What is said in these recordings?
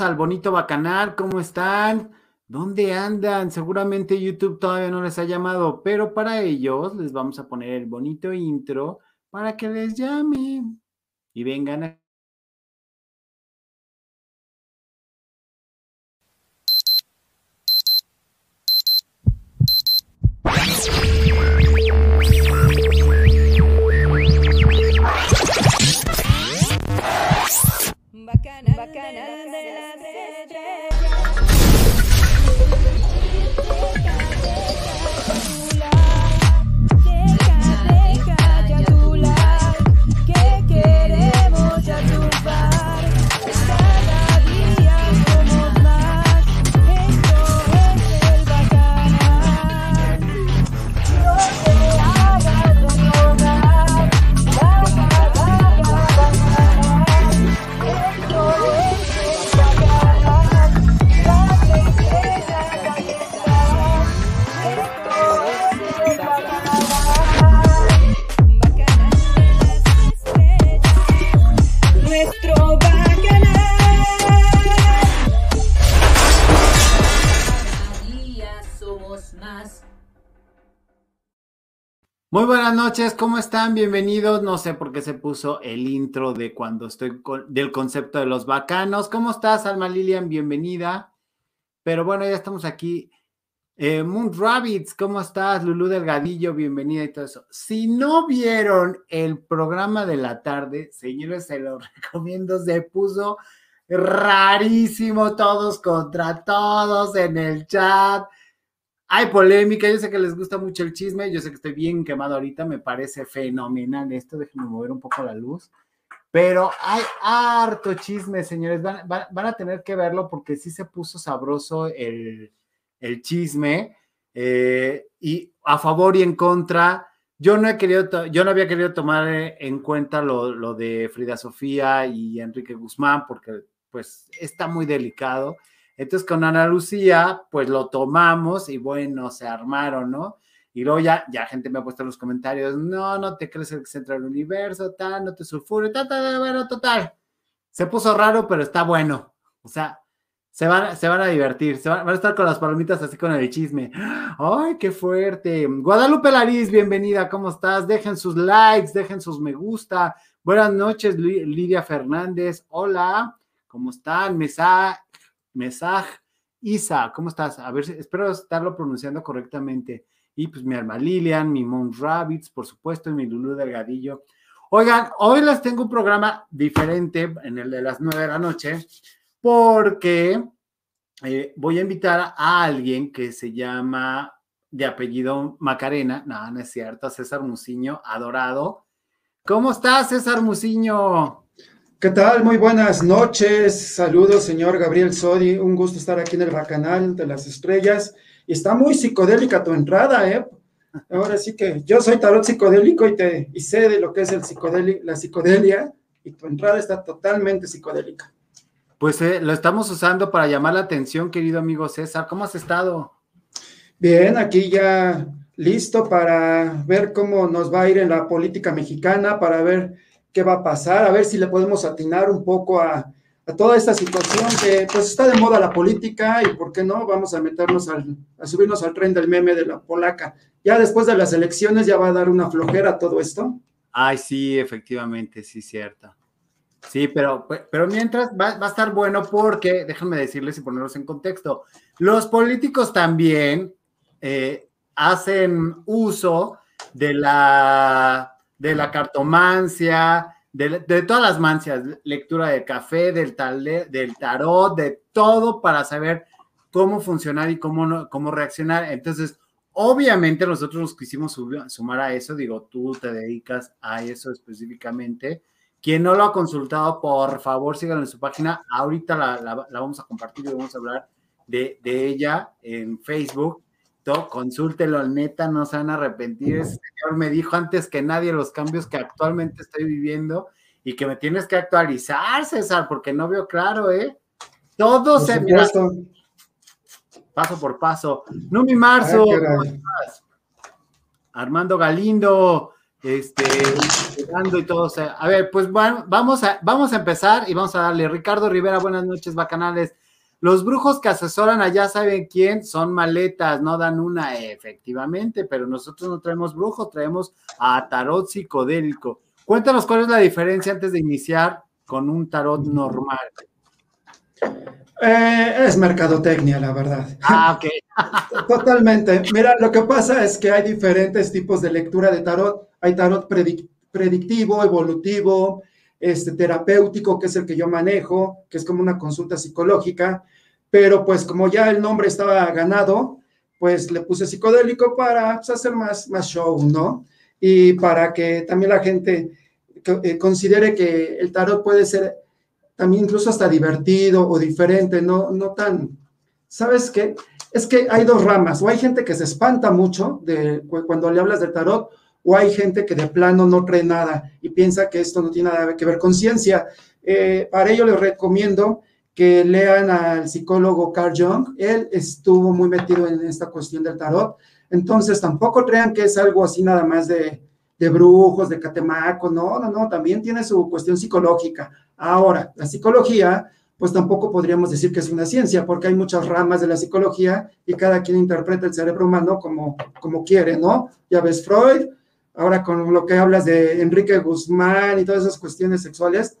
al bonito bacanal, ¿cómo están? ¿Dónde andan? Seguramente YouTube todavía no les ha llamado, pero para ellos les vamos a poner el bonito intro para que les llame y vengan a بكنا بكنا Muy buenas noches, ¿cómo están? Bienvenidos. No sé por qué se puso el intro de cuando estoy del concepto de los bacanos. ¿Cómo estás, Alma Lilian? Bienvenida. Pero bueno, ya estamos aquí. Eh, Moon Rabbits, ¿cómo estás? Lulú Delgadillo, bienvenida y todo eso. Si no vieron el programa de la tarde, señores, se lo recomiendo. Se puso rarísimo, todos contra todos en el chat. Hay polémica, yo sé que les gusta mucho el chisme, yo sé que estoy bien quemado ahorita, me parece fenomenal esto, déjenme mover un poco la luz, pero hay harto chisme, señores, van, van- van a tener que verlo porque sí se puso sabroso el, el chisme, eh, y a favor y en contra, yo no he querido, yo no había querido tomar en cuenta lo, lo de Frida Sofía y Enrique Guzmán porque pues está muy delicado. Entonces con Ana Lucía, pues lo tomamos y bueno, se armaron, ¿no? Y luego ya, ya gente me ha puesto en los comentarios, no, no te crees el centro del universo, tal, no te sulfures, tal, tal, bueno, total. Se puso raro, pero está bueno. O sea, se van, se van a divertir, se van, a estar con las palomitas así con el chisme. ¡Ay, qué fuerte! Guadalupe Lariz, bienvenida, ¿cómo estás? Dejen sus likes, dejen sus me gusta. Buenas noches, Li- Lidia Fernández, hola, ¿cómo están? Mesa, Mesaj, Isa, ¿cómo estás? A ver, espero estarlo pronunciando correctamente. Y pues mi alma Lilian, mi Moon Rabbits, por supuesto, y mi Lulu Delgadillo. Oigan, hoy les tengo un programa diferente en el de las nueve de la noche, porque eh, voy a invitar a alguien que se llama de apellido Macarena, no, no es cierto, César Muciño, adorado. ¿Cómo estás, César Muciño? ¿Qué tal? Muy buenas noches. Saludos, señor Gabriel Sodi. Un gusto estar aquí en el Bacanal de las Estrellas. Y está muy psicodélica tu entrada, ¿eh? Ahora sí que yo soy tarot psicodélico y, te, y sé de lo que es el psicodeli- la psicodelia y tu entrada está totalmente psicodélica. Pues eh, lo estamos usando para llamar la atención, querido amigo César. ¿Cómo has estado? Bien, aquí ya listo para ver cómo nos va a ir en la política mexicana, para ver qué va a pasar, a ver si le podemos atinar un poco a, toda esta situación que pues está de moda la política y por qué no, vamos a meternos al, a subirnos al tren del meme de la polaca. Ya después de las elecciones ya va a dar una flojera todo esto. Ay, sí, efectivamente, sí, cierto. Sí, pero, pero mientras va, va a estar bueno porque, déjenme decirles y ponerlos en contexto, los políticos también eh, hacen uso de la, de la cartomancia, de, de todas las mancias, lectura de café, del, tale- del tarot, de todo para saber cómo funcionar y cómo, no- cómo reaccionar. Entonces, obviamente nosotros nos quisimos sumar a eso, digo, tú te dedicas a eso específicamente. Quien no lo ha consultado, por favor, síganlo en su página. Ahorita la, la- la vamos a compartir y vamos a hablar de, de ella en Facebook. Consúltelo, neta, no se van a arrepentir. Ese señor me dijo antes que nadie los cambios que actualmente estoy viviendo y que me tienes que actualizar, César, porque no veo claro, ¿eh? Todo Por se mira paso por paso. Numi Marzo, Ah, ¿cómo estás? Armando Galindo, este, y todo. o sea, a ver, pues va- vamos a, vamos a empezar y vamos a darle. Ricardo Rivera, buenas noches, bacanales. Los brujos que asesoran allá saben quién, son maletas, no dan una, efectivamente, pero nosotros no traemos brujos, traemos a tarot psicodélico. Cuéntanos cuál es la diferencia antes de iniciar con un tarot normal. Eh, es mercadotecnia, la verdad. Ah, ok. Totalmente. Mira, lo que pasa es que hay diferentes tipos de lectura de tarot. Hay tarot predic- predictivo, evolutivo, este, terapéutico, que es el que yo manejo, que es como una consulta psicológica, pero pues como ya el nombre estaba ganado, pues le puse psicodélico para pues, hacer más, más show, ¿no? Y para que también la gente eh, considere que el tarot puede ser también incluso hasta divertido o diferente, no, no tan, ¿sabes qué? Es que hay dos ramas, o hay gente que se espanta mucho de cu- cuando le hablas del tarot, o hay gente que de plano no cree nada y piensa que esto no tiene nada que ver con ciencia. Eh, para ello les recomiendo que lean al psicólogo Carl Jung. Él estuvo muy metido en esta cuestión del tarot. Entonces tampoco crean que es algo así nada más de, de brujos, de catemaco. No, no, no, también tiene su cuestión psicológica. Ahora, la psicología, pues tampoco podríamos decir que es una ciencia, porque hay muchas ramas de la psicología y cada quien interpreta el cerebro humano como, como quiere, ¿no? Ya ves Freud, ahora con lo que hablas de Enrique Guzmán y todas esas cuestiones sexuales,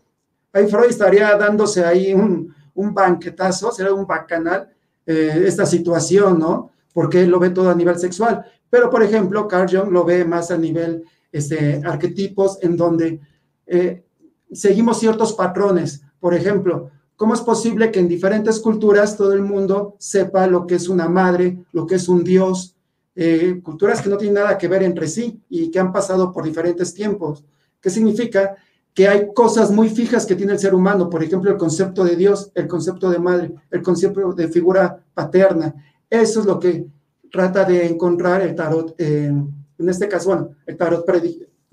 ahí Freud estaría dándose ahí un, un banquetazo, sería un bacanal eh, esta situación, ¿no? Porque él lo ve todo a nivel sexual. Pero, por ejemplo, Carl Jung lo ve más a nivel este, arquetipos en donde eh, seguimos ciertos patrones. Por ejemplo, ¿cómo es posible que en diferentes culturas todo el mundo sepa lo que es una madre, lo que es un dios? Eh, culturas que no tienen nada que ver entre sí y que han pasado por diferentes tiempos. ¿Qué significa? Que hay cosas muy fijas que tiene el ser humano, por ejemplo, el concepto de Dios, el concepto de madre, el concepto de figura paterna. Eso es lo que trata de encontrar el tarot, eh, en este caso, bueno, el tarot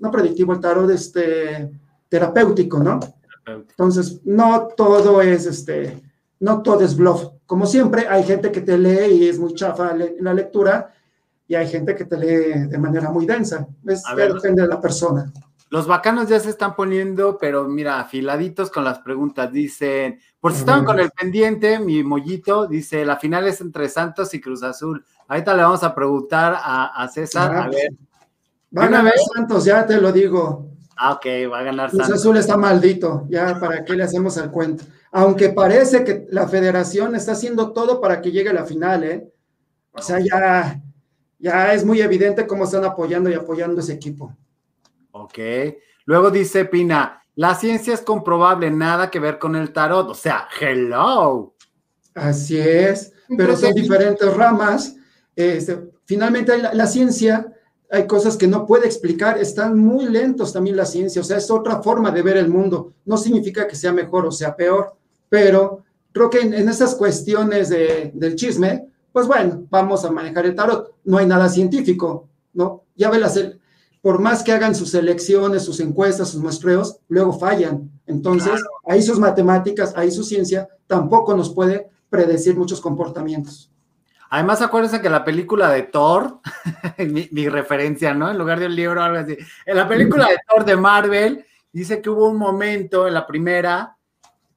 no predictivo, el tarot este, terapéutico, ¿no? Entonces, no todo es este, no todo es bluff. Como siempre, hay gente que te lee y es muy chafa le- la lectura, y hay gente que te lee de manera muy densa. Es, A ver. depende de la persona. Los bacanos ya se están poniendo, pero mira, afiladitos con las preguntas. Dicen, por si estaban con el pendiente, mi mollito dice, la final es entre Santos y Cruz Azul. Ahorita le vamos a preguntar a, a César, Ah, a ver. Van a? Santos, ya te lo digo. Ah, ok, va a ganar Cruz Santos. Azul está maldito, ya para qué le hacemos el cuento. Aunque parece que la federación está haciendo todo para que llegue a la final, ¿eh? O sea, ya, ya es muy evidente cómo están apoyando y apoyando ese equipo. Ok. Luego dice Pina, la ciencia es comprobable, nada que ver con el tarot. O sea, hello. Así es, pero son diferentes ramas. Este, finalmente, la, la ciencia, hay cosas que no puede explicar, están muy lentos también la ciencia, o sea, es otra forma de ver el mundo. No significa que sea mejor o sea peor, pero creo que en, en esas cuestiones de- del chisme, pues bueno, vamos a manejar el tarot. No hay nada científico, ¿no? Ya ve las, por más que hagan sus elecciones, sus encuestas, sus muestreos, luego fallan. Entonces, ahí sus matemáticas, ahí su ciencia, tampoco nos puede predecir muchos comportamientos. Además, acuérdense que la película de Thor, mi, mi referencia, ¿no? En lugar de un libro algo así. En la película de Thor de Marvel, dice que hubo un momento en la primera,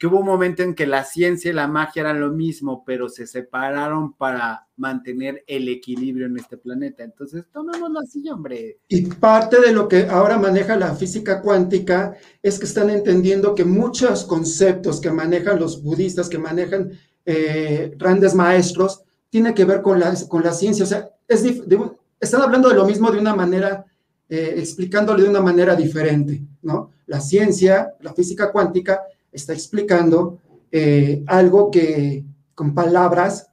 que hubo un momento en que la ciencia y la magia eran lo mismo, pero se separaron para mantener el equilibrio en este planeta. Entonces, tomémoslo así, hombre. Y parte de lo que ahora maneja la física cuántica es que están entendiendo que muchos conceptos que manejan los budistas, que manejan eh, grandes maestros, tiene que ver con la, con la ciencia. O sea, es de están hablando de lo mismo de una manera, eh, de una manera diferente, ¿no? La ciencia, la física cuántica, está explicando eh, algo que con palabras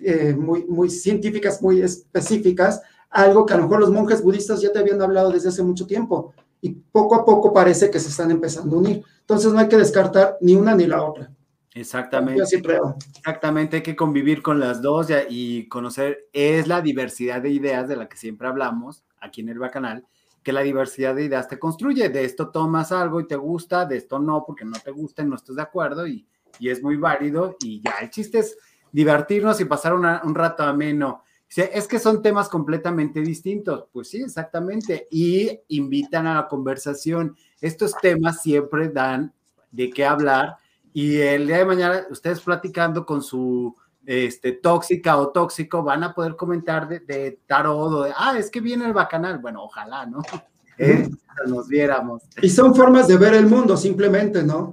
eh, muy, muy científicas, muy específicas, algo que a lo mejor los monjes budistas ya te habían hablado desde hace mucho tiempo y poco a poco parece que se están empezando a unir. Entonces no hay que descartar ni una ni la otra. Exactamente. Yo sí creo. Exactamente, hay que convivir con las dos y conocer, es la diversidad de ideas de la que siempre hablamos aquí en el Bacanal, que la diversidad de ideas te construye, de esto tomas algo y te gusta, de esto no, porque no te gusta y no estás de acuerdo y, y es muy válido y ya, el chiste es divertirnos y pasar un rato ameno. Es que son temas completamente distintos. Pues sí, exactamente. Y invitan a la conversación. Estos temas siempre dan de qué hablar. Y el día de mañana, ustedes platicando con su este, tóxica o tóxico, van a poder comentar de, de tarot o de, ah, es que viene el bacanal. Bueno, ojalá, ¿no? Eh, nos viéramos. Y son formas de ver el mundo, simplemente, ¿no?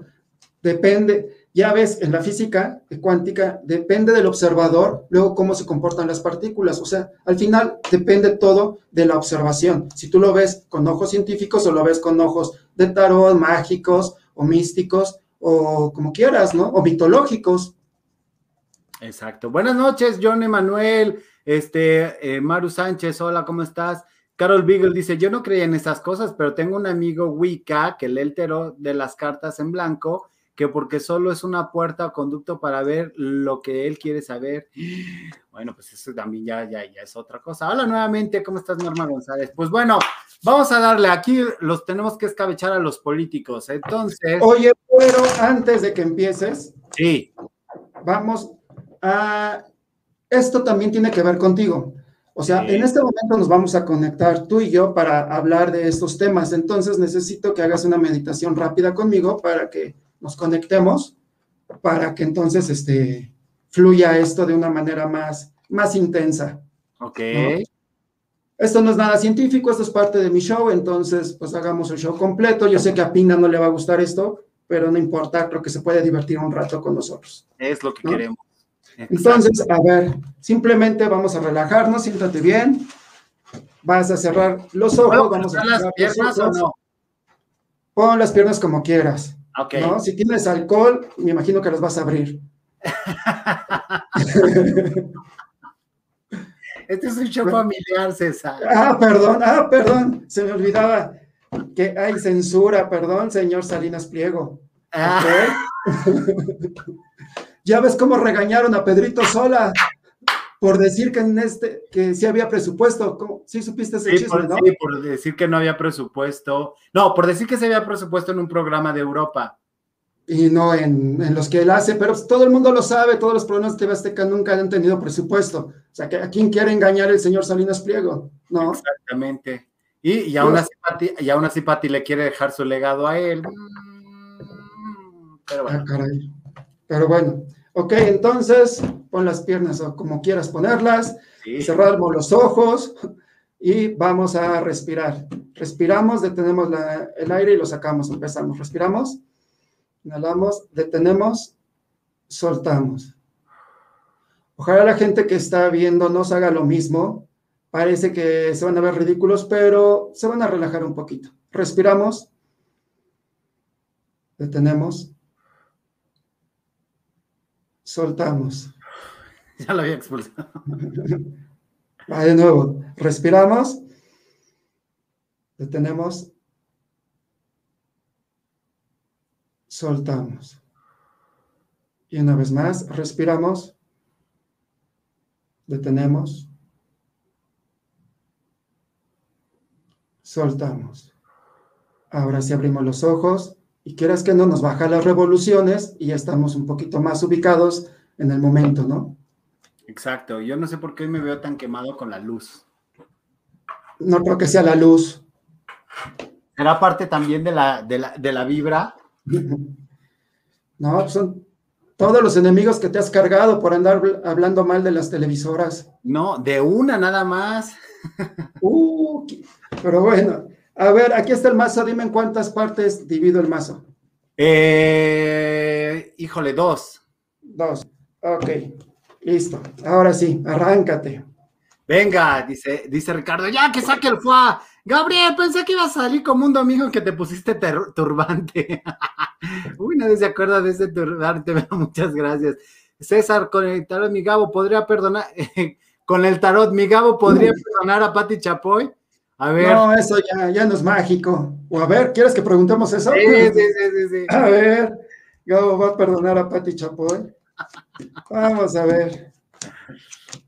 Depende, ya ves, en la física cuántica, depende del observador, luego cómo se comportan las partículas. O sea, al final depende todo de la observación. Si tú lo ves con ojos científicos o lo ves con ojos de tarot, mágicos o místicos o como quieras, ¿no? O mitológicos. Exacto. Buenas noches, John Emanuel, este, eh, Maru Sánchez, hola, ¿cómo estás? Carol Beagle dice, yo no creía en esas cosas, pero tengo un amigo Wicca que lee el tarot de las cartas en blanco, que porque solo es una puerta o conducto para ver lo que él quiere saber. Bueno, pues eso también ya, ya, ya es otra cosa. Hola nuevamente, ¿cómo estás, Norma González? Pues bueno, vamos a darle, aquí los tenemos que escabechar a los políticos. Entonces, Oye, pero antes de que empieces, sí, vamos a... Esto también tiene que ver contigo. O sea, Sí. en este momento nos vamos a conectar tú y yo para hablar de estos temas. Entonces necesito que hagas una meditación rápida conmigo para que nos conectemos, para que entonces este, fluya esto de una manera más, más intensa. ok. Esto no es nada científico, esto es parte de mi show, entonces pues hagamos el show completo. Yo sé que a Pina no le va a gustar esto, pero no importa, creo que se puede divertir un rato con nosotros. Es lo que ¿No? queremos. Entonces, a ver, simplemente vamos a relajarnos, siéntate bien. Vas a cerrar los ojos, ¿Puedo vamos a las cerrar los piernas o no? Pon las piernas como quieras. Ok. ¿no? Si tienes alcohol, me imagino que las vas a abrir. Este es un show familiar, César. Ah, perdón, ah, perdón, se me olvidaba que hay censura, perdón, señor Salinas Pliego. Ah, ¿ok? ya ves cómo regañaron a Pedrito Sola por decir que en este, que sí había presupuesto. Sí supiste ese sí, chisme, por, ¿no? sí, por decir que no había presupuesto. No, por decir que se había presupuesto en un programa de Europa. y no en, en los que él hace, pero todo el mundo lo sabe, todos los programas de TV Azteca nunca han tenido presupuesto. O sea, ¿a quién quiere engañar el señor Salinas Pliego? ¿No? Exactamente. Y, y, aún así, Pati, y aún así Pati le quiere dejar su legado a él. Mm, Pero bueno. Ah, caray. Pero bueno, ok, entonces pon las piernas o como quieras ponerlas, Sí. cerramos los ojos y vamos a respirar. Respiramos, detenemos la- el aire y lo sacamos, empezamos. Respiramos, inhalamos, detenemos, soltamos. Ojalá la gente que está viendo nos haga lo mismo. Parece que se van a ver ridículos, pero se van a relajar un poquito. Respiramos, detenemos, soltamos. Ya lo había expulsado. Va de nuevo, respiramos, detenemos, soltamos. Y una vez más, respiramos, detenemos, soltamos. Ahora sí abrimos los ojos y quieras que no nos baja las revoluciones y ya estamos un poquito más ubicados en el momento, ¿no? Exacto. Yo no sé por qué hoy me veo tan quemado con la luz. No creo que sea la luz. ¿Será parte también de la, de la, de la vibra? No, son todos los enemigos que te has cargado por andar bl- hablando mal de las televisoras. No, de una nada más. Uh, pero bueno, a ver, aquí está el mazo. Dime en cuántas partes divido el mazo. Eh, híjole, dos. Dos. Ok, listo. Ahora sí, arráncate. Venga, dice, dice Ricardo, ya que saque el fuá. Gabriel, pensé que iba a salir como un domingo que te pusiste turbante. Uy, nadie se acuerda de ese turbante, pero muchas gracias. César, con el tarot, mi Gabo, ¿podría perdonar? con el tarot, mi Gabo, ¿podría perdonar a Pati Chapoy? A ver. No, eso ya, ya no es mágico. O a ver, ¿quieres que preguntemos eso? Sí, sí, sí, sí, sí. A ver, Gabo va a perdonar a Pati Chapoy. Vamos a ver.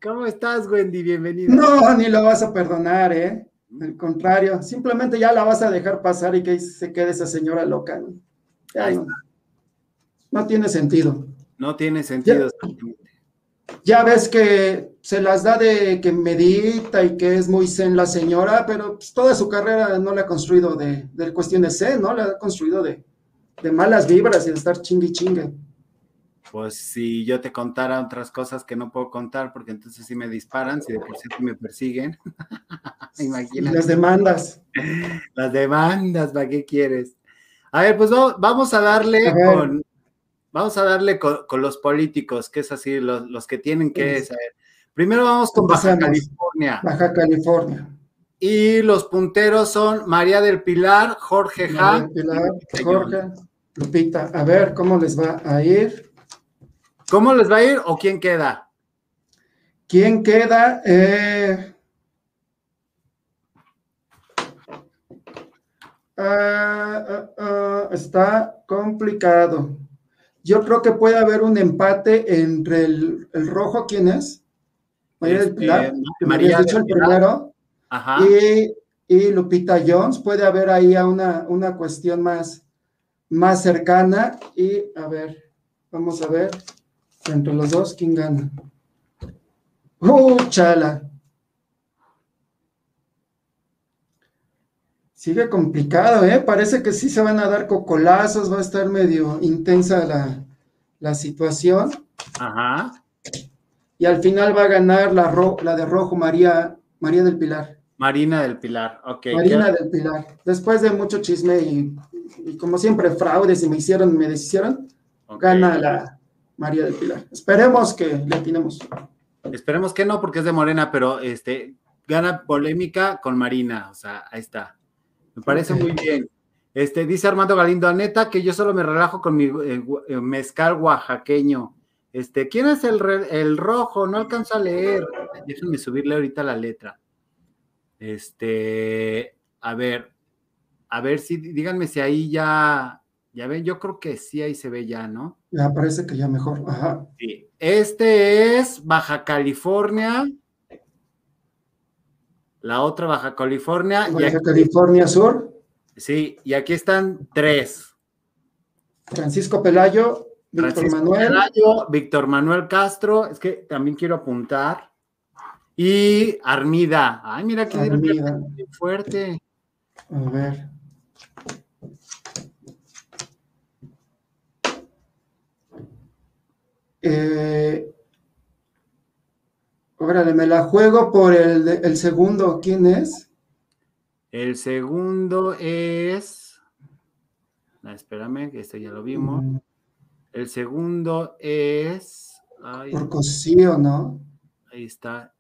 ¿Cómo estás, Wendy? Bienvenida. No, ni lo vas a perdonar, ¿eh? Al contrario, simplemente ya la vas a dejar pasar y que se quede esa señora loca. ¿no? Ya no, no tiene sentido. No tiene sentido. ya ves que se las da de que medita y que es muy zen la señora, pero pues, toda su carrera no la ha construido de, de cuestiones zen, ¿no? La ha construido de, de malas vibras y de estar chingue y chingue. Pues si yo te contara otras cosas que no puedo contar, porque entonces sí me disparan, si de por sí me persiguen. Imagínate. las demandas. Las demandas, ¿para qué quieres? A ver, pues vamos, vamos a darle A con, vamos a darle con, con los políticos, que es así, los, los que tienen que Sí. saber. Primero vamos con Baja. California. Baja California. Y los punteros son María del Pilar, Jorge María del Pilar, Jorge, Lupita. A ver cómo les va a ir. ¿Cómo les va a ir o quién queda? ¿Quién queda? Eh, ah, ah, ah, está complicado. Yo creo que puede haber un empate entre el, el rojo, ¿quién es? María del Este, Pilar, María del el Pilar. primero. Ajá. Y, y Lupita Jones, puede haber ahí a una, una cuestión más, más cercana. Y a ver, vamos a ver entre los dos quién gana. ¡Uh, chala! Sigue complicado, ¿eh? Parece que sí se van a dar cocolazos, va a estar medio intensa la, la situación. Ajá. Y al final va a ganar la, ro- la de rojo María, María del Pilar. Marina del Pilar. Ok. Marina del Pilar. Después de mucho chisme y, y como siempre fraudes y me hicieron, me deshicieron, gana la María del Pilar. Esperemos que le atinemos. Esperemos que no, porque es de Morena, pero este gana polémica con Marina. O sea, ahí está. Me parece muy bien. Este, dice Armando Galindo, neta, que yo solo me relajo con mi eh, eh, mezcal oaxaqueño. Este, ¿quién es el, el rojo? No alcanzo a leer. Déjenme subirle ahorita la letra. Este, a ver, a ver si, díganme si ahí ya, ya ven, yo creo que sí, ahí se ve ya, ¿no? Ya parece que ya mejor. Ajá. Sí. Este es Baja California. La otra Baja California. Y Baja aquí- California Sur, sí, y aquí están tres. Francisco Pelayo, Víctor Francisco Manuel. Pelayo, Víctor Manuel Castro, es que también quiero apuntar. Y Armida. Ay, mira que fuerte. A ver. Eh, órale, me la juego por el, el segundo. ¿Quién es? El segundo es. Ah, espérame, que este ya lo vimos. Mm, El segundo es. Ay, Por Cosío, ¿no? Ahí está.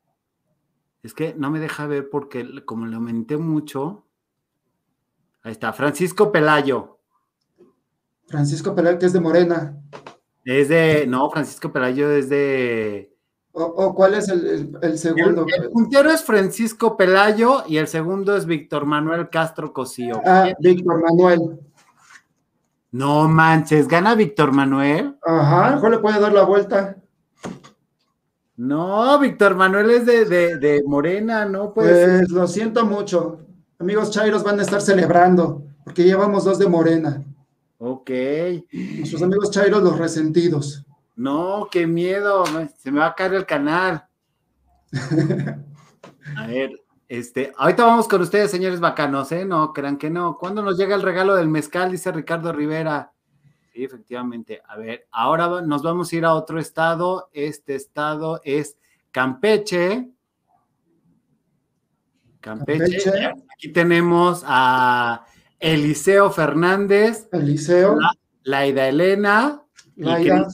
Es que no me deja ver porque como le aumenté mucho. Ahí está, Francisco Pelayo. Francisco Pelayo, que es de Morena. Es de, no, Francisco Pelayo es de... ¿O, o cuál es el, el- el El, segundo? el puntero es Francisco Pelayo y el segundo es Víctor Manuel Castro Cosío. Ah, Víctor Manuel. No manches, ¿gana Víctor Manuel? Ajá, mejor le puede dar la vuelta. No, Víctor Manuel es de, de- de Morena, no. Pues lo siento mucho. Amigos Chairos van a estar celebrando, porque llevamos dos de Morena. Ok. Nuestros amigos Chairos, los resentidos. No, qué miedo, se me va a caer el canal. A ver, este, ahorita vamos con ustedes, señores bacanos, ¿eh? No, crean que no. ¿Cuándo nos llega el regalo del mezcal? Dice Ricardo Rivera. Sí, efectivamente. A ver, ahora nos vamos a ir a otro estado. Este estado es Campeche. Campeche. Campeche. Aquí tenemos a Eliseo Fernández, Eliseo, Laida Elena Laida.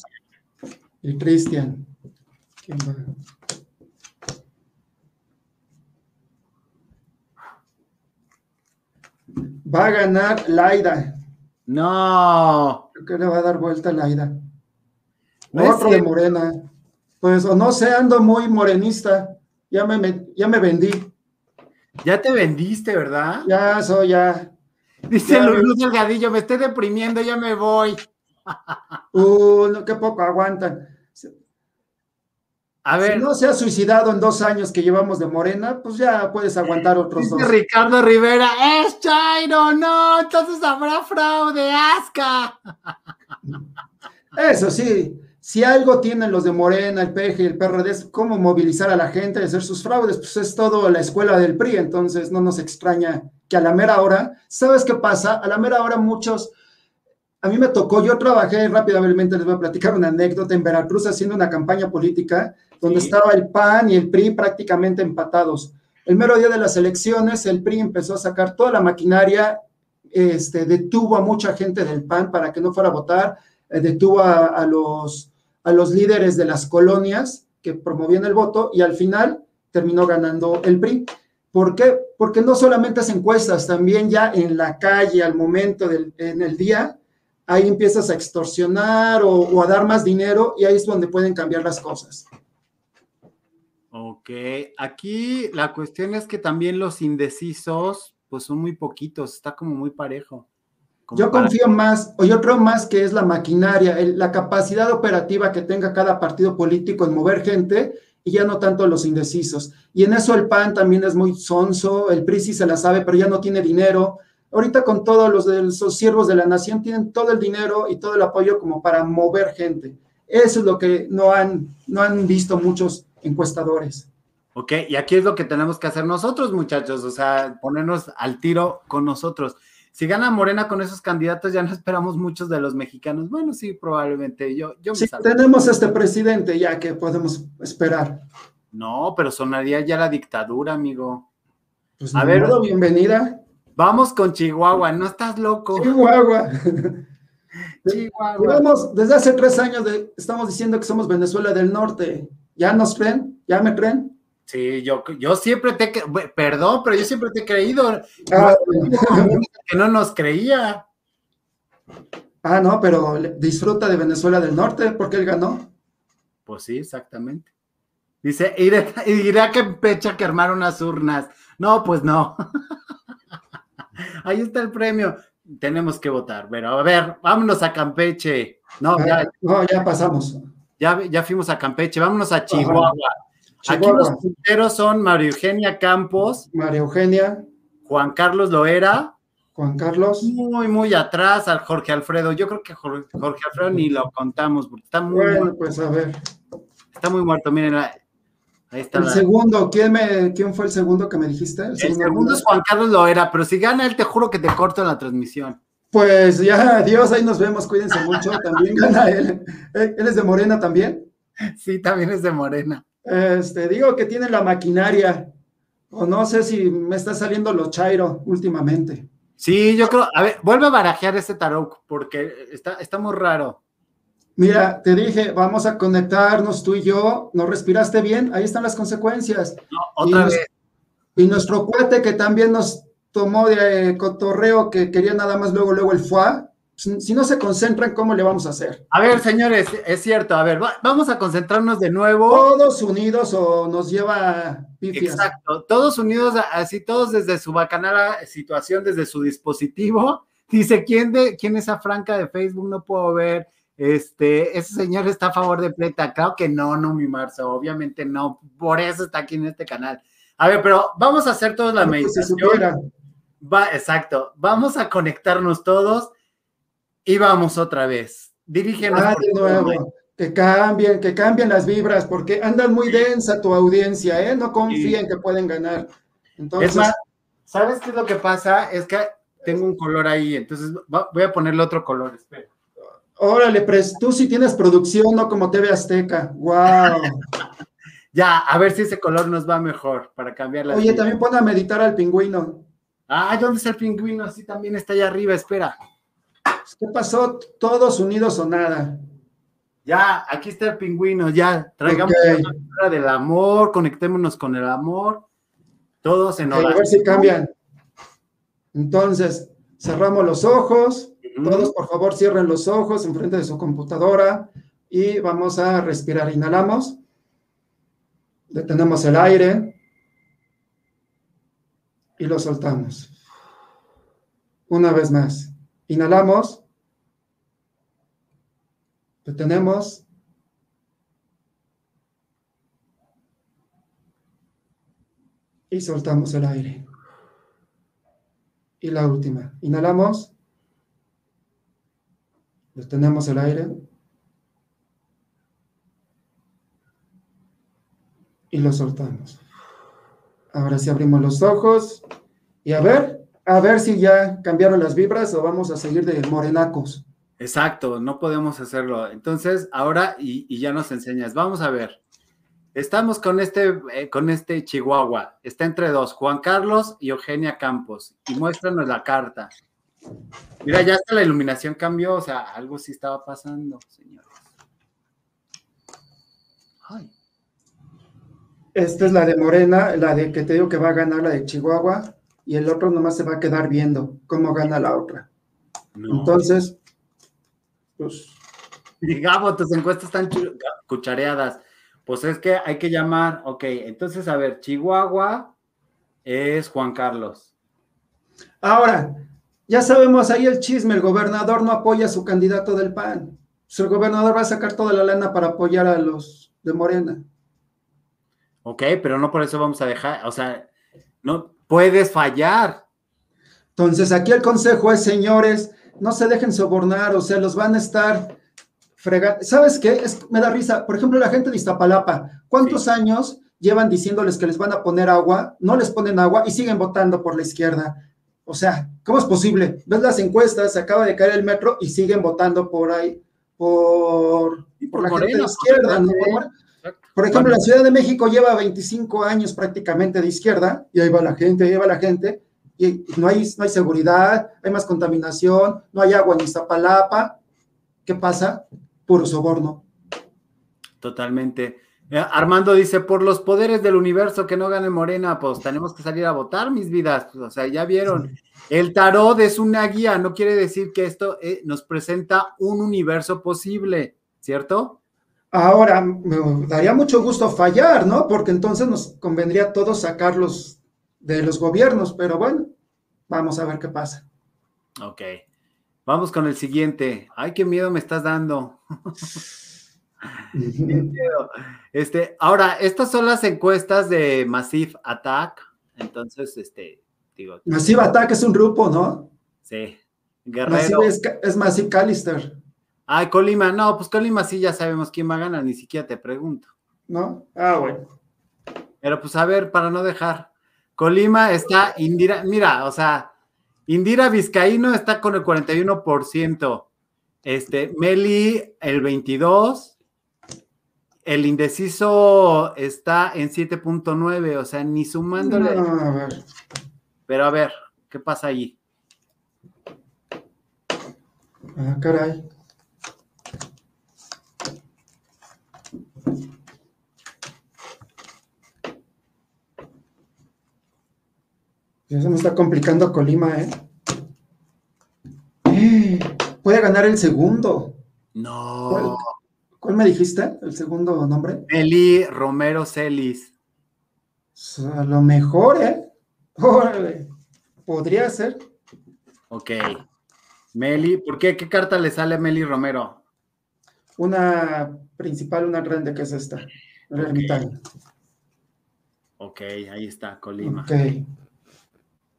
Y Cristian. ¿Quién va? Va a ganar Laida. No. Creo que le va a dar vuelta a Laida. No Otro de. Morena. Pues, o no sé, ando muy morenista. Ya me, ya me vendí. Ya te vendiste, ¿verdad? Ya soy ya. Dice Ya, Lulú. Delgadillo, me estoy deprimiendo, ya me voy. Uh, no, qué poco aguantan. Si A ver, no se ha suicidado en dos años que llevamos de Morena, pues ya puedes aguantar otros dice dos. Ricardo Rivera, es Chairo, no, entonces habrá fraude, asca. Eso sí, si algo tienen los de Morena, el PG y el PRD es cómo movilizar a la gente y hacer sus fraudes, pues es todo la escuela del PRI, entonces no nos extraña que a la mera hora, ¿sabes qué pasa? A la mera hora muchos, a mí me tocó, yo trabajé rápidamente, les voy a platicar una anécdota en Veracruz haciendo una campaña política donde Sí. estaba el PAN y el PRI prácticamente empatados. El mero día de las elecciones, el PRI empezó a sacar toda la maquinaria, este, detuvo a mucha gente del PAN para que no fuera a votar, eh, detuvo a, a los, a los líderes de las colonias que promovían el voto y al final terminó ganando el PRI. ¿Por qué? Porque no solamente es encuestas, también ya en la calle, al momento del en el día, ahí empiezas a extorsionar o, o a dar más dinero y ahí es donde pueden cambiar las cosas. Ok, aquí la cuestión es que también los indecisos, pues son muy poquitos, está como muy parejo. Como Yo para- confío más, o yo creo más que es la maquinaria, el- la capacidad operativa que tenga cada partido político en mover gente y ya no tanto los indecisos. Y en eso el PAN también es muy sonso, el PRI sí se la sabe, pero ya no tiene dinero. Ahorita con todos los de esos siervos de la nación tienen todo el dinero y todo el apoyo como para mover gente. Eso es lo que no han, no han visto muchos encuestadores. Ok, y aquí es lo que tenemos que hacer nosotros, muchachos, o sea, ponernos al tiro con nosotros. Si gana Morena con esos candidatos, ya no esperamos muchos de los mexicanos. Bueno, sí, probablemente. Yo, yo salvo. tenemos este presidente, ya que podemos esperar. No, pero sonaría ya la dictadura, amigo. Pues A ver. modo, bienvenida. Vamos con Chihuahua, no estás loco. Chihuahua. Chihuahua. Llevamos, desde hace tres años de- estamos diciendo que somos Venezuela del Norte. ¿Ya nos creen? ¿Ya me creen? Sí, yo, yo siempre te, he perdón, pero yo siempre te he creído. Ah, que no nos creía. ah, no, pero disfruta de Venezuela del Norte porque él ganó. Pues sí, exactamente. Dice, iré, iré a Campeche a que armar unas urnas. No, pues no. Ahí está el premio. Tenemos que votar. Pero a ver, vámonos a Campeche. No, ya, no, ya pasamos. ya, ya fuimos a Campeche. Vámonos a Chihuahua. Aquí los punteros son María Eugenia Campos, María Eugenia, Juan Carlos Loera, Juan Carlos. muy, muy atrás al Jorge Alfredo. Yo creo que Jorge, Jorge Alfredo ni lo contamos porque está muy, Bueno, muerto, pues a ver. está muy muerto. Miren, ahí está. El la- segundo, ¿quién, me, ¿quién fue el segundo que me dijiste? El segundo es Juan Carlos Loera, pero si gana él, te juro que te corto la transmisión. Pues ya, adiós, ahí nos vemos, cuídense mucho. También gana él. Eh, Él es de Morena también. Sí, también es de Morena. Este, digo que tiene la maquinaria. O no sé si me está saliendo lo chairo últimamente. Sí, yo creo. A ver, vuelve a barajear este tarot porque está, está muy raro. Mira, te dije, vamos a conectarnos tú y yo. ¿No respiraste bien? Ahí están las consecuencias. No, otra Y nos- vez. Y nuestro cuate que también nos tomó de eh, cotorreo, que quería nada más luego, luego el FUA. Si no se concentran, ¿cómo le vamos a hacer? A ver, señores, es cierto. A ver, va- vamos a concentrarnos de nuevo. ¿Todos unidos o nos lleva pifias? Exacto. Todos unidos, así todos desde su bacanala situación, desde su dispositivo. Dice, ¿quién, de, ¿quién es a Franca de Facebook? No puedo ver. Este, ese señor está a favor de Pleta. Claro que no, no, mi Marzo. Obviamente no. Por eso está aquí en este canal. A ver, pero vamos a hacer todos la meditación. Va, exacto. Vamos a conectarnos todos y vamos otra vez. Dirígenos. Ah, de nuevo. Que cambien, que cambien las vibras, porque andan muy densa tu audiencia, ¿eh? No confíen que pueden ganar. Entonces, Es más, ¿sabes qué es lo que pasa? Es que tengo un color ahí, entonces voy a ponerle otro color. Espera. Órale, tú sí tienes producción, no como TV Azteca. Wow. Ya, a ver si ese color nos va mejor para cambiar la. Oye, también pon a meditar al pingüino. Ah, ¿dónde está el pingüino? Sí, también está allá arriba, espera. ¿Qué pasó? ¿Todos unidos o nada? Ya, aquí está el pingüino, ya. Traigamos Ok. la del amor, conectémonos con el amor. Todos en Ok, a ver si cambian. Entonces, cerramos los ojos. Todos, por favor, cierren los ojos enfrente de su computadora y vamos a respirar. Inhalamos. Detenemos el aire y lo soltamos. Una vez más. Inhalamos. Detenemos. Y soltamos el aire. Y la última. Inhalamos. Detenemos el aire. Y lo soltamos. Ahora sí abrimos los ojos. Y a ver, a ver si ya cambiaron las vibras o vamos a seguir de morenacos. Exacto, no podemos hacerlo. Entonces, ahora, y, ya nos enseñas, vamos a ver. Estamos con este, eh, con este Chihuahua. Está entre dos, Juan Carlos y Eugenia Campos. Y muéstranos la carta. Mira, ya hasta la iluminación cambió, o sea, algo sí estaba pasando, señores. Ay, Esta es la de Morena, la de que te digo que va a ganar la de Chihuahua y el otro nomás se va a quedar viendo cómo gana la otra. no. Entonces, pues Gabo, tus encuestas están cuchareadas. Pues es que hay que llamar, ok, entonces, a ver, Chihuahua es Juan Carlos. Ahora, ya sabemos ahí el chisme, el gobernador no apoya a su candidato del PAN. Pues el gobernador va a sacar toda la lana para apoyar a los de Morena. Ok, pero no por eso vamos a dejar, o sea, no puedes fallar. Entonces, aquí el consejo es, señores, no se dejen sobornar, o sea, los van a estar fregando. ¿Sabes qué? Es, me da risa. Por ejemplo, la gente de Iztapalapa, ¿cuántos Sí. años llevan diciéndoles que les van a poner agua? No les ponen agua y siguen votando por la izquierda. O sea, ¿cómo es posible? Ves las encuestas, se acaba de caer el metro y siguen votando por ahí, por, Y por por la gente de Morena, izquierda. ¿no? por Por- Por ejemplo, la Ciudad de México lleva 25 años prácticamente de izquierda y ahí va la gente, ahí va la gente y no hay, no hay seguridad, hay más contaminación, no hay agua en Iztapalapa. ¿Qué pasa? Puro soborno. Totalmente. Eh, Armando dice, por los poderes del universo que no gane Morena, pues tenemos que salir a votar, mis vidas. Pues, o sea, ya vieron. El tarot es una guía, no quiere decir que esto eh, nos presenta un universo posible, ¿cierto? Ahora, me daría mucho gusto fallar, ¿no? Porque entonces nos convendría a todos sacarlos de los gobiernos, pero bueno, vamos a ver qué pasa. Ok. Vamos con el siguiente. Ay, qué miedo me estás dando. Este, ahora, estas son las encuestas de Massive Attack. Entonces, este, digo, Massive Attack es un grupo, ¿no? sí. Guerrero. Massive es, es Massive Callister, Ay, Colima, no, pues Colima sí ya sabemos quién va a ganar, ni siquiera te pregunto. ¿no? Ah, bueno. Pero pues a ver, para no dejar. Colima está Indira, mira, o sea, Indira Vizcaíno está con el 41%, este, Meli el 22%, el indeciso está en 7.9, o sea, ni sumándole. No, a ver. Pero a ver, ¿qué pasa allí? Ah, caray. Ya se me está complicando Colima, ¿eh? Eh, Puede ganar el segundo. No. ¿Cuál me dijiste? ¿El segundo nombre? Meli Romero Celis. A lo mejor, ¿eh? Órale. Podría ser. Ok. Meli, ¿por qué? ¿Qué carta le sale a Meli Romero? Una principal, una grande que es esta. El Ok. ermitaño. Ok, ahí está, Colima. Ok.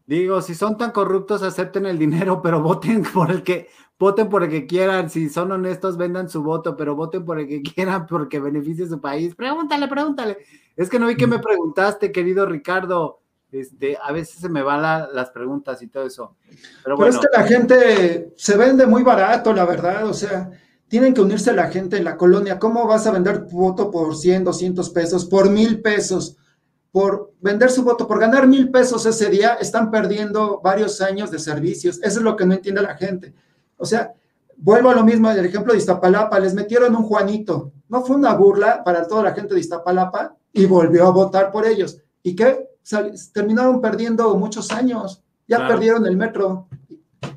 Digo, si son tan corruptos, acepten el dinero, pero voten por el que, voten por el que quieran. Si son honestos, vendan su voto, pero voten por el que quieran porque beneficie a su país. Pregúntale, pregúntale. Es que no vi que me preguntaste, querido Ricardo. Este, a veces se me van la- las preguntas y todo eso. Pero Pero es que la gente se vende muy barato, la verdad. O sea, tienen que unirse la gente en la colonia. ¿Cómo vas a vender tu voto por 100, 200 pesos, por mil pesos? Por vender su voto, por ganar mil pesos ese día, están perdiendo varios años de servicios. Eso es lo que no entiende la gente. O sea, vuelvo a lo mismo del ejemplo de Iztapalapa. Les metieron un Juanito. No fue una burla para toda la gente de Iztapalapa y volvió a votar por ellos. ¿Y qué? Terminaron perdiendo muchos años. Ya Claro. perdieron el metro.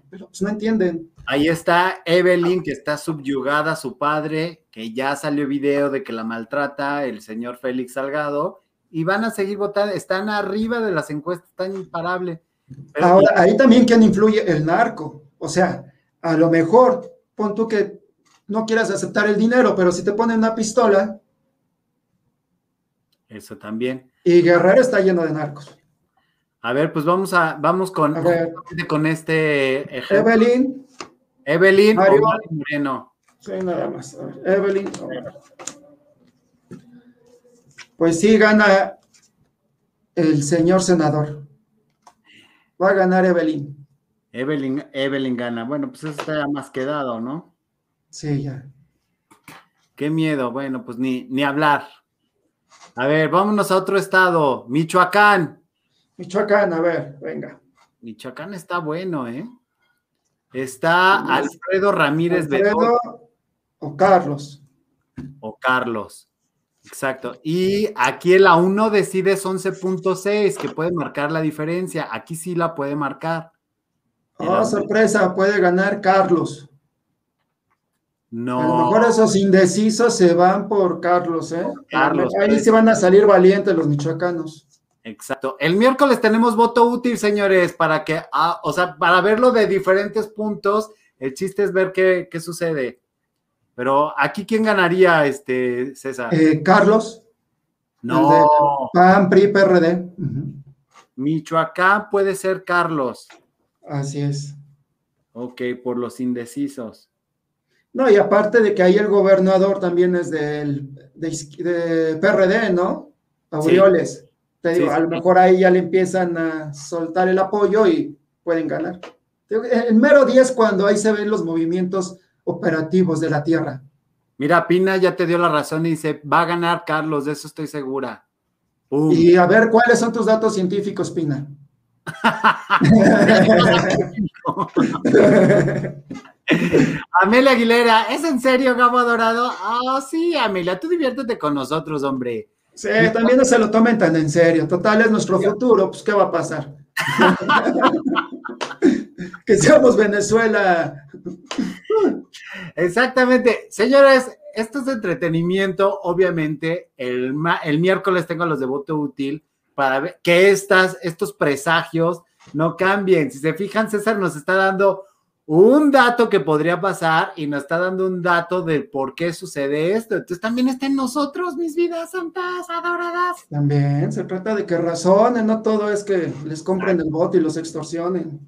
Pero pues no entienden. ahí está Evelyn, que está subyugada a su padre, que ya salió video de que la maltrata el señor Félix Salgado, y van a seguir votando, están arriba de las encuestas, están imparables. Pero- Ahora, ahí también quién influye el narco. O sea, a lo mejor, pon tú que no quieras aceptar el dinero, pero si te ponen una pistola Eso también. y Guerrero está lleno de narcos. A ver, pues vamos a, vamos con, A con este ejemplo. Evelyn, Evelyn Mario. Mari Moreno. sí, nada más. A ver, Evelyn. Pues sí, gana el señor senador. Va a ganar Evelyn. Evelyn, Evelyn gana. Bueno, pues eso está más quedado, ¿no? Sí, ya. Qué miedo. Bueno, pues ni, ni hablar. A ver, vámonos a otro estado. Michoacán. Michoacán, a ver, venga. Michoacán está bueno, ¿eh? Está Alfredo Ramírez Alfredo Bedoya o Carlos. o Carlos. Exacto. Y aquí el A1 decide es 11.6, que puede marcar la diferencia. Aquí sí la puede marcar. Oh, sorpresa, puede ganar Carlos. A lo No. mejor esos indecisos se van por Carlos, ¿eh? Carlos, Ahí se van a salir valientes los michoacanos. Exacto. El miércoles tenemos voto útil, señores, para que, ah, o sea, para verlo de diferentes puntos. El chiste es ver qué, qué sucede. Pero aquí, ¿quién ganaría, este, César? Eh, Carlos, no, PAN, PRI, PRD. Michoacán puede ser Carlos. Así es. Ok, por los indecisos. No, y aparte de que ahí el gobernador también es del, de, PRD, ¿no? Aureoles. Te digo, Sí, a lo mejor ahí ya le empiezan a soltar el apoyo y pueden ganar. En mero 10 cuando ahí se ven los movimientos operativos de la tierra. Mira, Pina ya te dio la razón y dice, va a ganar Carlos, de eso estoy segura. ¡Pum! Y a ver, ¿cuáles son tus datos científicos, Pina? Amelia Aguilera, ¿es en serio, Gabo Adorado? Ah, sí, Amelia, tú diviértete con nosotros, hombre. Sí, también no se lo tomen tan en serio. Total, es nuestro futuro, pues ¿qué va a pasar? que seamos Venezuela. Exactamente. Señores, esto es entretenimiento. Obviamente, el, el miércoles tengo los de voto útil para ver que estas, estos presagios no cambien. Si se fijan, César nos está dando un dato que podría pasar y nos está dando un dato del por qué sucede esto. Entonces también está en nosotros, mis vidas santas, adoradas. También se trata de que razonen, no todo es que les compren el voto y los extorsionen.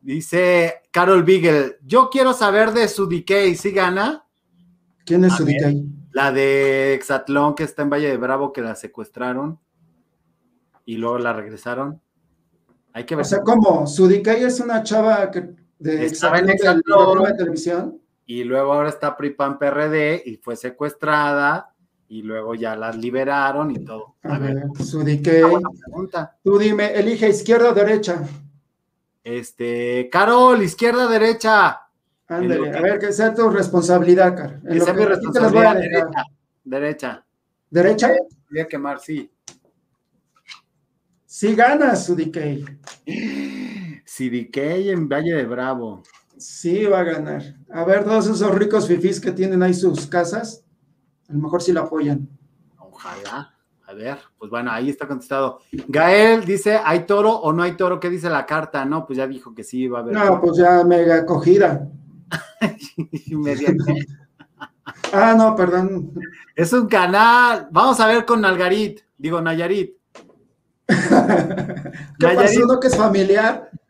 Dice Carol Beagle, yo quiero saber de su decay, ¿sí gana? ¿Quién es su. DK? La de Exatlón que está en Valle de Bravo, que la secuestraron y luego la regresaron. Hay que ver. O sea, ¿cómo? Su DK es una chava que de Estaba en Exatlón. programa de televisión. y luego ahora está PRIPAN PRD y fue secuestrada y luego ya la liberaron y todo. A A ver, ver, su DK. buena pregunta. Tú dime, elige izquierda o derecha. Este, Carol, izquierda, derecha. En lo Ándale, que- a ver, que sea tu responsabilidad, Car. En lo Esa es mi que aquí te las voy a responsabilidad. Derecha. Derecha. ¿Derecha? Voy a quemar, sí. Sí ganas su DK. CDK en Valle de Bravo. Sí va a ganar. A ver, todos esos ricos fifís que tienen ahí sus casas, a lo mejor sí la apoyan. Ojalá. A ver, pues bueno, ahí está contestado. Gael dice, ¿hay toro o no hay toro? ¿Qué dice la carta? No, pues ya dijo que sí, va a haber. No, pues ya mega acogida. Inmediatamente. Ah, no, perdón. es un canal. Vamos a ver con Nalgarit. Digo, Nayarit. ¿Qué Nayarit. pasó? ¿No que es familiar?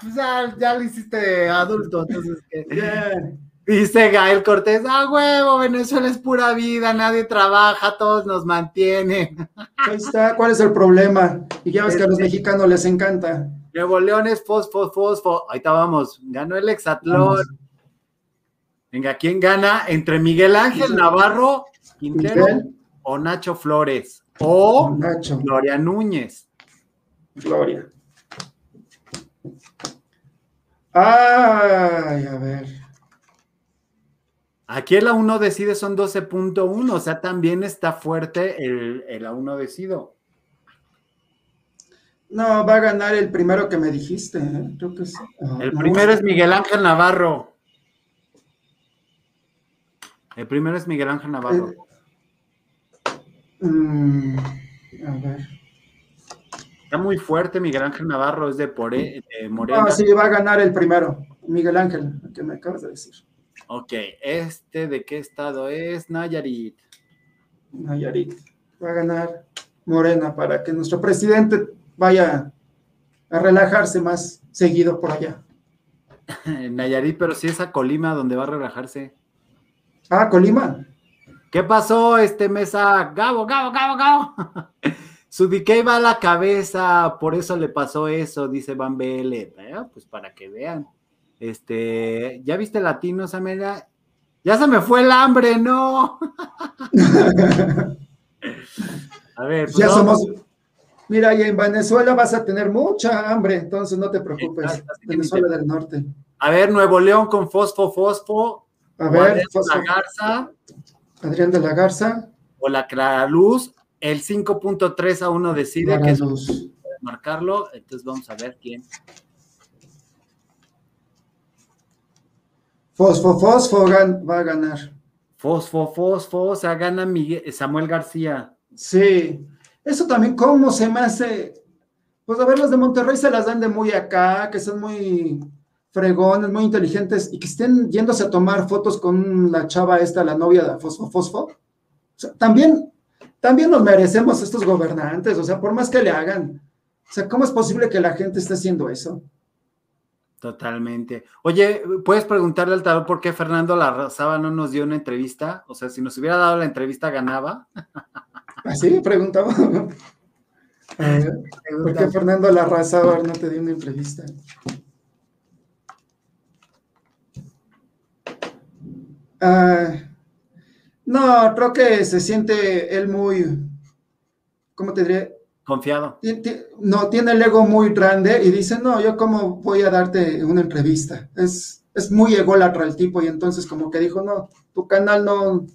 Pues ya, ya lo hiciste adulto, entonces. Ya. Dice Gael Cortés, ah, huevo, Venezuela es pura vida, nadie trabaja, todos nos mantienen. Ahí está, ¿cuál es el problema? Y ya ves que a los mexicanos les encanta. Nuevo León es fosfo, fosfo. Ahí estábamos. Ganó el Exatlón. Vamos. Venga, ¿quién gana? Entre Miguel Ángel Navarro Quintero Miguel, o Nacho Flores o Nacho, Gloria Núñez. Gloria. Ay, a ver. Aquí el A1 decide son 12.1, o sea, también está fuerte el, el A1 decido. No, va a ganar el primero que me dijiste. ¿eh? Creo que sí. Ah, El primero es Miguel Ángel Navarro. El primero es Miguel Ángel Navarro. Mm, a ver. Está muy fuerte Miguel Ángel Navarro, es de, Pore- de Morena. No, sí, va a ganar el primero. Miguel Ángel, el que me acabas de decir. Ok, este de qué estado es Nayarit. Nayarit. Va a ganar Morena para que nuestro presidente vaya a relajarse más seguido por allá. Nayarit, pero sí es a Colima donde va a relajarse. Ah, Colima. ¿Qué pasó, este mesa? Gabo, Gabo, Gabo, Gabo. Su DK va a la cabeza, por eso le pasó eso, dice Van BL. Eh, Pues para que vean. Este, ¿ya viste latinos, Amelia? Ya se me fue el hambre, no. A ver, pues ya vamos. somos. Mira, y en Venezuela vas a tener mucha hambre, entonces no te preocupes. Exacto, Venezuela del Norte. A ver, Nuevo León con Fosfo Fosfo. A ver, Adrián Fosfo- La Garza Adrián de la Garza. o la Claraluz. El 5.3 a 1 decide que es marcarlo. Entonces vamos a ver quién. Fosfo, Fosfo va a ganar. Fosfo, Fosfo, o sea, gana Miguel- Samuel García. Sí. Eso también, ¿cómo se me hace? Pues a ver, los de Monterrey se las dan de muy acá, que son muy fregones, muy inteligentes, y que estén yéndose a tomar fotos con la chava esta, la novia de Fosfo Fosfo. O sea, también, también nos merecemos estos gobernantes, o sea, por más que le hagan. O sea, ¿cómo es posible que la gente esté haciendo eso? Totalmente. Oye, ¿puedes preguntarle al tarot por qué Fernando Larrazaba no nos dio una entrevista? O sea, si nos hubiera dado la entrevista, ganaba. Así preguntaba. A ver, ¿Por qué Fernando Larrazábal no te dio una entrevista? Ah, no, creo que se siente él muy, ¿cómo te diré? Confiado. No, tiene el ego muy grande y dice, no, yo cómo voy a darte una entrevista. Es, es muy ególatra el tipo y entonces como que dijo, no, tu canal no,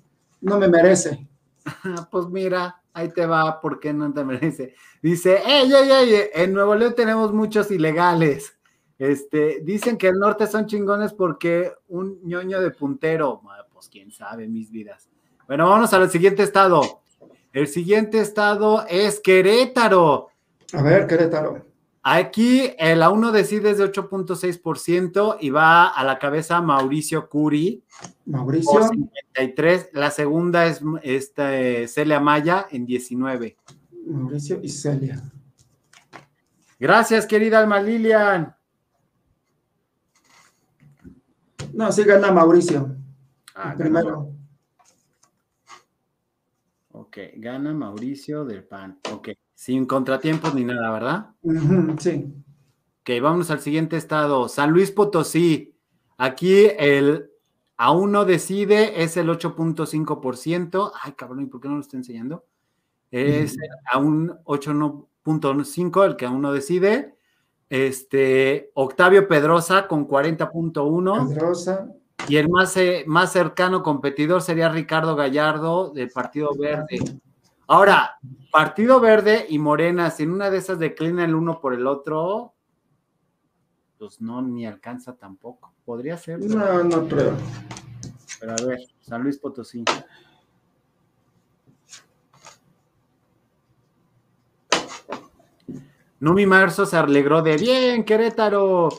no me merece. Pues mira, ahí te va, ¿por qué no te merece? Dice, ey, ey, ey, en Nuevo León tenemos muchos ilegales. Este, dicen que el norte son chingones porque un ñoño de puntero. Ah, Pues quién sabe, mis vidas. Bueno, vámonos al siguiente estado. El siguiente estado es Querétaro. A ver, Querétaro. Aquí el A1 decide es de 8.6% y va a la cabeza Mauricio Curi Mauricio. por 53. La segunda es este, Celia Maya en 19. Mauricio y Celia. Gracias, querida Alma Lilian. No, sí gana Mauricio. Ah, primero. Ok, gana Mauricio del PAN. Ok, sin contratiempos ni nada, ¿verdad? Sí. Ok, vamos al siguiente estado. San Luis Potosí. Aquí el A1 decide es el 8.5%. Ay, cabrón, ¿y por qué no lo está enseñando? Es a un 8.5 el que aún no decide. Este, Octavio Pedrosa con 40.1 Pedrosa. Y el más, eh, más cercano competidor sería Ricardo Gallardo del Partido Verde. Ahora, Partido Verde y Morena, si en una de esas declina el uno por el otro, pues no, ni alcanza tampoco. Podría ser, pero, No, no creo. pero a ver, San Luis Potosí. Numi Marzo se alegró de bien, Querétaro.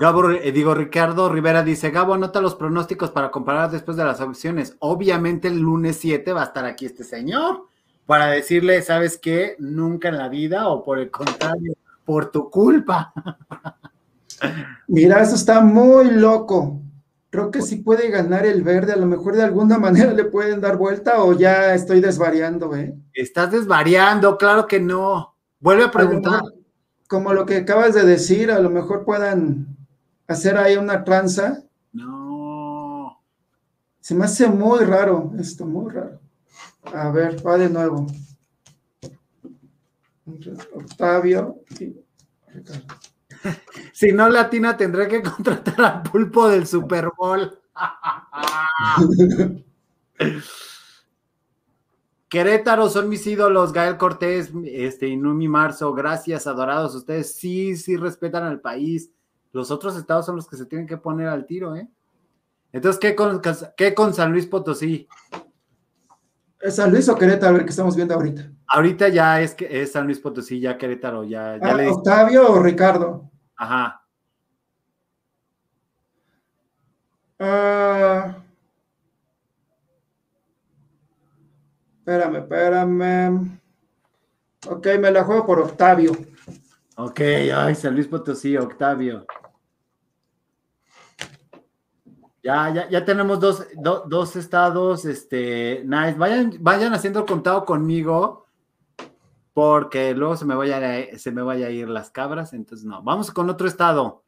Gabo, eh, digo, Ricardo Rivera dice, Gabo, anota los pronósticos para comparar después de las audiciones. Obviamente el lunes 7 va a estar aquí este señor para decirle, ¿sabes qué? Nunca en la vida o por el contrario, por tu culpa. Mira, eso está muy loco. Creo que sí puede ganar el verde. A lo mejor de alguna manera le pueden dar vuelta o ya estoy desvariando, ¿eh? Estás desvariando, claro que no. Vuelve a preguntar. Como lo que acabas de decir, a lo mejor puedan hacer ahí una tranza. No. Se me hace muy raro esto, muy raro. A ver, va de nuevo. Octavio y Ricardo. Si no latina, tendré que contratar al pulpo del Super Bowl. Querétaro son mis ídolos, Gael Cortés, este, Inumi Marzo, gracias, adorados. Ustedes sí, sí respetan al país. Los otros estados son los que se tienen que poner al tiro, ¿eh? Entonces, ¿qué con, qué con San Luis Potosí? ¿Es San Luis o Querétaro el que estamos viendo ahorita? Ahorita ya es que es San Luis Potosí, ya Querétaro, ya, ya Ah, le. ¿Octavio o Ricardo? Ajá. Ah, espérame, espérame. Ok, me la juego por Octavio. Ok, ay, San Luis Potosí, Octavio. Ya, ya, ya tenemos dos, do- dos estados, este, nice. Vayan, vayan haciendo el contado conmigo, porque luego se me, vayan a, se me vaya a ir las cabras, entonces no. Vamos con otro estado.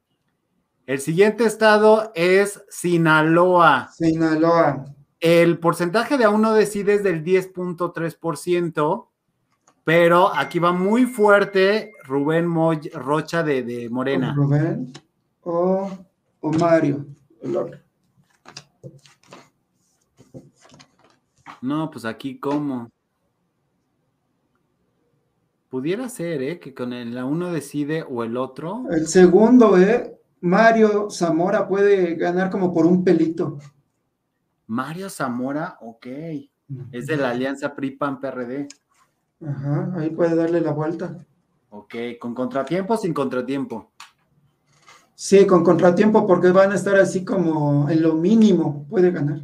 El siguiente estado es Sinaloa. Sinaloa. El porcentaje de aún no decide es del 10.3%, pero aquí va muy fuerte Rubén Moy- Rocha de, de Morena. Rubén o, o Mario. No, pues aquí cómo. Pudiera ser, ¿eh? Que con el la uno decide o el otro. El segundo, ¿eh? Mario Zamora puede ganar como por un pelito. Mario Zamora, ok. Es de la alianza PRI-PAN-PRD. Ajá, ahí puede darle la vuelta. Ok, con contratiempo o sin contratiempo. Sí, con contratiempo porque van a estar así como en lo mínimo, puede ganar.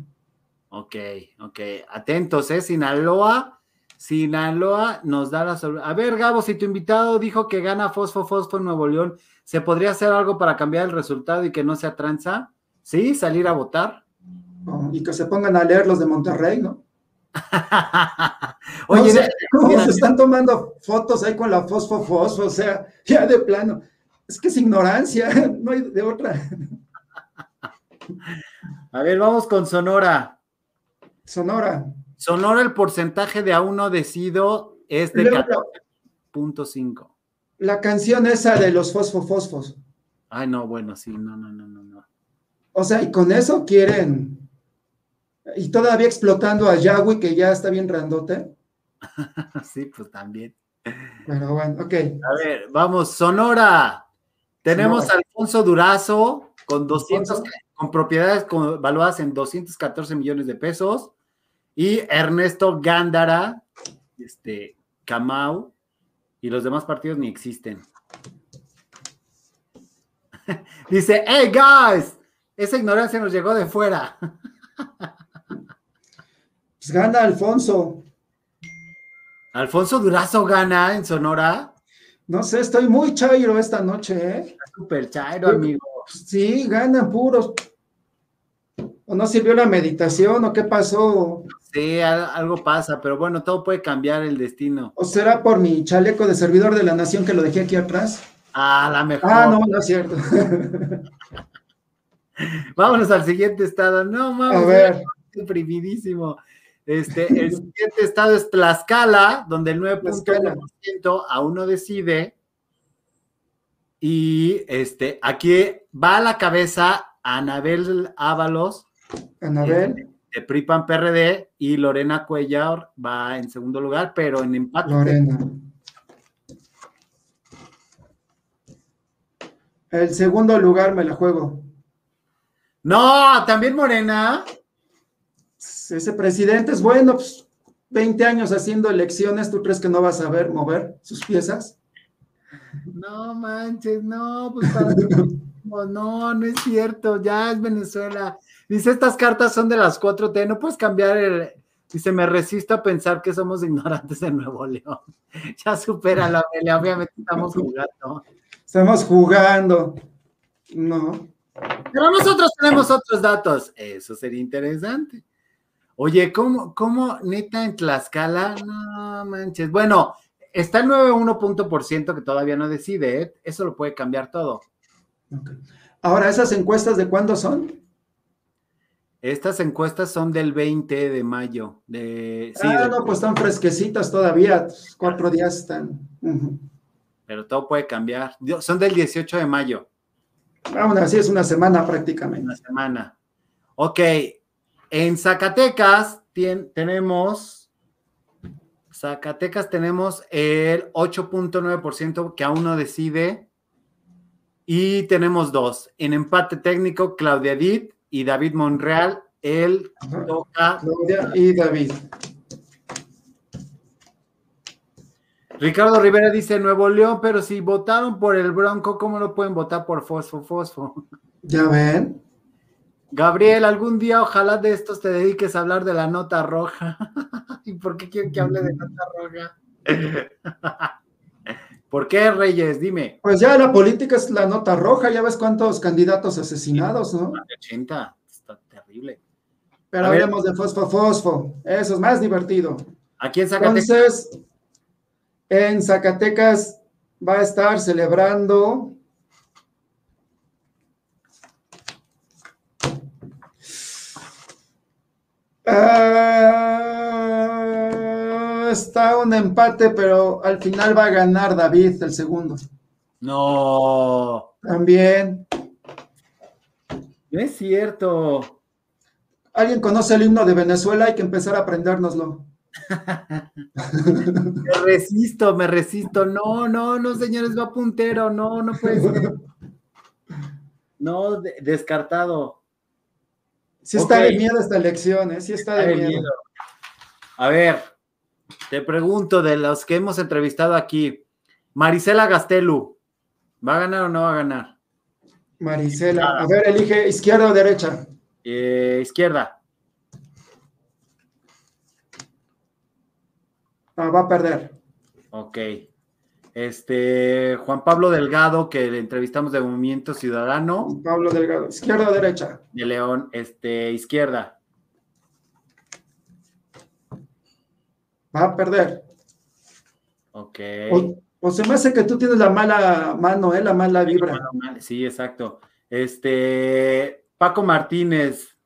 Ok, ok. Atentos, ¿eh? Sinaloa. Sinaloa nos da la solu- A ver, Gabo, si tu invitado dijo que gana Fosfo Fosfo en Nuevo León, ¿se podría hacer algo para cambiar el resultado y que no sea tranza? ¿Sí? ¿Salir a votar? Oh, y que se pongan a leer los de Monterrey, ¿no? Oye, O sea, de- ¿cómo mira, se están tomando fotos ahí con la fosfo fosfo? O sea, ya de plano. Es que es ignorancia, no hay de otra. a ver, vamos con Sonora. Sonora. Sonora, el porcentaje de aún no decido es de Luego, 14.5. la canción esa de los fosfo fosfos. Ay, no, bueno, sí, no, no, no, no, no. O sea, y con eso quieren. Y todavía explotando a Yahweh, que ya está bien grandote. Sí, pues también. Pero bueno, ok. A ver, vamos, Sonora. Tenemos Sonora. a Alfonso Durazo con 200, Alfonso. con propiedades con- valuadas en 214 millones de pesos. Y Ernesto Gándara, este, Camau, y los demás partidos ni existen. Dice, hey guys, esa ignorancia nos llegó de fuera. Pues gana Alfonso. Alfonso Durazo gana en Sonora. No sé, estoy muy chairo esta noche, ¿eh? Super chairo, amigo. Sí, ganan puros. ¿O no sirvió la meditación o qué pasó? Sí, al- algo pasa, pero bueno, todo puede cambiar el destino. ¿O será por mi chaleco de servidor de la nación que lo dejé aquí atrás? Ah, la mejor. Ah, no, no es cierto. Vámonos al siguiente estado. No, A mames, ver, deprimidísimo. Este, el siguiente estado es Tlaxcala, donde el 9.1% aún no decide. Y este, aquí va a la cabeza Anabel Ábalos Anabel, de PRIPAN PRD y Lorena Cuellar va en segundo lugar, pero en empate. Lorena. El segundo lugar me la juego. No, también Morena. Ese presidente es bueno, pues 20 años haciendo elecciones, ¿tú crees que no vas a ver mover sus piezas? No manches, no, pues para no, no es cierto, ya es Venezuela. Dice, estas cartas son de las 4T, no puedes cambiar el... Dice, me resisto a pensar que somos ignorantes de Nuevo León. Ya supera la pelea, obviamente estamos jugando. Estamos jugando. No. Pero nosotros tenemos otros datos. Eso sería interesante. Oye, ¿cómo, cómo neta en Tlaxcala? No manches. Bueno, está el 9.1 punto por ciento que todavía no decide, ¿eh? Eso lo puede cambiar todo. Ahora, ¿esas encuestas de cuándo son? Estas encuestas son del 20 de mayo. De, sí, ah, del- no, pues están fresquecitas todavía. Cuatro días están. Pero todo puede cambiar. Son del 18 de mayo, Aún así es una semana prácticamente. una semana. Ok, en Zacatecas tenemos, Zacatecas tenemos el 8.9% que aún no decide. Y tenemos dos. En empate técnico, Claudia Edith y David Monreal. Él Ajá. toca Claudia y David. Ricardo Rivera dice Nuevo León, pero si votaron por el Bronco, ¿cómo no pueden votar por Fosfo Fosfo? ¿Ya ven? Gabriel, algún día ojalá de estos te dediques a hablar de la nota roja. ¿Y por qué quieren que hable de nota roja? ¿Por qué, Reyes? Dime. Pues ya la política es la nota roja, ya ves cuántos candidatos asesinados, ¿no? Más de 80. Está, terrible. Pero A ver. hablemos de fosfo fosfo. Eso es más divertido. Aquí en Zacatecas. Entonces, en Zacatecas va a estar celebrando. Está un empate, pero al final va a ganar David el segundo. No, También. no es cierto. ¿Alguien conoce el himno de Venezuela? Hay que empezar a aprendérnoslo. Me resisto, me resisto. No, no, no, señores, va puntero. No, no puede ser. No, de- descartado. Sí está de miedo esta elección, ¿eh? Sí está de miedo. A ver, te pregunto de los que hemos entrevistado aquí, Marisela Gastelu, ¿va a ganar o no va a ganar? Marisela, a ver, elige izquierda o derecha. Eh, izquierda. Ah, va a perder. Ok. Este, Juan Pablo Delgado, que le entrevistamos de Movimiento Ciudadano, Pablo Delgado, izquierda o derecha. de León, este, izquierda. Va a perder. Ok. O, o se me hace que tú tienes la mala mano, ¿eh? La mala vibra. Sí, exacto. Este, Paco Martínez,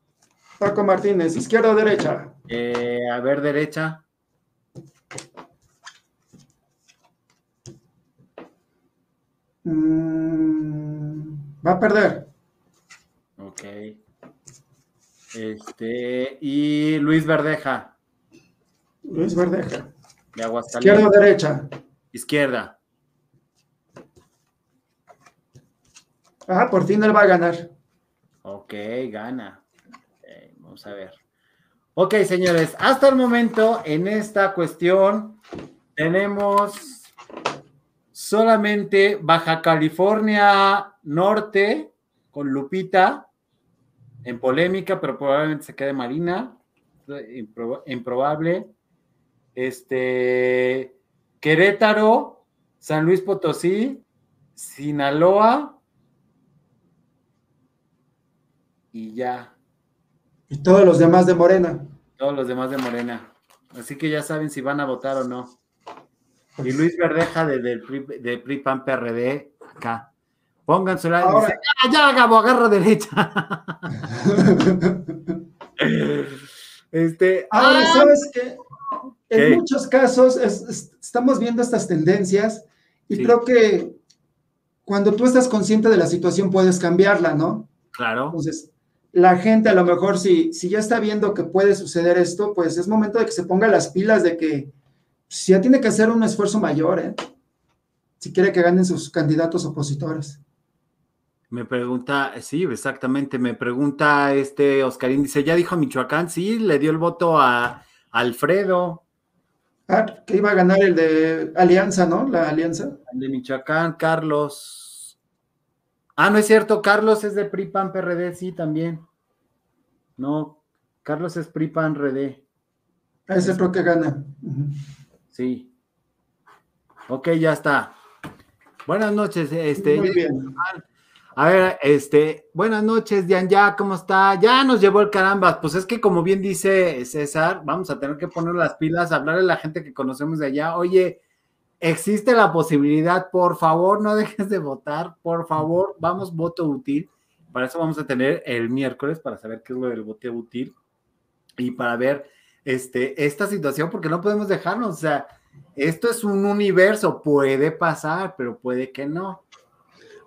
Paco Martínez, izquierda o derecha. eh, a ver, derecha. Mm, va a perder. Ok. Este, y Luis Verdeja, Luis Verdeja. de Izquierda Aguascalientes. o derecha. Izquierda. Ah, por fin él va a ganar. Ok, gana. Ok, vamos a ver. Ok, señores, hasta el momento en esta cuestión tenemos solamente Baja California Norte con Lupita en polémica, pero probablemente se quede Marina. Impro- improbable. Este Querétaro, San Luis Potosí, Sinaloa y ya. Y todos los demás de Morena. Todos los demás de Morena. Así que ya saben si van a votar o no. Y Luis Verdeja de, del PRI, de PRI PAN PRD acá. Póngansela. Ahora- Dice, "Ah, ya, Gabo, agarra derecha. este. Ahora, ah, ¿sabes qué? En muchos casos es- es- estamos viendo estas tendencias y Sí. creo que cuando tú estás consciente de la situación puedes cambiarla, ¿no? Claro. Entonces, la gente a lo mejor si, si ya está viendo que puede suceder esto, pues es momento de que se ponga las pilas de que pues, ya tiene que hacer un esfuerzo mayor, ¿eh? Si quiere que ganen sus candidatos opositores. Me pregunta, sí, exactamente. Me pregunta este Oscarín, dice, ¿ya dijo Michoacán? Sí, le dio el voto a Alfredo, Ah, que iba a ganar el de Alianza, ¿no? La Alianza. el de Michoacán, Carlos. Ah, no es cierto, Carlos es de PRI PAN PRD, sí, también. No, Carlos es PRI PAN RD, A ese creo que gana. Sí. Ok, ya está. Buenas noches, este. Muy bien. A ver, este, buenas noches, Dian, ya, ¿cómo está? Ya nos llevó el caramba. Pues es que, como bien dice César, vamos a tener que poner las pilas, hablarle a la gente que conocemos de allá. Oye, existe la posibilidad, por favor, no dejes de votar, por favor, vamos, voto útil. Para eso vamos a tener el miércoles para saber qué es lo del voto útil y para ver este, esta situación, porque no podemos dejarnos, o sea, esto es un universo, puede pasar, pero puede que no.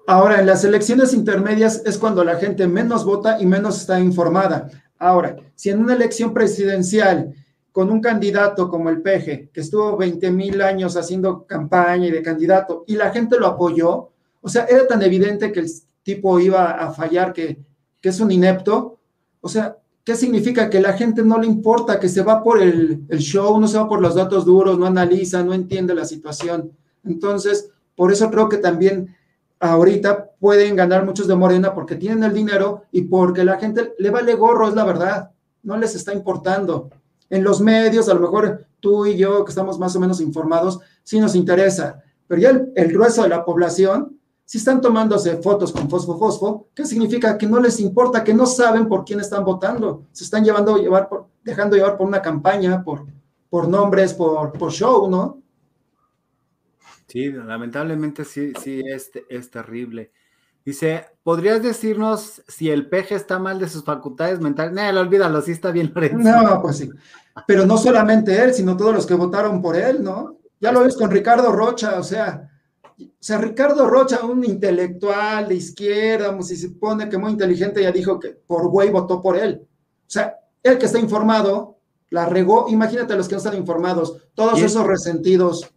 Ahora, en las elecciones intermedias es cuando la gente menos vota y menos está informada. Ahora, si en una elección presidencial con un candidato como el Peje, que estuvo 20 mil años haciendo campaña y de candidato, y la gente lo apoyó, o sea, era tan evidente que el tipo iba a fallar, que, que es un inepto, o sea, ¿qué significa? Que la gente no le importa, que se va por el, el show, no se va por los datos duros, no analiza, no entiende la situación. Entonces, por eso creo que también ahorita pueden ganar muchos de Morena porque tienen el dinero y porque la gente le vale gorro, es la verdad, no les está importando. En los medios, a lo mejor tú y yo, que estamos más o menos informados, sí nos interesa, pero ya el, el grueso de la población, Si están tomándose fotos con fosfo fosfo, ¿qué significa? Que no les importa, que no saben por quién están votando. Se están llevando llevar por, dejando llevar por una campaña, por, por nombres, por, por show, ¿no? Sí, lamentablemente sí, sí, es, es terrible. Dice, ¿podrías decirnos si el peje está mal de sus facultades mentales? No, olvídalo, sí está bien, Lorenzo. No, pues sí. Pero no solamente él, sino todos los que votaron por él, ¿no? Ya lo ves con Ricardo Rocha, o sea, o sea, Ricardo Rocha, un intelectual de izquierda, si se pone que muy inteligente, ya dijo que por güey votó por él. O sea, el que está informado, la regó, imagínate los que no están informados, todos esos resentidos.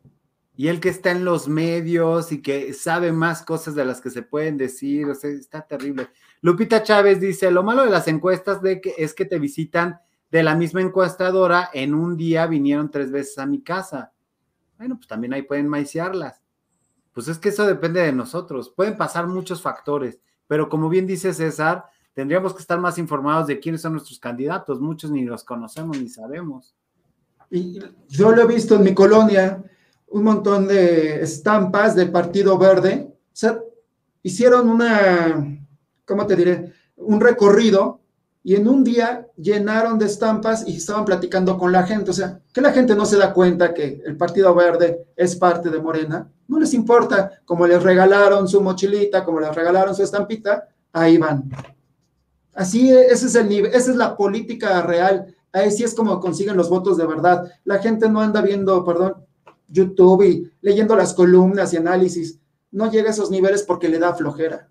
Y el que está en los medios y que sabe más cosas de las que se pueden decir, o sea, está terrible. Lupita Chávez dice, lo malo de las encuestas de que es que te visitan de la misma encuestadora, en un día vinieron tres veces a mi casa. Bueno, pues también ahí pueden maiciarlas. Pues es que eso depende de nosotros. Pueden pasar muchos factores, pero como bien dice César, tendríamos que estar más informados de quiénes son nuestros candidatos. Muchos ni los conocemos ni sabemos. Y yo lo he visto en mi colonia, un montón de estampas del Partido Verde. O sea, hicieron una, ¿cómo te diré? Un recorrido y en un día llenaron de estampas y estaban platicando con la gente. O sea, que la gente no se da cuenta que el Partido Verde es parte de Morena. No les importa, como les regalaron su mochilita, como les regalaron su estampita, ahí van. Así, ese es el nivel, esa es la política real. Ahí sí es como consiguen los votos de verdad. La gente no anda viendo, perdón, YouTube y leyendo las columnas y análisis. No llega a esos niveles porque le da flojera.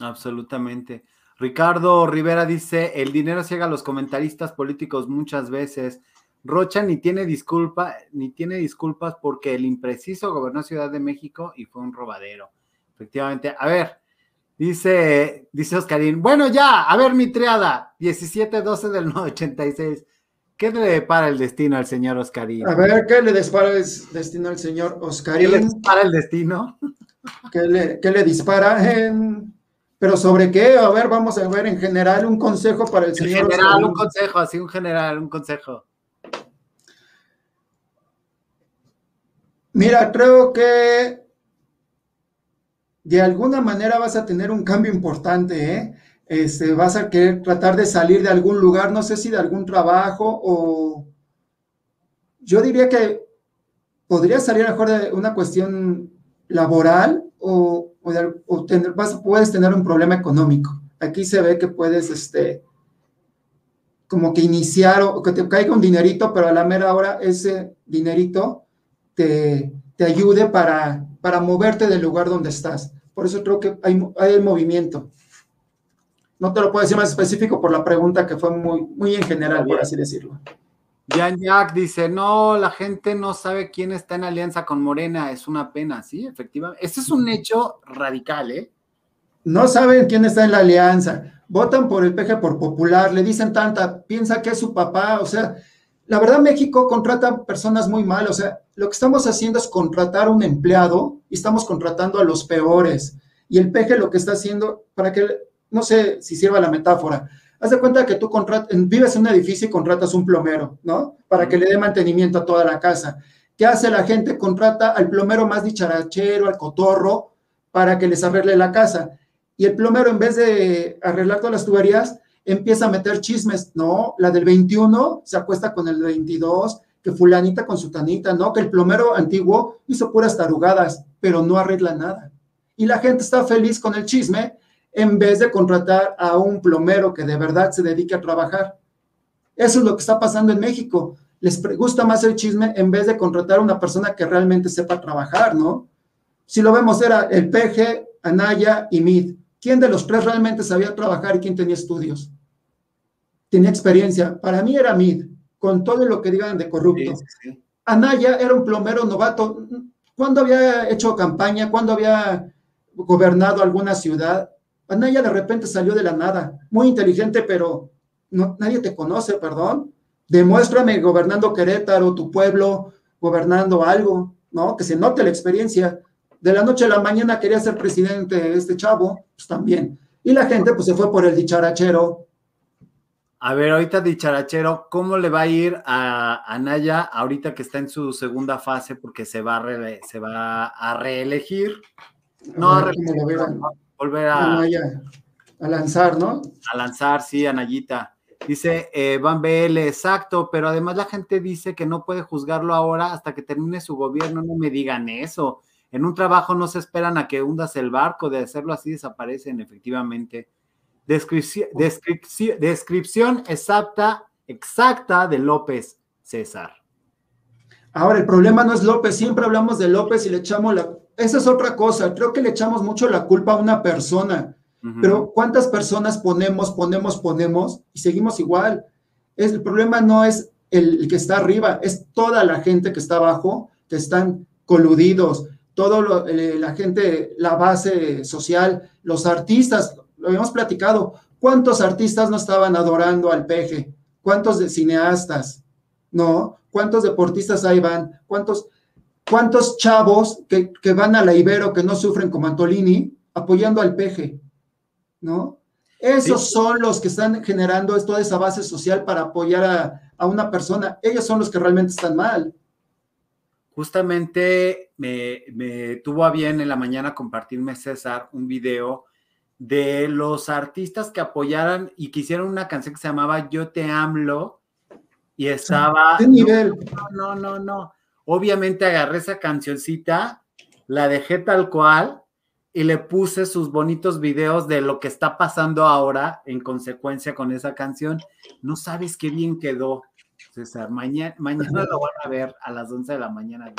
Absolutamente. Ricardo Rivera dice, el dinero ciega a los comentaristas políticos muchas veces. Rocha ni tiene disculpa, ni tiene disculpas porque el impreciso gobernó Ciudad de México y fue un robadero. Efectivamente. A ver, dice, dice Oscarín, bueno ya, a ver mi triada, 17-12 del 86. ¿Qué le depara el destino al señor Oscarín? A ver, ¿qué le dispara el destino al señor ¿Qué le Oscarín? dispara el destino? ¿Qué le, qué le dispara? En- ¿Pero sobre qué? A ver, vamos a ver en general un consejo para el En señor general, Oscarín. un consejo, así un general, un consejo. Mira, creo que de alguna manera vas a tener un cambio importante, ¿eh? Este, vas a querer tratar de salir de algún lugar, no sé si de algún trabajo o yo diría que podría salir mejor de una cuestión laboral o, o tener- vas- puedes tener un problema económico. Aquí se ve que puedes, este, como que iniciar o que te caiga un dinerito, pero a la mera hora ese dinerito te, te ayude para, para moverte del lugar donde estás. Por eso creo que hay, hay movimiento. No te lo puedo decir más específico por la pregunta que fue muy, muy en general, por así decirlo. Jan Jack dice, no, la gente no sabe quién está en alianza con Morena, es una pena, sí, efectivamente. Ese es un hecho radical, ¿eh? No saben quién está en la alianza. Votan por el PG por popular, le dicen tanta, piensa que es su papá. O sea, la verdad México contrata personas muy mal. O sea, lo que estamos haciendo es contratar a un empleado y estamos contratando a los peores. Y el PG lo que está haciendo, para que, no sé si sirva la metáfora, haz de cuenta que tú vives en un edificio y contratas un plomero, ¿no? Para que le dé mantenimiento a toda la casa. ¿Qué hace la gente? Contrata al plomero más dicharachero, al cotorro, para que les arregle la casa. Y el plomero, en vez de arreglar todas las tuberías, empieza a meter chismes. No, la del 21 se acuesta con el 22, que fulanita con su tanita, no, que el plomero antiguo hizo puras tarugadas, pero no arregla nada. Y la gente está feliz con el chisme en vez de contratar a un plomero que de verdad se dedique a trabajar. Eso es lo que está pasando en México. Les gusta más el chisme en vez de contratar a una persona que realmente sepa trabajar, ¿no? Si lo vemos, era el PG, Anaya y Mid. ¿Quién de los tres realmente sabía trabajar y quién tenía estudios? Tenía experiencia. Para mí era Mid, con todo lo que digan de corrupto. Sí, sí, sí. Anaya era un plomero novato. ¿Cuándo había hecho campaña? ¿Cuándo había gobernado alguna ciudad? Anaya de repente salió de la nada. Muy inteligente, pero no, nadie te conoce, perdón. Demuéstrame gobernando Querétaro, tu pueblo, gobernando algo, ¿no? Que se note la experiencia. De la noche a la mañana quería ser presidente este chavo, pues también. Y la gente pues se fue por el dicharachero, A ver, ahorita dicharachero, ¿cómo le va a ir a Anaya ahorita que está en su segunda fase porque se va a, re- se va a reelegir? No, A ver cómo lo vean. Volver Ah, a, lanzar, ¿no? a lanzar, sí, Anayita. Dice eh, Van BL, exacto, pero además la gente dice que no puede juzgarlo ahora hasta que termine su gobierno. No me digan eso. En un trabajo no se esperan a que hundas el barco, de hacerlo así desaparecen, efectivamente. Descripci- descripci- descripción exacta, exacta de López César. Ahora, el problema no es López, siempre hablamos de López y le echamos la... Esa es otra cosa, creo que le echamos mucho la culpa a una persona, pero ¿cuántas personas ponemos, ponemos, ponemos y seguimos igual? Es, el problema no es el, el que está arriba, es toda la gente que está abajo, que están coludidos, todo lo- eh, la gente, la base social, los artistas, lo habíamos platicado, ¿cuántos artistas no estaban adorando al peje? ¿Cuántos de cineastas? ¿No? ¿Cuántos deportistas ahí van? ¿Cuántos, cuántos chavos que, que van a la Ibero que no sufren como Antolini apoyando al peje? ¿No? Esos Sí. son los que están generando toda esa base social para apoyar a, a una persona. Ellos son los que realmente están mal. Justamente me, me tuvo a bien en la mañana compartirme César un video de los artistas que apoyaran y que hicieron una canción que se llamaba Yo te amlo y estaba... ¿Qué nivel? No, no, no, no. Obviamente agarré esa cancioncita, la dejé tal cual y le puse sus bonitos videos de lo que está pasando ahora en consecuencia con esa canción. No sabes qué bien quedó, César. Mañana, mañana lo van a ver a las 11 de la mañana.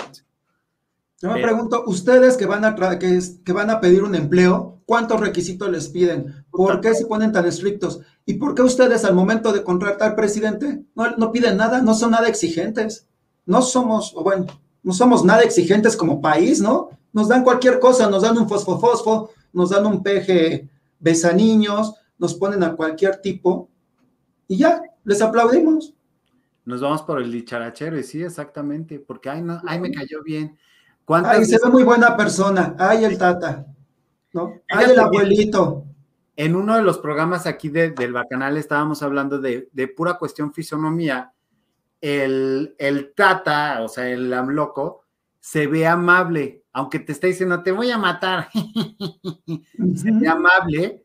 Yo me Pero- pregunto, ustedes que van, a que, que van a pedir un empleo, ¿cuántos requisitos les piden? ¿Por qué se ponen tan estrictos? ¿Y por qué ustedes al momento de contratar presidente no, no piden nada, no son nada exigentes? No somos, o bueno, no somos nada exigentes como país, ¿no? Nos dan cualquier cosa, nos dan un fosfofosfo, nos dan un peje besaniños, nos ponen a cualquier tipo y ya, les aplaudimos. Nos vamos por el dicharachero y sí, exactamente, porque ay, no, ay, me cayó bien. ¿Cuántas Ay, se ve muy buena persona. Ay, el tata, ¿no? Ay, el abuelito. en uno de los programas aquí de- del Bacanal estábamos hablando de, de pura cuestión fisonomía. El, el tata, o sea, el amloco, se ve amable, aunque te está diciendo, te voy a matar. se ve amable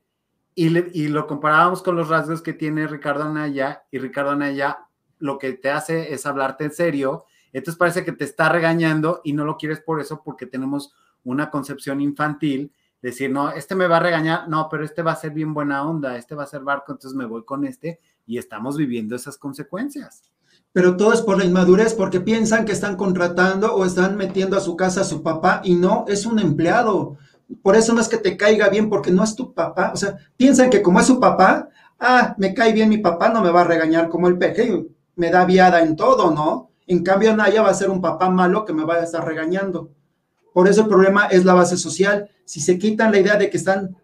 y, le- y lo comparábamos con los rasgos que tiene Ricardo Anaya y Ricardo Anaya lo que te hace es hablarte en serio, entonces parece que te está regañando y no lo quieres por eso porque tenemos una concepción infantil, decir, no, este me va a regañar, no, pero este va a ser bien buena onda, este va a ser barco, entonces me voy con este y estamos viviendo esas consecuencias. Pero todo es por la inmadurez, porque piensan que están contratando o están metiendo a su casa a su papá y no, es un empleado. Por eso no es que te caiga bien, porque no es tu papá. O sea, piensan que como es su papá, ah, me cae bien mi papá, no me va a regañar como el peje, me da viada en todo, ¿no? En cambio, Naya va a ser un papá malo que me va a estar regañando. Por eso el problema es la base social. Si se quitan la idea de que están,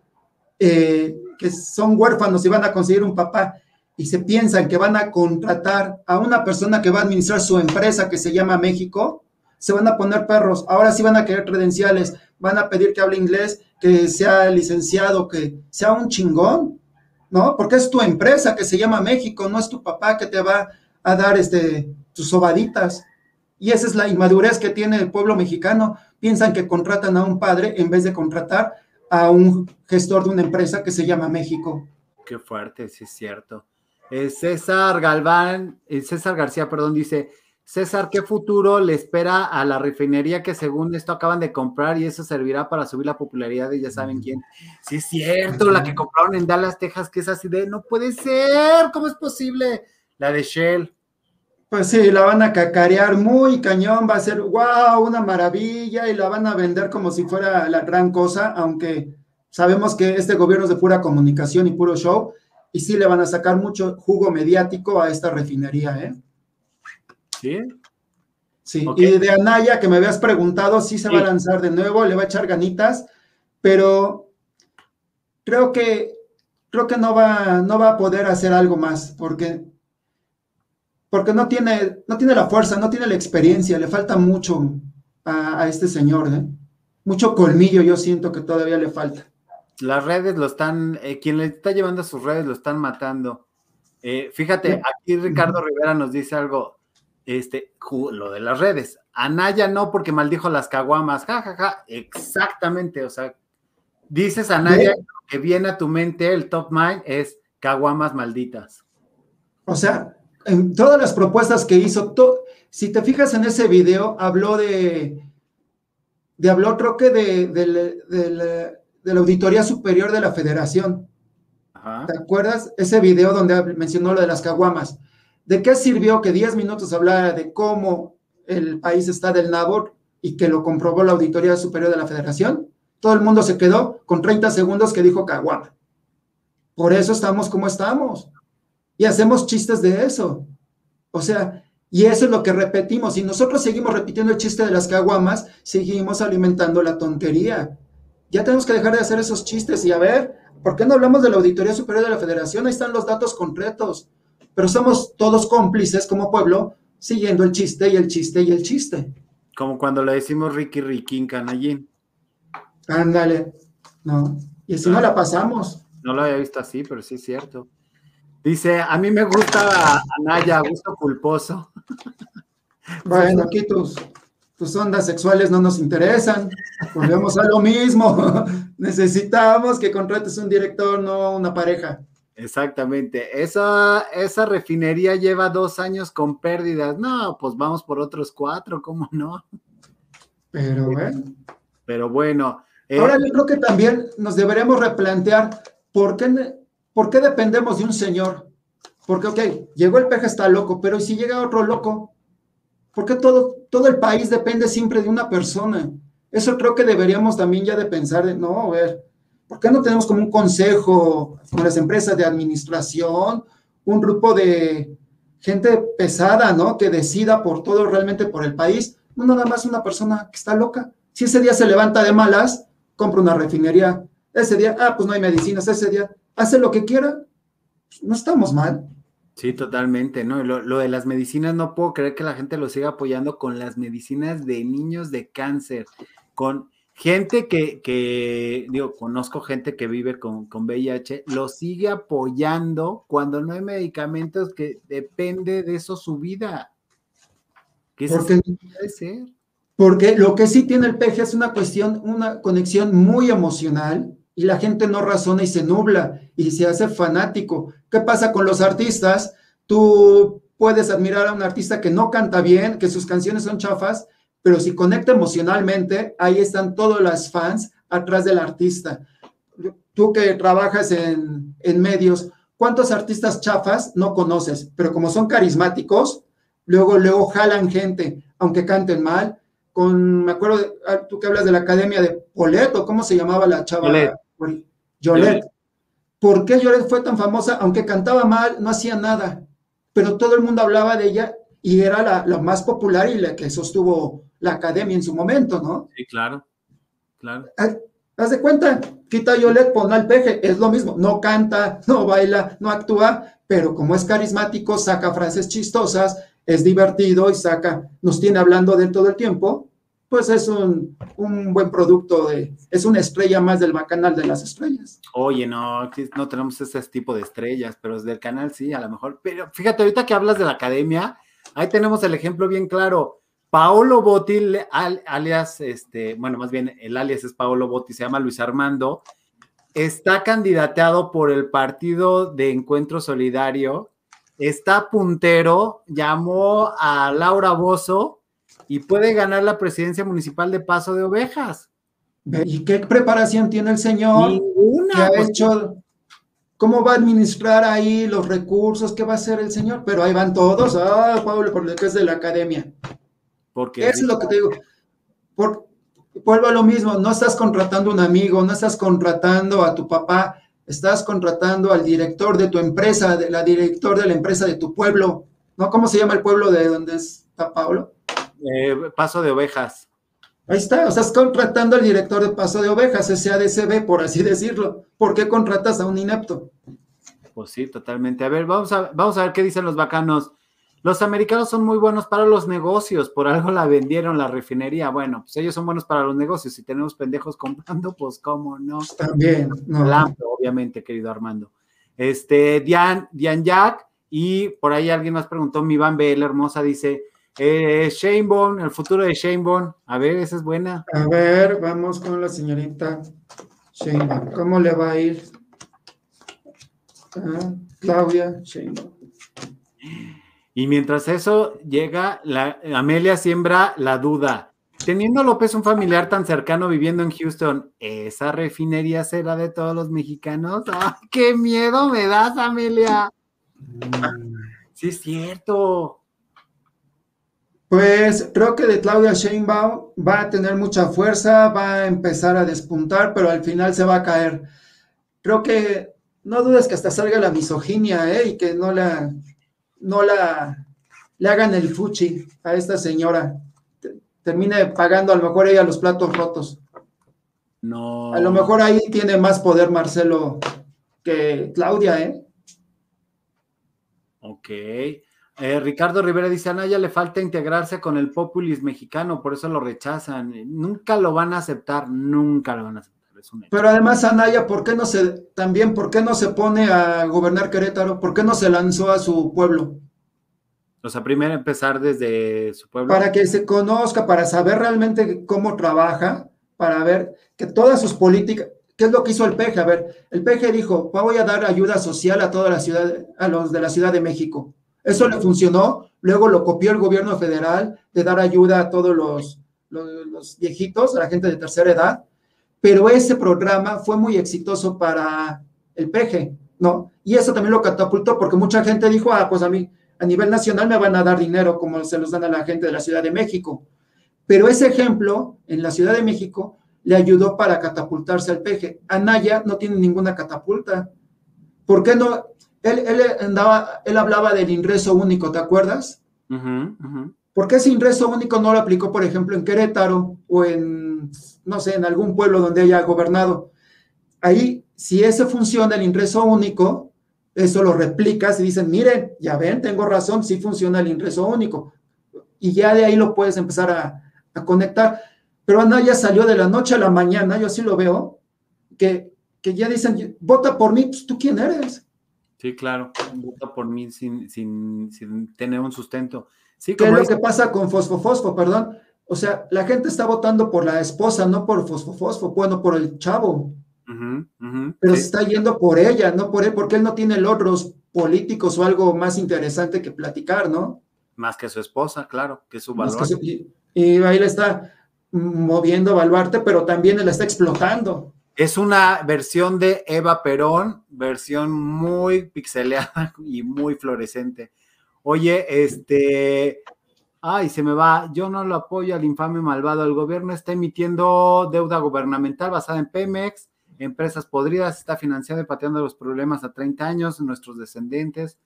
eh, que son huérfanos y van a conseguir un papá y se piensan que van a contratar a una persona que va a administrar su empresa que se llama México, se van a poner perros. Ahora sí van a querer credenciales, van a pedir que hable inglés, que sea licenciado, que sea un chingón, ¿no? Porque es tu empresa que se llama México, no es tu papá que te va a dar este, tus sobaditas. Y esa es la inmadurez que tiene el pueblo mexicano. Piensan que contratan a un padre en vez de contratar a un gestor de una empresa que se llama México. Qué fuerte, sí es cierto. Eh, César Galván, eh, César García, perdón, dice, César, ¿qué futuro le espera a la refinería que según esto acaban de comprar y eso servirá para subir la popularidad de ya saben quién? Sí es cierto, la que compraron en Dallas, Texas, que es así de, no puede ser, ¿cómo es posible? La de Shell. Pues sí, la van a cacarear muy cañón, va a ser wow, una maravilla y la van a vender como si fuera la gran cosa, aunque sabemos que este gobierno es de pura comunicación y puro show, y sí le van a sacar mucho jugo mediático a esta refinería, ¿eh? ¿Sí? Sí, y de Anaya, que me habías preguntado, sí se va a lanzar de nuevo, le va a echar ganitas, pero creo que creo que no va, no va a poder hacer algo más, porque, porque no tiene, no tiene la fuerza, no tiene la experiencia, le falta mucho a, a este señor, ¿eh? Mucho colmillo, yo siento que todavía le falta. Las redes lo están, eh, quien le está llevando a sus redes lo están matando. Eh, fíjate, aquí Ricardo Rivera nos dice algo, este, lo de las redes. Anaya no, porque maldijo las caguamas, ja, ja, ja, exactamente, o sea, Dices a Nadia que viene a tu mente, el top mind es caguamas malditas. O sea, en todas las propuestas que hizo, to- si te fijas en ese video, habló de, de habló creo que de, del- del- de la Auditoría Superior de la Federación. Ajá. ¿Te acuerdas? Ese video donde mencionó lo de las caguamas. ¿De qué sirvió que 10 minutos hablara de cómo el país está del NABOR y que lo comprobó la Auditoría Superior de la Federación? Todo el mundo se quedó con 30 segundos que dijo caguama. Por eso estamos como estamos. Y hacemos chistes de eso. O sea, y eso es lo que repetimos. Si nosotros seguimos repitiendo el chiste de las caguamas, seguimos alimentando la tontería. Ya tenemos que dejar de hacer esos chistes y a ver, ¿por qué no hablamos de la Auditoría Superior de la Federación? Ahí están los datos concretos. Pero somos todos cómplices como pueblo, siguiendo el chiste y el chiste y el chiste. Como cuando le decimos Ricky Riquín Canallín. Ándale. No. Y si no la pasamos. No lo había visto así, pero sí es cierto. Dice, a mí me gusta Anaya, gusto culposo. Bueno, aquí tus, ondas sexuales no nos interesan. Volvemos a lo mismo. Necesitamos que contrates un director, no una pareja. Exactamente. Esa, esa refinería lleva dos años con pérdidas. No, pues vamos por otros cuatro, ¿cómo no? Pero bueno. Pero bueno. eh, Ahora yo creo que también nos deberemos replantear por qué, por qué dependemos de un señor. Porque, ok, llegó el peje, está loco, pero ¿y si llega otro loco? ¿Por qué todo, todo el país depende siempre de una persona? Eso creo que deberíamos también ya de pensar, de, no, a ver, ¿por qué no tenemos como un consejo con las empresas de administración, un grupo de gente pesada, ¿no? Que decida por todo realmente por el país, no nada más una persona que está loca. Si ese día se levanta de malas, compra una refinería. Ese día, ah, pues no hay medicinas. Ese día, hace lo que quiera. Pues, no estamos mal. Sí, totalmente, ¿no? Lo, lo de las medicinas, no puedo creer que la gente lo siga apoyando con las medicinas de niños de cáncer, con gente que, que digo, conozco gente que vive con, con VIH, lo sigue apoyando cuando no hay medicamentos que depende de eso su vida. ¿Qué Porque, puede ser? porque lo que sí tiene el peje es una cuestión, una conexión muy emocional y la gente no razona y se nubla y se hace fanático. ¿Qué pasa con los artistas? Tú puedes admirar a un artista que no canta bien, que sus canciones son chafas, pero si conecta emocionalmente, ahí están todos los fans atrás del artista. Tú que trabajas en, en medios, ¿cuántos artistas chafas no conoces? Pero como son carismáticos, luego, luego jalan gente, aunque canten mal. Con, me acuerdo, de- ah, tú que hablas de la academia de Polet, o cómo se llamaba la chava. Yolette. ¿Por qué Yolette fue tan famosa? Aunque cantaba mal, no hacía nada. Pero todo el mundo hablaba de ella y era la, la más popular y la que sostuvo la academia en su momento, ¿no? Sí, claro, claro. Haz- de cuenta, quita a pon al peje, es lo mismo, no canta, no baila, no actúa, pero como es carismático, saca frases chistosas, es divertido y saca, nos tiene hablando de él todo el tiempo, pues es un, un buen producto, de, es una estrella más del bacanal de las estrellas. Oye, no, no tenemos ese tipo de estrellas, pero del canal sí, a lo mejor. Pero fíjate, ahorita que hablas de la academia, ahí tenemos el ejemplo bien claro. Paolo Botti, alias, este, bueno, más bien el alias es Paolo Botti, se llama Luis Armando, está candidateado por el Partido de Encuentro Solidario, está puntero, llamó a Laura Bozo y puede ganar la presidencia municipal de Paso de Ovejas. Ve, ¿Y qué preparación tiene el señor? Ninguna. ¿Qué ha pues, hecho? ¿Cómo va a administrar ahí los recursos? ¿Qué va a hacer el señor? Pero ahí van todos, ah, Pablo, por lo que es de la academia. porque Eso es lo que te digo. Por, vuelvo a lo mismo, no estás contratando a un amigo, no estás contratando a tu papá, estás contratando al director de tu empresa, de la director de la empresa de tu pueblo, ¿no? ¿Cómo se llama el pueblo de donde está Pablo? Eh, paso de ovejas. Ahí está, o sea, estás contratando al director de Paso de Ovejas, ese ADCB, por así decirlo. ¿Por qué contratas a un inepto? Pues sí, totalmente. A ver, vamos a, vamos a ver qué dicen los bacanos. Los americanos son muy buenos para los negocios, por algo la vendieron la refinería. Bueno, pues ellos son buenos para los negocios. Si tenemos pendejos comprando, pues cómo no. También, no. Lampo, obviamente, querido Armando. Este, Dian, Dian Jack, y por ahí alguien más preguntó, mi Van BL hermosa, dice, eh, Shane Bone, el futuro de Shane Bone. A ver, esa es buena. A ver, vamos con la señorita Sheinbaum. ¿Cómo le va a ir? Ah, Claudia Sheinbaum. Y mientras eso llega, la, Amelia siembra la duda. Teniendo López un familiar tan cercano viviendo en Houston, ¿esa refinería será de todos los mexicanos? ¡Ay, qué miedo me das, Amelia! Sí, es cierto. Pues creo que de Claudia Sheinbaum va a tener mucha fuerza, va a empezar a despuntar, pero al final se va a caer. Creo que no dudes que hasta salga la misoginia, ¿eh? Y que no la, no la, le hagan el fuchi a esta señora. Te- Termine pagando a lo mejor ella los platos rotos. No. A lo mejor ahí tiene más poder Marcelo que Claudia, ¿eh? Ok. Eh, Ricardo Rivera dice, a Naya le falta integrarse con el populis mexicano, por eso lo rechazan. Nunca lo van a aceptar, nunca lo van a aceptar. Pero además, Anaya, ¿por qué no se, también, por qué no se pone a gobernar Querétaro? ¿Por qué no se lanzó a su pueblo? O sea, primero empezar desde su pueblo. Para que se conozca, para saber realmente cómo trabaja, para ver que todas sus políticas, ¿qué es lo que hizo el PG? A ver, el PG dijo, voy a dar ayuda social a toda la ciudad, a los de la Ciudad de México. Eso le funcionó, luego lo copió el gobierno federal de dar ayuda a todos los, los, viejitos, a la gente de tercera edad, pero ese programa fue muy exitoso para el PG, ¿no? Y eso también lo catapultó porque mucha gente dijo, ah, pues a mí a nivel nacional me van a dar dinero como se los dan a la gente de la Ciudad de México. Pero ese ejemplo en la Ciudad de México le ayudó para catapultarse al PG. Anaya no tiene ninguna catapulta. ¿Por qué no? Él, él andaba, él hablaba del ingreso único, ¿te acuerdas? Ujú. ¿Por qué ese ingreso único no lo aplicó, por ejemplo, en Querétaro o en, no sé, en algún pueblo donde haya gobernado? Ahí, si ese funciona, el ingreso único, eso lo replicas y dicen, miren, ya ven, tengo razón, sí funciona el ingreso único. Y ya de ahí lo puedes empezar a, a conectar. Pero Anaya salió de la noche a la mañana, yo así lo veo, que, que ya dicen, vota por mí, pues tú quién eres. Sí, claro. Vota por mí sin, sin, sin tener un sustento. Sí, ¿Qué es lo que pasa con Fosfo Fosfo, perdón? O sea, la gente está votando por la esposa, no por Fosfo Fosfo, bueno, por el chavo, pero sí. se está yendo por ella, no por él, porque él no tiene logros políticos o algo más interesante que platicar, ¿no? Más que su esposa, claro, que es su valor. su- y, y ahí le está moviendo Baluarte, pero también él está explotando. Es una versión de Eva Perón, versión muy pixeleada y muy fluorescente. Oye, este, ay, se me va, yo no lo apoyo al infame malvado. El gobierno está emitiendo deuda gubernamental basada en Pemex, empresas podridas, está financiando y pateando los problemas a 30 años, nuestros descendientes.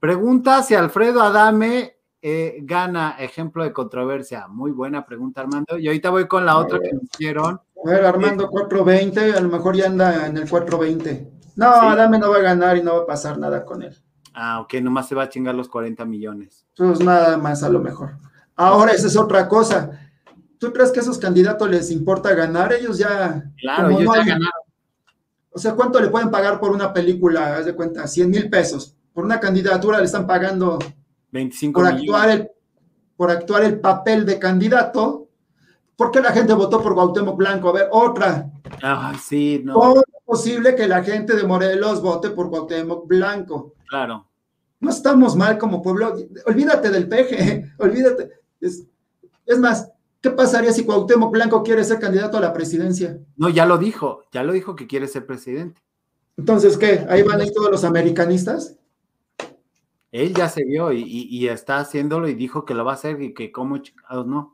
Pregunta si Alfredo Adame eh, gana, ejemplo de controversia. Muy buena pregunta, Armando. Y ahorita voy con la otra que nos hicieron. A ver, Armando 420, a lo mejor ya anda en el 420. No, Sí. Adame no va a ganar y no va a pasar nada con él. Ah, ok, nomás se va a chingar los 40 millones. Pues nada más a lo mejor. Ahora, esa es otra cosa. ¿Tú crees que a esos candidatos les importa ganar? Ellos ya. Claro, ellos no ya hay- ganaron. O sea, ¿cuánto le pueden pagar por una película? Haz de cuenta, 100 mil pesos. Por una candidatura le están pagando 25 por millones. actuar, el, por actuar el papel de candidato. ¿Por qué la gente votó por Cuauhtémoc Blanco? A ver, otra. Ay, sí, no, ¿Cómo es posible que la gente de Morelos vote por Cuauhtémoc Blanco? claro. No estamos mal como pueblo. Olvídate del peje, olvídate. Es, es más, ¿qué pasaría si Cuauhtémoc Blanco quiere ser candidato a la presidencia? No, ya lo dijo, ya lo dijo que quiere ser presidente. Entonces, ¿qué? ¿Ahí van a ir todos los americanistas? Él ya se vio y, y- y está haciéndolo y dijo que lo va a hacer y que como chingados no.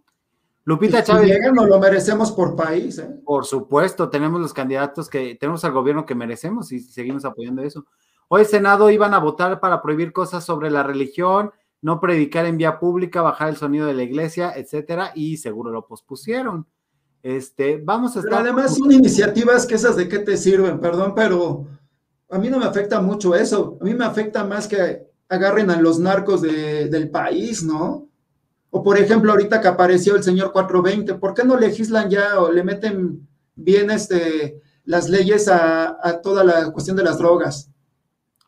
Lupita Chávez, nos lo merecemos por país. ¿eh? por supuesto, tenemos los candidatos que tenemos al gobierno que merecemos y seguimos apoyando eso. Hoy Senado iban a votar para prohibir cosas sobre la religión, no predicar en vía pública, bajar el sonido de la iglesia, etcétera, y seguro lo pospusieron. Este, vamos a Pero estar. además son iniciativas que esas de qué te sirven, perdón, pero a mí no me afecta mucho eso. A mí me afecta más que agarren a los narcos de- del país, ¿no? O por ejemplo, ahorita que apareció el señor 420, ¿por qué no legislan ya o le meten bien este, las leyes a, a toda la cuestión de las drogas?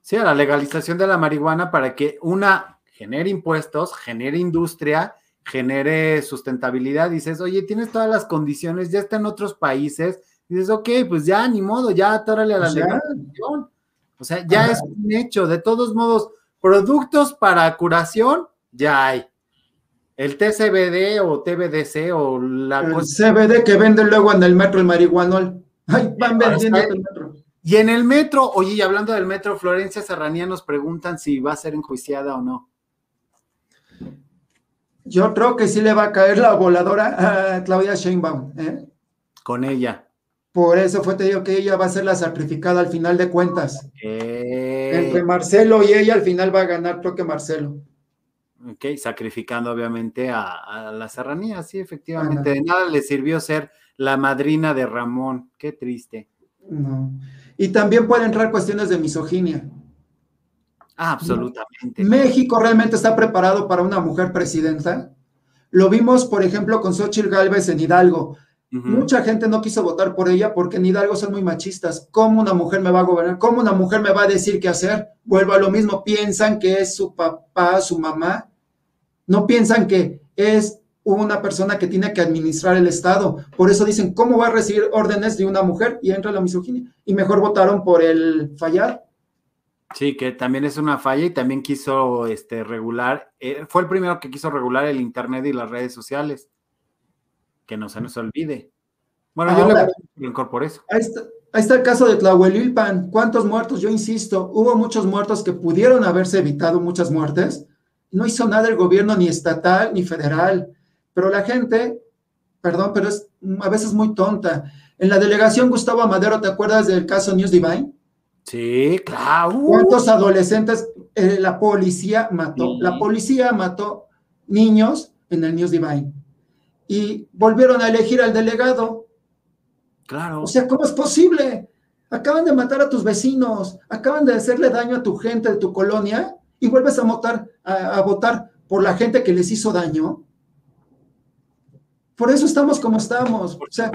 Sí, a la legalización de la marihuana para que una genere impuestos, genere industria, genere sustentabilidad. Dices, oye, tienes todas las condiciones, ya está en otros países, dices, ok, pues ya, ni modo, ya atórale a la Pues legalización. O sea, ya Ajá. es un hecho. De todos modos, productos para curación, ya hay. El TCBD o TBDC o la El cosa. CBD que venden luego en el metro el marihuanol. Ay, van vendiendo en el metro. Y en el metro, oye, y hablando del metro, Florencia Serranía nos preguntan si va a ser enjuiciada o no. Yo creo que sí le va a caer la voladora a Claudia Sheinbaum. ¿eh? Con ella. Por eso fue, te digo que ella va a ser la sacrificada al final de cuentas. Entre Marcelo y ella al final va a ganar, creo que Marcelo. Ok, sacrificando obviamente a, a la serranía, sí, efectivamente. De nada le sirvió ser la madrina de Ramón. Qué triste. No. Y también pueden entrar cuestiones de misoginia. Ah, absolutamente. México realmente está preparado para una mujer presidenta. Lo vimos, por ejemplo, con Xochitl Gálvez en Hidalgo. Mucha gente no quiso votar por ella porque en Hidalgo son muy machistas. ¿Cómo una mujer me va a gobernar? ¿Cómo una mujer me va a decir qué hacer? Vuelvo a lo mismo. Piensan que es su papá, su mamá. No piensan que es una persona que tiene que administrar el Estado. Por eso dicen, ¿cómo va a recibir órdenes de una mujer? Y entra la misoginia. Y mejor votaron por el fallar. Sí, que también es una falla y también quiso este, regular, eh, fue el primero que quiso regular el Internet y las redes sociales. Que no se nos olvide. Bueno, yo Ahora- rencor por eso. Ahí está, ahí está el caso de Tlahuelilpan. ¿Cuántos muertos? Yo insisto, hubo muchos muertos que pudieron haberse evitado muchas muertes. No hizo nada el gobierno ni estatal ni federal. Pero la gente, perdón, pero es a veces muy tonta. En la delegación Gustavo Amadero, ¿te acuerdas del caso News Divine? Sí, claro. ¿Cuántos adolescentes eh, la policía mató? Sí. La policía mató niños en el News Divine. Y volvieron a elegir al delegado. claro. O sea, ¿cómo es posible? Acaban de matar a tus vecinos, acaban de hacerle daño a tu gente de tu colonia y vuelves a votar, a, a votar por la gente que les hizo daño. Por eso estamos como estamos. por O sea,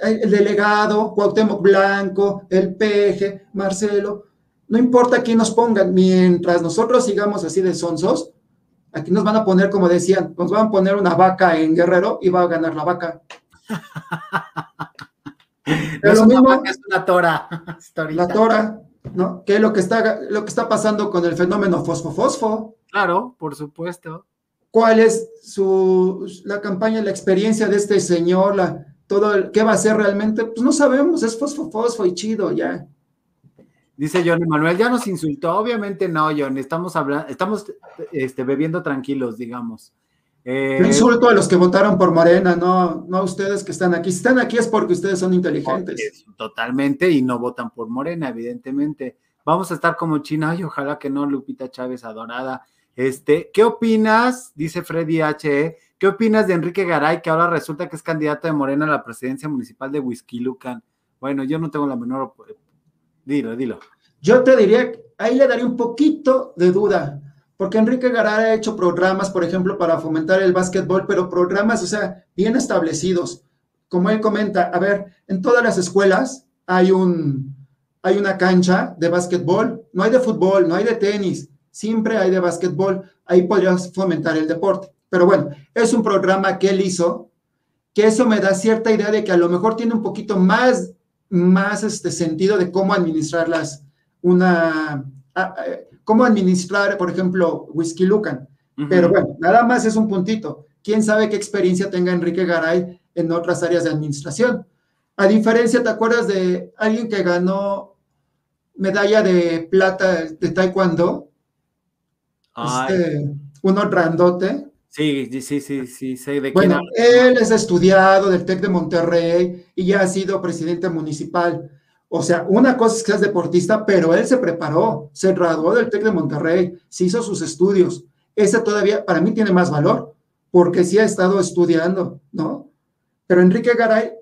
el, el delegado, Cuauhtémoc Blanco, el peje, Marcelo, no importa quién nos pongan, mientras nosotros sigamos así de sonsos, aquí nos van a poner, como decían, nos van a poner una vaca en Guerrero y va a ganar la vaca. No es lo una mismo- vaca, es una tora. La tora, ¿no? Que es lo que está, lo que está pasando con el fenómeno fosfo-fosfo. Claro, por supuesto. ¿Cuál es su, la campaña, la experiencia de este señor? La, todo el, ¿Qué va a hacer realmente? Pues no sabemos, es fosfo-fosfo y chido, ya. Dice Johnny Manuel, ya nos insultó. Obviamente no, John. Estamos hablando, estamos este, bebiendo tranquilos, digamos. Eh, Yo insulto a los que votaron por Morena, no, no a ustedes que están aquí. Si están aquí es porque ustedes son inteligentes. es- Totalmente, y no votan por Morena, evidentemente. Vamos a estar como China, ay, ojalá que no, Lupita Chávez adorada. Este, ¿qué opinas? Dice Freddy H. ¿Qué opinas de Enrique Garay, que ahora resulta que es candidato de Morena a la presidencia municipal de Huizquilucan? Bueno, yo no tengo la menor. Dilo, dilo. Yo te diría, ahí le daría un poquito de duda, porque Enrique Garay ha hecho programas, por ejemplo, para fomentar el básquetbol, pero programas, o sea, bien establecidos. Como él comenta, a ver, en todas las escuelas hay un, hay una cancha de básquetbol, no hay de fútbol, no hay de tenis, siempre hay de básquetbol, ahí podrías fomentar el deporte. Pero bueno, es un programa que él hizo, que eso me da cierta idea de que a lo mejor tiene un poquito más, más este sentido de cómo administrar las, una, a- a- cómo administrar, por ejemplo, Whisky Lucan. Pero bueno, nada más es un puntito. ¿Quién sabe qué experiencia tenga Enrique Garay en otras áreas de administración? A diferencia, ¿te acuerdas de alguien que ganó medalla de plata de taekwondo? Este, uno grandote. sí, sí, sí, sí, sí, sé de Bueno, él es estudiado del TEC de Monterrey y ya ha sido presidente municipal. O sea, una cosa es que es deportista, pero él se preparó, se graduó del TEC de Monterrey, se hizo sus estudios. Ese todavía para mí tiene más valor, porque sí ha estado estudiando, ¿no? Pero Enrique Garay,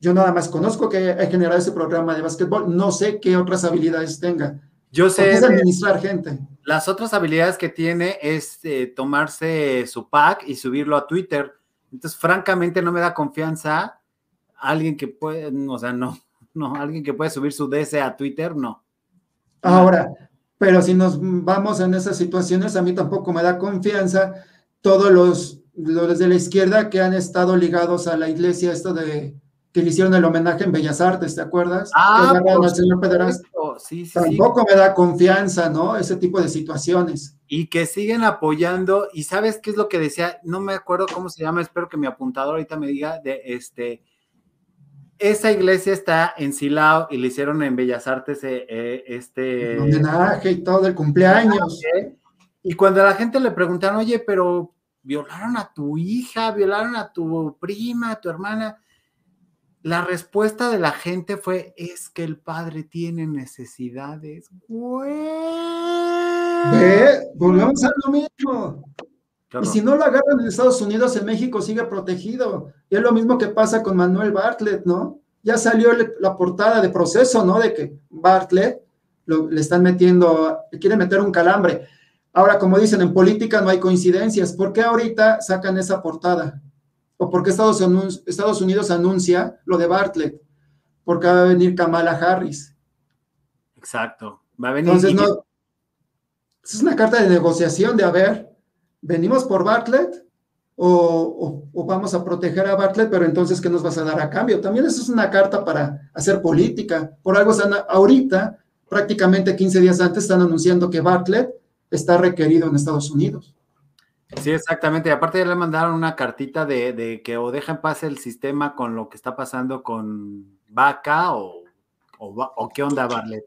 yo nada más conozco que ha generado ese programa de básquetbol, no sé qué otras habilidades tenga. Yo sé, es administrar gente. las otras habilidades que tiene es eh, tomarse su pack y subirlo a Twitter. Entonces, francamente, no me da confianza alguien que puede, o sea, no, no, alguien que puede subir su DC a Twitter, no. Ahora, pero si nos vamos en esas situaciones, a mí tampoco me da confianza todos los, los de la izquierda que han estado ligados a la iglesia, esto de que le hicieron el homenaje en Bellas Artes, ¿te acuerdas? Ah, que al señor sí, sí. Tampoco me da confianza, ¿no? Ese tipo de situaciones. y que siguen apoyando. Y sabes qué es lo que decía, no me acuerdo cómo se llama, espero que mi apuntador ahorita me diga de este. Esa iglesia está en Silao y le hicieron en Bellas Artes eh, eh, este. Homenaje y todo, el cumpleaños. Y cuando a la gente le preguntaron, oye, pero violaron a tu hija, violaron a tu prima, a tu hermana. La respuesta de la gente fue, es que el padre tiene necesidades. Güey. Ve, volvemos a lo mismo. Y si no lo agarran en Estados Unidos, en México sigue protegido. Y es lo mismo que pasa con Manuel Bartlett, ¿no? Ya salió la portada de proceso, ¿no? De que Bartlett lo- le están metiendo, le quieren meter un calambre. Ahora, como dicen, en política no hay coincidencias. ¿Por qué ahorita sacan esa portada? ¿O por qué Estados, Anun- Estados Unidos anuncia lo de Bartlett? Porque va a venir Kamala Harris. Exacto. Va a venir. Entonces, no. Es una carta de negociación de, a ver, ¿venimos por Bartlett? O, o- o vamos a proteger a Bartlett, pero entonces, ¿qué nos vas a dar a cambio? También eso es una carta para hacer política. Por algo están ahorita, prácticamente 15 días antes, están anunciando que Bartlett está requerido en Estados Unidos. Sí, exactamente. Y aparte ya le mandaron una cartita de, que o deja en paz el sistema con lo que está pasando con Vaca o, o, qué onda Barlet.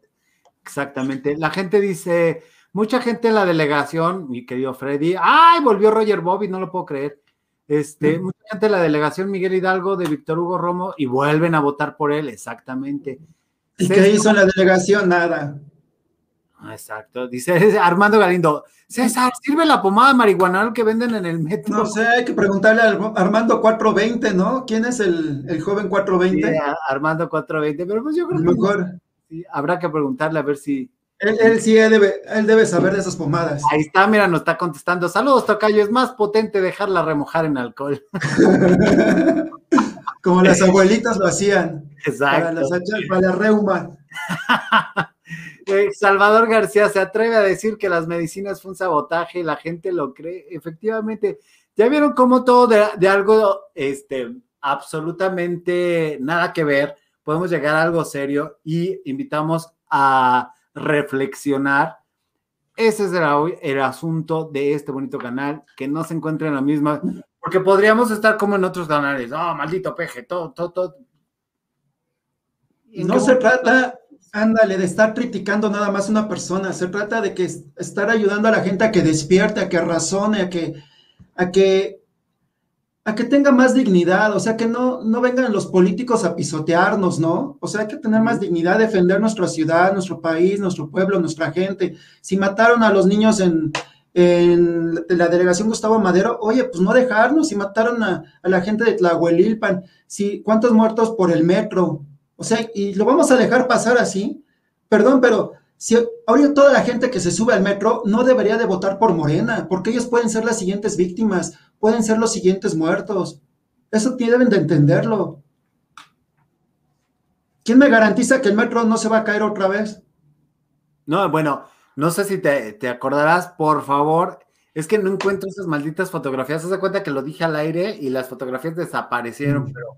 Exactamente. La gente dice, mucha gente en la delegación, mi querido Freddy, ¡ay! Volvió Roger Bobby, no lo puedo creer. Este, mucha gente de la delegación Miguel Hidalgo de Víctor Hugo Romo y vuelven a votar por él, exactamente. ¿Y César- qué hizo la delegación? Nada. Ah, Exacto. Dice Armando Galindo, César, ¿sirve la pomada marihuanal que venden en el metro? No sé, hay que preguntarle al Armando 420, ¿no? ¿Quién es el, el joven Sí, 420? a- Armando 420, pero pues yo A creo que mejor. sí, habrá que preguntarle a ver si. Él, él sí él debe, él debe saber de esas pomadas. Ahí está, mira, nos está contestando. Saludos, Tocayo. Es más potente dejarla remojar en alcohol. Como las abuelitas lo hacían. Para, Exacto. las hachas, para la reuma. Eh, Salvador García se atreve a decir que las medicinas fue un sabotaje y la gente lo cree. Efectivamente, ya vieron cómo todo de, de algo este, absolutamente nada que ver, podemos llegar a algo serio y invitamos a reflexionar. Ese será hoy el asunto de este bonito canal, que no se encuentre en la misma, porque podríamos estar como en otros canales. Oh, maldito peje, todo, todo, todo. ¿En No se trata, ándale, de estar criticando nada más una persona. Se trata de que es- estar ayudando a la gente a que despierte, a que razone, a que, a que, a que tenga más dignidad. O sea, que no, no vengan los políticos a pisotearnos, ¿no? O sea, hay que tener más dignidad, defender nuestra ciudad, nuestro país, nuestro pueblo, nuestra gente. Si mataron a los niños en, en la delegación Gustavo Madero, oye, pues no dejarnos. Si mataron a, a la gente de Tlahuelilpan, si, ¿cuántos muertos por el metro? O sea, y lo vamos a dejar pasar así. Perdón, pero si ahorita toda la gente que se sube al metro no debería de votar por Morena, porque ellos pueden ser las siguientes víctimas, pueden ser los siguientes muertos. Eso deben de entenderlo. ¿Quién me garantiza que el metro no se va a caer otra vez? No, bueno, no sé si te, te acordarás, por favor. Es que no encuentro esas malditas fotografías. Haz de cuenta que lo dije al aire y las fotografías desaparecieron, Mm. pero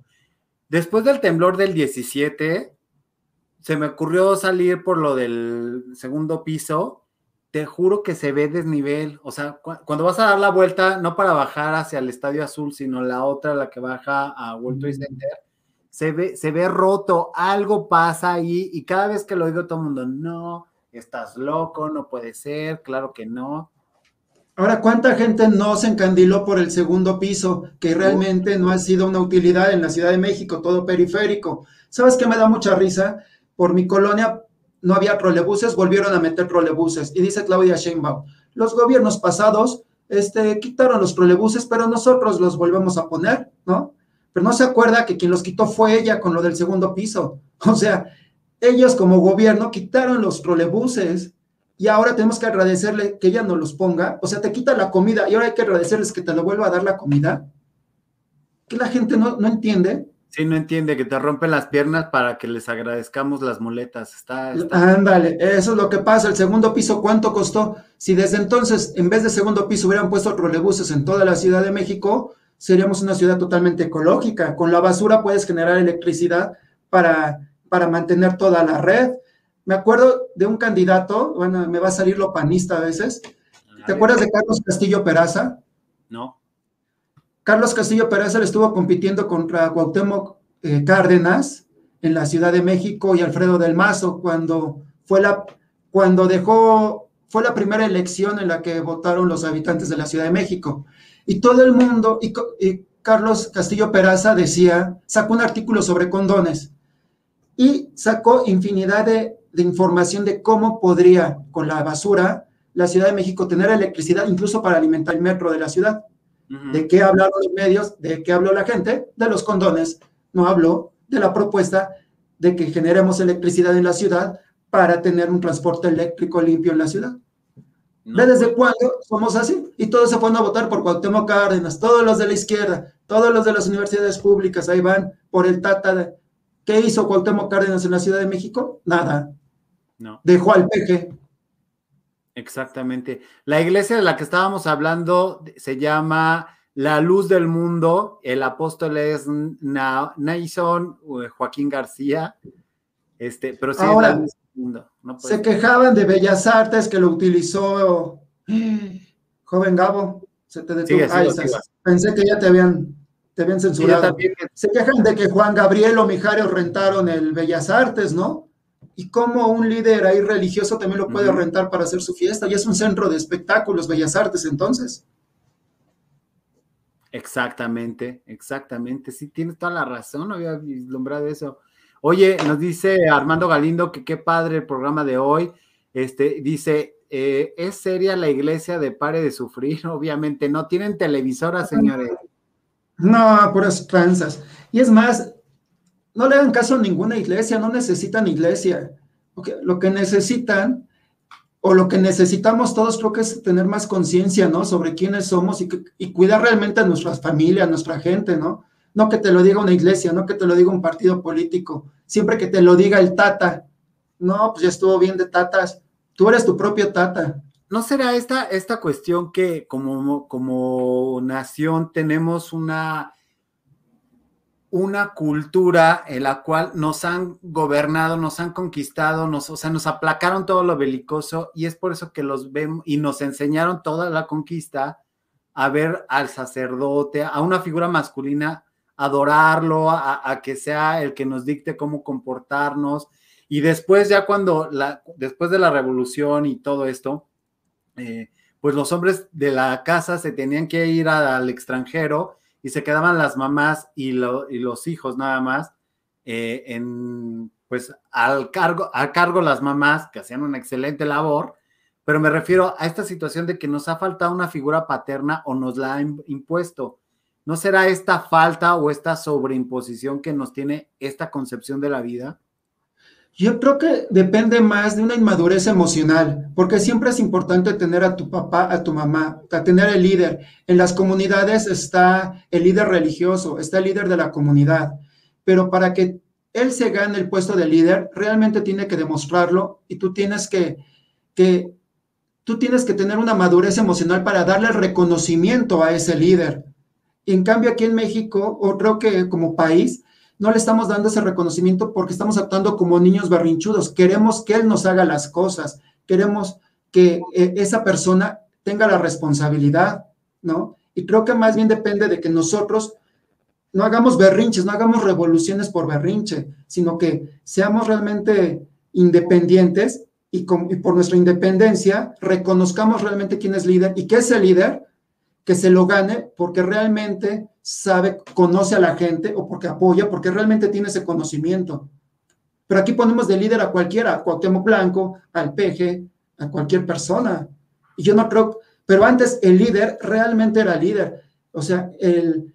después del temblor del 17, se me ocurrió salir por lo del segundo piso. Te juro que se ve desnivel. O sea, cu- cuando vas a dar la vuelta, no para bajar hacia el Estadio Azul, sino la otra, la que baja a World Trade Mm. Center, se ve, se ve roto. Algo pasa ahí y cada vez que lo digo todo el mundo, no, estás loco, no puede ser, claro que no. Ahora, ¿cuánta gente no se encandiló por el segundo piso que realmente no ha sido una utilidad en la Ciudad de México, todo periférico? ¿Sabes qué me da mucha risa? Por mi colonia no había trolebuses, volvieron a meter trolebuses. Y dice Claudia Sheinbaum, los gobiernos pasados este, quitaron los trolebuses, pero nosotros los volvemos a poner, ¿no? Pero no se acuerda que quien los quitó fue ella con lo del segundo piso. O sea, ellos como gobierno quitaron los trolebuses y ahora tenemos que agradecerle que ella nos los ponga. O sea, te quita la comida y ahora hay que agradecerles que te lo vuelva a dar la comida. Que la gente no, no entiende. Sí, no entiende que te rompen las piernas para que les agradezcamos las muletas. Está, está- Ándale, eso es lo que pasa. El segundo piso, ¿cuánto costó? Si desde entonces, en vez de segundo piso, hubieran puesto trolebuses en toda la Ciudad de México, seríamos una ciudad totalmente ecológica. Con la basura puedes generar electricidad para, para mantener toda la red. Me acuerdo de un candidato, bueno, me va a salir lo panista a veces. ¿Te acuerdas de Carlos Castillo Peraza? No. Carlos Castillo Peraza estuvo compitiendo contra Cuauhtémoc eh, Cárdenas en la Ciudad de México y Alfredo del Mazo cuando fue la cuando dejó fue la primera elección en la que votaron los habitantes de la Ciudad de México y todo el mundo y, y Carlos Castillo Peraza decía sacó un artículo sobre condones y sacó infinidad de, de información de cómo podría con la basura la Ciudad de México tener electricidad incluso para alimentar el metro de la ciudad. ¿De qué hablaron los medios? ¿De qué habló la gente? De los condones. No habló de la propuesta de que generemos electricidad en la ciudad para tener un transporte eléctrico limpio en la ciudad. No. ¿Ve desde cuándo somos así? Y todos se fueron a votar por Cuauhtémoc Cárdenas, todos los de la izquierda, todos los de las universidades públicas, ahí van por el Tata. de- ¿Qué hizo Cuauhtémoc Cárdenas en la Ciudad de México? Nada. No. Dejó al peje. Exactamente. La iglesia de la que estábamos hablando se llama La Luz del Mundo. El apóstol es Na- Nason eh, Joaquín García. Este, pero sí Ahora, la luz del mundo. No Se quejaban de Bellas Artes que lo utilizó joven Gabo. Se te detuvo. Sigo. Pensé que ya te habían, te habían censurado. también. Se quejan de que Juan Gabriel o Mijares rentaron el Bellas Artes, ¿no? Y cómo un líder ahí religioso también lo puede rentar para hacer su fiesta. Y es un centro de espectáculos, Bellas Artes, entonces. Exactamente, exactamente. Sí, tienes toda la razón, no había vislumbrado eso. Oye, nos dice Armando Galindo que qué padre el programa de hoy. Este dice, eh, ¿es seria la iglesia de pare de sufrir? Obviamente no. ¿Tienen televisora, señores? No, puras tranzas. Y es más, no le hagan caso a ninguna iglesia, no necesitan iglesia. Que, lo que necesitan, o lo que necesitamos todos, creo que es tener más conciencia, ¿no? Sobre quiénes somos y cuidar realmente a nuestras familias, a nuestra gente, ¿no? No que te lo diga una iglesia, no que te lo diga un partido político, siempre que te lo diga el tata. No, pues ya estuvo bien de tatas. Tú eres tu propio tata. ¿No será esta, esta cuestión que como, como nación tenemos una, una cultura en la cual nos han gobernado, nos han conquistado, nos, o sea, nos aplacaron todo lo belicoso y es por eso que los vemos y nos enseñaron toda la conquista a ver al sacerdote, a una figura masculina, adorarlo, a, que sea el que nos dicte cómo comportarnos. Y después, ya cuando la, después de la revolución y todo esto, eh, pues los hombres de la casa se tenían que ir al extranjero y se quedaban las mamás y, lo- y los hijos nada más, eh, en, pues al cargo, a cargo las mamás que hacían una excelente labor, pero me refiero a esta situación de que nos ha faltado una figura paterna o nos la han impuesto. ¿No será esta falta o esta sobreimposición que nos tiene esta concepción de la vida? Yo creo que depende más de una inmadurez emocional, porque siempre es importante tener a tu papá, a tu mamá, a tener el líder. En las comunidades está el líder religioso, está el líder de la comunidad, pero para que él se gane el puesto de líder, realmente tiene que demostrarlo y tú tienes que, que tú tienes que tener una madurez emocional para darle reconocimiento a ese líder. En cambio aquí en México, o creo que como país, no le estamos dando ese reconocimiento porque estamos actuando como niños berrinchudos. Queremos que Él nos haga las cosas, queremos que eh, esa persona tenga la responsabilidad, ¿no? Y creo que más bien depende de que nosotros no hagamos berrinches, no hagamos revoluciones por berrinche, sino que seamos realmente independientes y, y por nuestra independencia reconozcamos realmente quién es líder y que ese líder que se lo gane porque realmente sabe, conoce a la gente o porque apoya, porque realmente tiene ese conocimiento. Pero aquí ponemos de líder a cualquiera, a Cuauhtémoc Blanco, al peje, a cualquier persona. Y yo no creo, pero antes el líder realmente era líder. O sea, el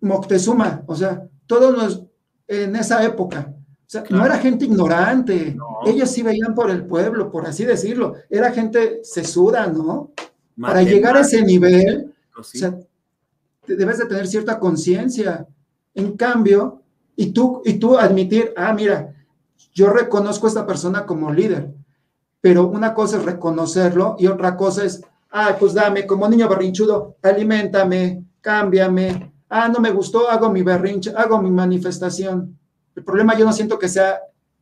Moctezuma, o sea, todos los, en esa época, o sea, Claro. no era gente ignorante. No. Ellos sí veían por el pueblo, por así decirlo. Era gente sesuda, ¿no? Para llegar a ese nivel, sí. o sea, debes de tener cierta conciencia. En cambio, y tú, y tú admitir, ah, mira, yo reconozco a esta persona como líder, pero una cosa es reconocerlo y otra cosa es Ah, pues dame, como niño berrinchudo, aliméntame, cámbiame. Ah, no me gustó, hago mi berrinche, hago mi manifestación. El problema yo no siento que sea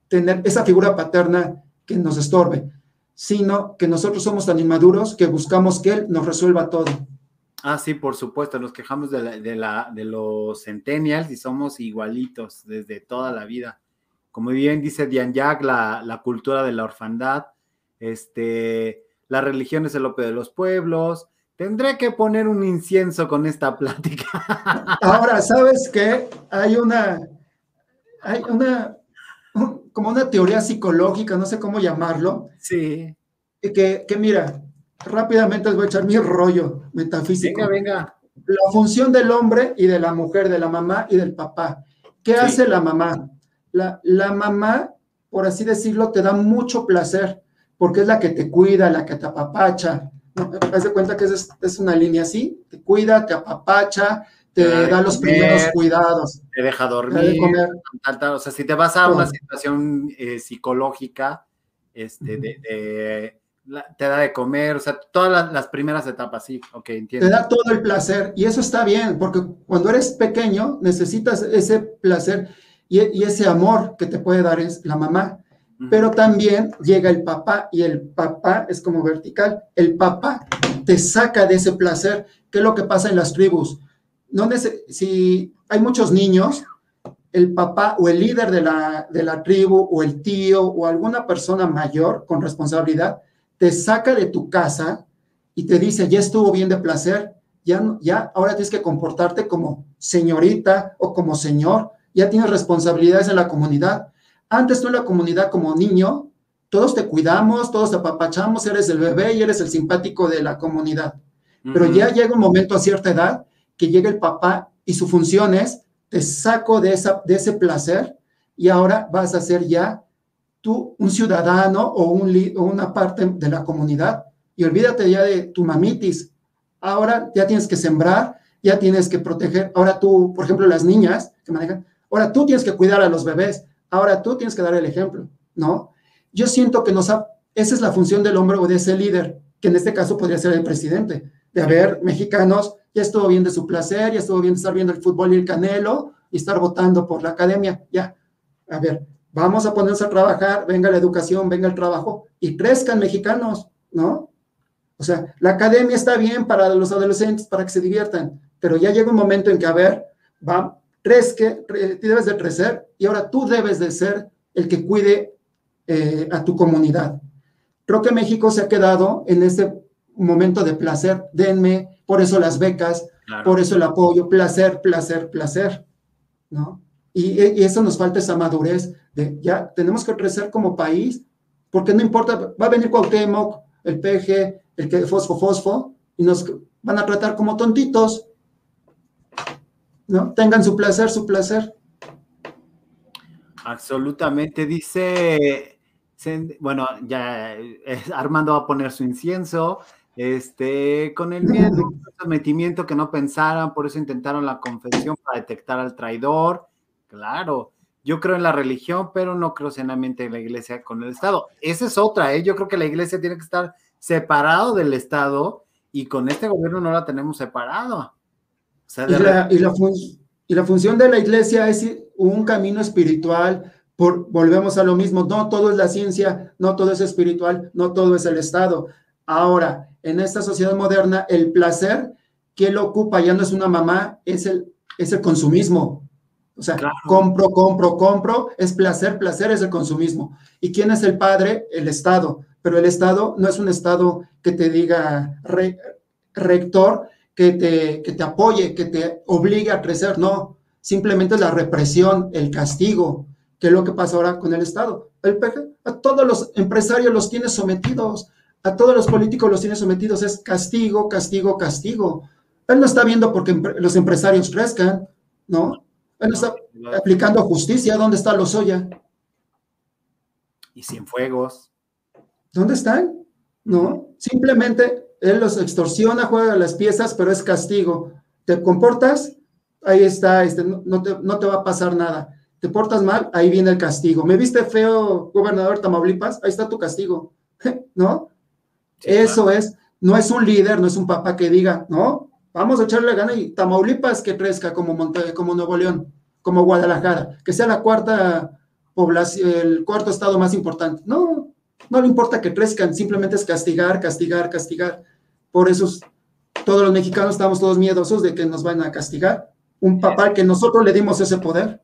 tener esa figura paterna que nos estorbe, sino que nosotros somos tan inmaduros que buscamos que Él nos resuelva todo. Ah, sí, por supuesto, nos quejamos de, la- de, la, de los centennials y somos igualitos desde toda la vida. Como bien dice Diane Jack, la, la cultura de la orfandad, este, la religión es el opio de los pueblos. Tendré que poner un incienso con esta plática. Ahora, ¿sabes qué? Hay una, hay una, un- como una teoría psicológica, no sé cómo llamarlo, Sí, que, que mira, rápidamente les voy a echar mi rollo metafísico. venga, venga. La función del hombre y de la mujer, de la mamá y del papá. ¿Qué Sí. hace la mamá? La, la mamá, por así decirlo, te da mucho placer, porque es la que te cuida, la que te apapacha. ¿no? Haz de cuenta que es, es una línea así, te cuida, te apapacha, te Te da los comer. primeros cuidados, Te deja te da de dormir, comer. tal, tal. O sea, si te vas a una situación eh, psicológica, este, de, de- la- te da de comer, o sea, todas las, las primeras etapas, sí, ok, entiendo. te da todo el placer y eso está bien, porque cuando eres pequeño necesitas ese placer y, y ese amor que te puede dar es la mamá. Pero también llega el papá y el papá es como vertical. El papá te saca de ese placer. ¿Qué es lo que pasa en las tribus? No si hay muchos niños, el papá o el líder de la, de la tribu o el tío o alguna persona mayor con responsabilidad te saca de tu casa y te dice, ya estuvo bien de placer, ya, ya ahora tienes que comportarte como señorita o como señor, ya tienes responsabilidades en la comunidad. Antes tú en la comunidad como niño, todos te cuidamos, todos te apapachamos, eres el bebé y eres el simpático de la comunidad. Pero ya llega un momento a cierta edad que llega el papá y su función es, te saco de, esa, de ese placer y ahora vas a ser ya tú un ciudadano o, un, o una parte de la comunidad y olvídate ya de tu mamitis. Ahora ya tienes que sembrar, ya tienes que proteger. Ahora tú, por ejemplo, las niñas que manejan, ahora tú tienes que cuidar a los bebés, ahora tú tienes que dar el ejemplo, ¿no? Yo siento que nos esa es la función del hombre o de ese líder, que en este caso podría ser el presidente, de haber mexicanos, ya estuvo bien de su placer, ya estuvo bien de estar viendo el fútbol y el canelo y estar votando por la academia, ya. A ver, vamos a ponernos a trabajar, venga la educación, venga el trabajo y crezcan mexicanos, ¿no? O sea, la academia está bien para los adolescentes, para que se diviertan, pero ya llega un momento en que, a ver, va, crezque, cre- debes de crecer y ahora tú debes de ser el que cuide eh, a tu comunidad. Creo que México se ha quedado en ese momento de placer, denme, por eso las becas, Claro. por eso el apoyo, placer, placer, placer, ¿no? Y, y eso nos falta esa madurez de ya tenemos que crecer como país, porque no importa, va a venir Cuauhtémoc, el PG, el que fosfo, fosfo, y nos van a tratar como tontitos, ¿no? Tengan su placer, su placer. Absolutamente, dice, bueno, ya eh, Armando va a poner su incienso, este, con el miedo, el sometimiento que no pensaran, por eso intentaron la confesión para detectar al traidor. Claro, yo creo en la religión, pero no creo ciegamente en la iglesia con el Estado. Esa es otra, ¿eh? Yo creo que la iglesia tiene que estar separado del Estado y con este gobierno no la tenemos separado. O sea, Y la, y la fun- y la función de la iglesia es un camino espiritual. Por, volvemos a lo mismo, no todo es la ciencia, no todo es espiritual, no todo es el Estado. Ahora, en esta sociedad moderna, el placer, ¿quién lo ocupa? Ya no es una mamá, es el, es el consumismo. O sea, Claro. compro, compro, compro, es placer, placer es el consumismo. ¿Y quién es el padre? El Estado. Pero el Estado no es un Estado que te diga re- rector, que te, que te apoye, que te obligue a crecer, no. Simplemente la represión, el castigo, que es lo que pasa ahora con el Estado. El a todos los empresarios los tiene sometidos, a todos los políticos los tiene sometidos, es castigo, castigo, castigo. Él no está viendo porque los empresarios crezcan, ¿no? Él está aplicando justicia, ¿dónde está Lozoya? y sin fuegos. ¿Dónde están? No, simplemente él los extorsiona, juega las piezas, pero es castigo. ¿Te comportas? Ahí está, este, no, no te, no te va a pasar nada. ¿Te portas mal? Ahí viene el castigo. ¿Me viste feo, gobernador Tamaulipas? Ahí está tu castigo, ¿no? Sí, Eso es, No es un líder, no es un papá que diga, no, vamos a echarle gana y Tamaulipas que crezca como, Monte, como Nuevo León, como Guadalajara, que sea la cuarta población, el cuarto estado más importante. No, no le importa que crezcan, simplemente es castigar, castigar, castigar. Por eso todos los mexicanos estamos todos miedosos de que nos van a castigar. Un papá que nosotros le dimos ese poder.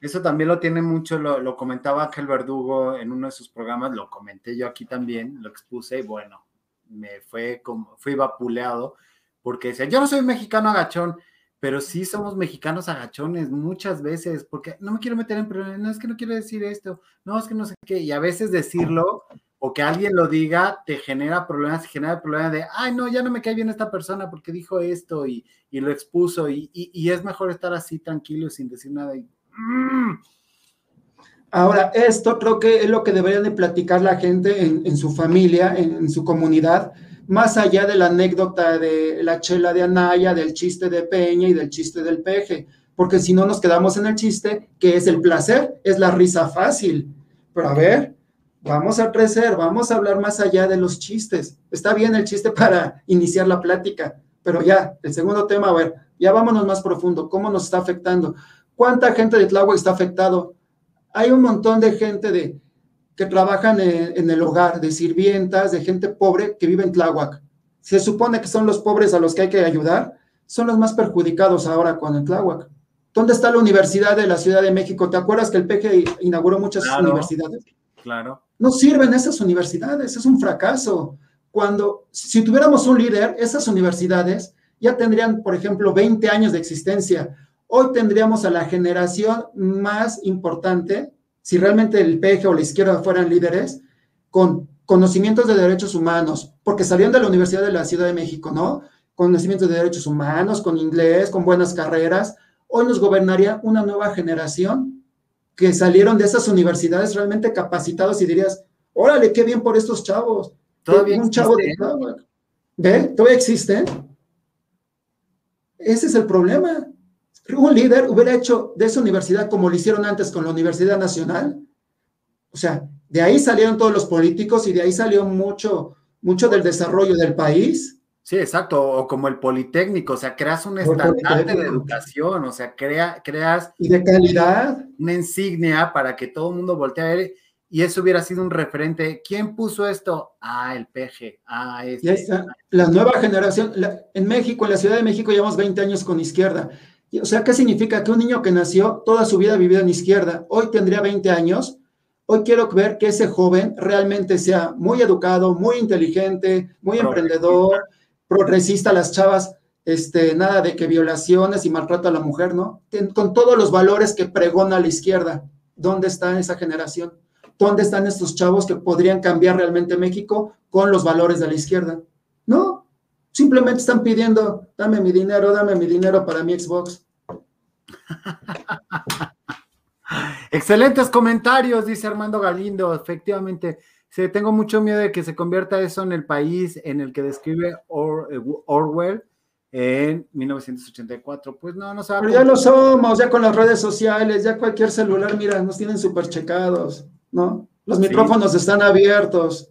Eso también lo tiene mucho, lo, lo comentaba Ángel Verdugo en uno de sus programas, lo comenté yo aquí también, lo expuse y bueno, me fue como, fui vapuleado porque decía, yo no soy mexicano agachón, pero sí somos mexicanos agachones muchas veces, porque no me quiero meter en problemas, no es que no quiero decir esto, no es que no sé qué, y a veces decirlo o que alguien lo diga te genera problemas, genera problemas de, ay, no, ya no me cae bien esta persona porque dijo esto y, y lo expuso, y, y, y, es mejor estar así tranquilo sin decir nada. Y, mm. Ahora, esto creo que es lo que deberían de platicar la gente en, en su familia, en, en su comunidad, más allá de la anécdota de la chela de Anaya, del chiste de Peña y del chiste del peje, porque si no nos quedamos en el chiste, que es el placer, es la risa fácil. Pero a ver, vamos a crecer, vamos a hablar más allá de los chistes. Está bien el chiste para iniciar la plática, pero ya, el segundo tema, a ver, ya vámonos más profundo, ¿cómo nos está afectando? ¿Cuánta gente de Tláhuac está afectado? Hay un montón de gente de, que trabajan en, en, el hogar, de sirvientas, de gente pobre que vive en Tláhuac. Se supone que son los pobres a los que hay que ayudar, son los más perjudicados ahora con el Tláhuac. ¿Dónde está la Universidad de la Ciudad de México? ¿Te acuerdas que el PG inauguró muchas Claro. universidades? Claro. No sirven esas universidades, es un fracaso. Cuando, si tuviéramos un líder, esas universidades ya tendrían, por ejemplo, 20 años de existencia. Hoy tendríamos a la generación más importante si realmente el PG o la izquierda fueran líderes, con conocimientos de derechos humanos, porque salieron de la Universidad de la Ciudad de México, ¿no? Conocimientos de derechos humanos, con inglés, con buenas carreras. Hoy nos gobernaría una nueva generación que salieron de esas universidades realmente capacitados y dirías, órale, qué bien por estos chavos. Todavía un chavo de existe. ¿Ve? Todavía existe. Ese es el problema un líder hubiera hecho de esa universidad como lo hicieron antes con la Universidad Nacional. O sea, de ahí salieron todos los políticos y de ahí salió mucho, mucho del desarrollo del país. Sí, exacto, o como el Politécnico, o sea, creas un estandarte de educación, o sea, crea, creas Y de calidad. una insignia para que todo el mundo voltee a ver y eso hubiera sido un referente. ¿Quién puso esto? Ah, el PG, ah, este. Ya está. La nueva generación, la- en México, en la Ciudad de México, llevamos 20 años con izquierda. O sea, ¿qué significa? Que un niño que nació toda su vida vivido en izquierda, hoy tendría 20 años. Hoy quiero ver que ese joven realmente sea muy educado, muy inteligente, muy Progresista. emprendedor, progresista, las chavas, este, nada de que violaciones y maltrato a la mujer, ¿no? Con todos los valores que pregona la izquierda. ¿Dónde está esa generación? ¿Dónde están estos chavos que podrían cambiar realmente México con los valores de la izquierda? No, simplemente están pidiendo, dame mi dinero, dame mi dinero para mi Xbox. Excelentes comentarios, dice Armando Galindo. Efectivamente, sí, tengo mucho miedo de que se convierta eso en el país en el que describe Or- eh, Orwell en 1984. Pues no, no se va a Pero ya lo somos, ya con las redes sociales, ya cualquier celular, mira, nos tienen súper checados, ¿no? Los Sí. micrófonos están abiertos.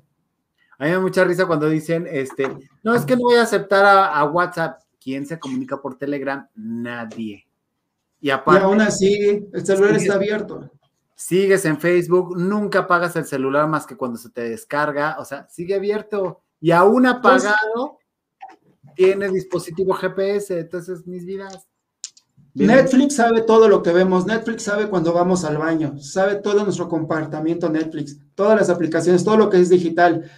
A mí me da mucha risa cuando dicen, este, no, es que no voy a aceptar a, a WhatsApp. ¿Quién se comunica por Telegram? Nadie. Y Y aparte, aún así, el celular está abierto. sigues en Facebook, nunca apagas el celular más que cuando se te descarga, o sea, sigue abierto. Y aún apagado, tiene dispositivo GPS, entonces mis vidas. Netflix sabe todo lo que vemos. Netflix sabe cuando vamos al baño. Sabe todo nuestro comportamiento Netflix. Todas las aplicaciones, todo lo que es digital.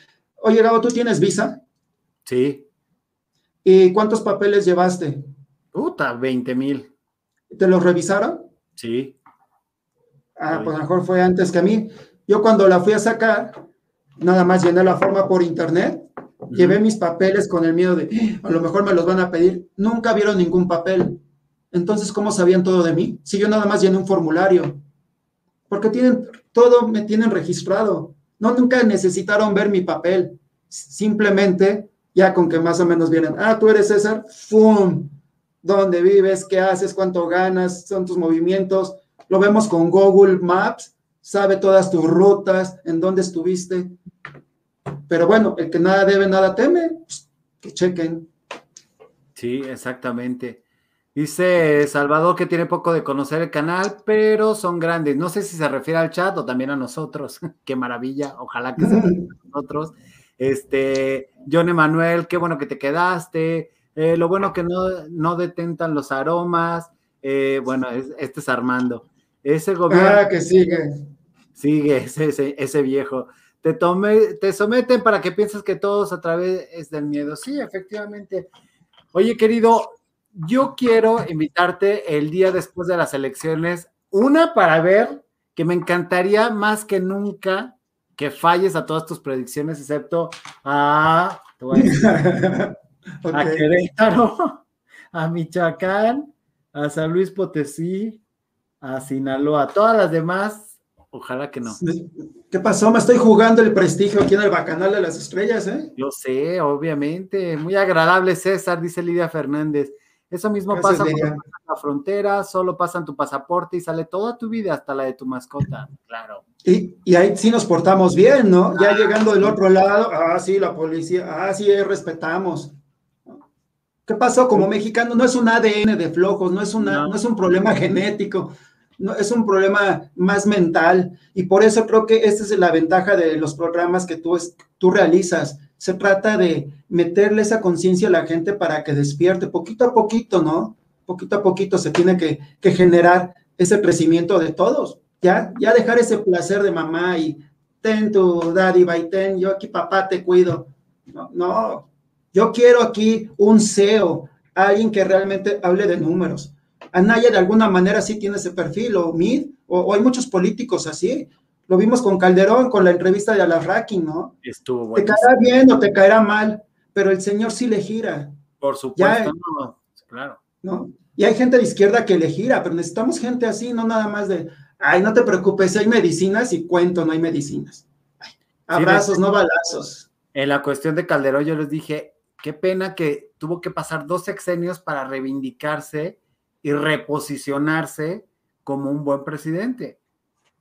Oye, Gabo, ¿tú tienes visa? Sí, ¿Y cuántos papeles llevaste? puta, 20 mil. ¿Te los revisaron? Sí, Ah, pues a lo mejor fue antes que a mí. Yo cuando la fui a sacar, nada más llené la forma por internet, llevé mis papeles con el miedo de, "Ah, a lo mejor me los van a pedir. Nunca vieron ningún papel. Entonces, ¿cómo sabían todo de mí? Si yo nada más llené un formulario. Porque tienen, todo me tienen registrado. No, nunca necesitaron ver mi papel. Simplemente, ya con que más o menos vienen, ah, tú eres César, ¡fum! ¿Dónde vives? ¿Qué haces? ¿Cuánto ganas? ¿Son tus movimientos? Lo vemos con Google Maps, sabe todas tus rutas, en dónde estuviste. Pero bueno, el que nada debe, nada teme. Pues, que chequen. Sí, exactamente. Dice Salvador que tiene poco de conocer el canal, pero son grandes. No sé si se refiere al chat o también a nosotros. qué maravilla. Ojalá que sea a nosotros. Este, John Emanuel, qué bueno que te quedaste. Eh, lo bueno que no, no detentan los aromas. Eh, bueno, es- este es Armando. Ese gobierno Ah, que sigue. sigue, ese, ese, ese viejo. Te, tome, te someten para que pienses que todos a través del miedo. Sí, efectivamente. Oye, querido, yo quiero invitarte el día después de las elecciones, una para ver que me encantaría más que nunca que falles a todas tus predicciones, excepto a, decir, a Querétaro, a Michoacán, a San Luis Potosí, a Sinaloa. Todas las demás, ojalá que no. ¿Qué pasó? Me estoy jugando el prestigio aquí en el Bacanal de las Estrellas, ¿eh? Yo sé, obviamente. Muy agradable, César, dice Lidia Fernández. Eso mismo Gracias, pasa pasas la frontera, solo pasan tu pasaporte y sale toda tu vida hasta la de tu mascota. Claro. Y, y ahí sí nos portamos bien, ¿no? Ya llegando del otro lado, ah, sí, la policía, ah, sí, respetamos. ¿Qué pasó? Como mexicano, no es un ADN de flojos, no es, una, No. no. es un problema genético, no, es un problema más mental. Y por eso creo que esta es la ventaja de los programas que tú, es- tú realizas. Se trata de meterle esa conciencia a la gente para que despierte poquito a poquito, ¿no? Poquito a poquito se tiene que, que generar ese crecimiento de todos. Ya, ya dejar ese placer de mamá y ten tu daddy, y ten, yo aquí papá te cuido. No, no, yo quiero aquí un CEO, alguien que realmente hable de números. Anaya de alguna manera sí tiene ese perfil, o Mid, o, o hay muchos políticos así. Lo vimos con Calderón, con la entrevista de Alarraqui, ¿no? Estuvo Te bueno. caerá bien o te caerá mal, pero el señor sí le gira, Por supuesto, Ya- no, claro. ¿no? Y hay gente de izquierda que le gira, pero necesitamos gente así, no nada más de, ay, no te preocupes, hay medicinas y cuento, no hay medicinas. Ay, abrazos, no balazos. En la cuestión de Calderón, yo les dije, qué pena que tuvo que pasar dos sexenios para reivindicarse y reposicionarse como un buen presidente.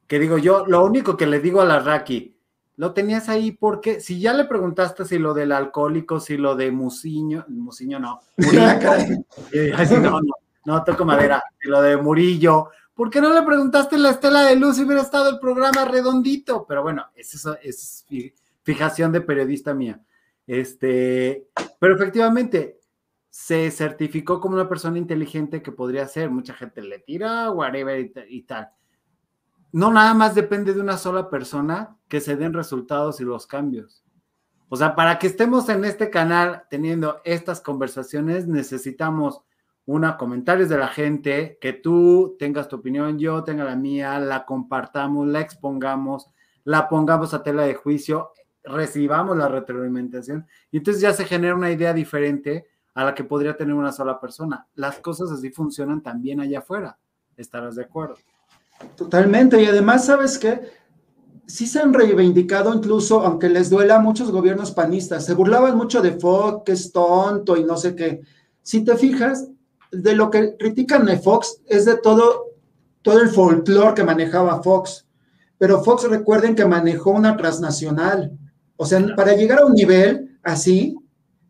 Que digo yo, lo único que le digo a la Raki, lo tenías ahí porque si ya le preguntaste si lo del alcohólico, si lo de Musiño, Musiño no, Murillo, no, no, no, toco madera, si lo de Murillo, ¿por qué no le preguntaste la estela de luz si hubiera estado el programa redondito? Pero bueno, es eso es fi- fijación de periodista mía. Este, pero efectivamente, se certificó como una persona inteligente que podría ser. Mucha gente le tira, whatever y tal. No nada más depende de una sola persona que se den resultados y los cambios. O sea, para que estemos en este canal teniendo estas conversaciones, necesitamos una, comentarios de la gente, que tú tengas tu opinión, yo tenga la mía, la compartamos, la expongamos, la pongamos a tela de juicio, recibamos la retroalimentación y entonces ya se genera una idea diferente a la que podría tener una sola persona. Las cosas así funcionan también allá afuera. ¿Estarás de acuerdo? Totalmente. Y además, ¿sabes qué? Sí se han reivindicado incluso, aunque les duela a muchos gobiernos panistas. Se burlaban mucho de Fox, que es tonto y no sé qué. Si te fijas, de lo que critican de Fox es de todo, todo el folclore que manejaba Fox. Pero Fox recuerden que manejó una transnacional. O sea, para llegar a un nivel así,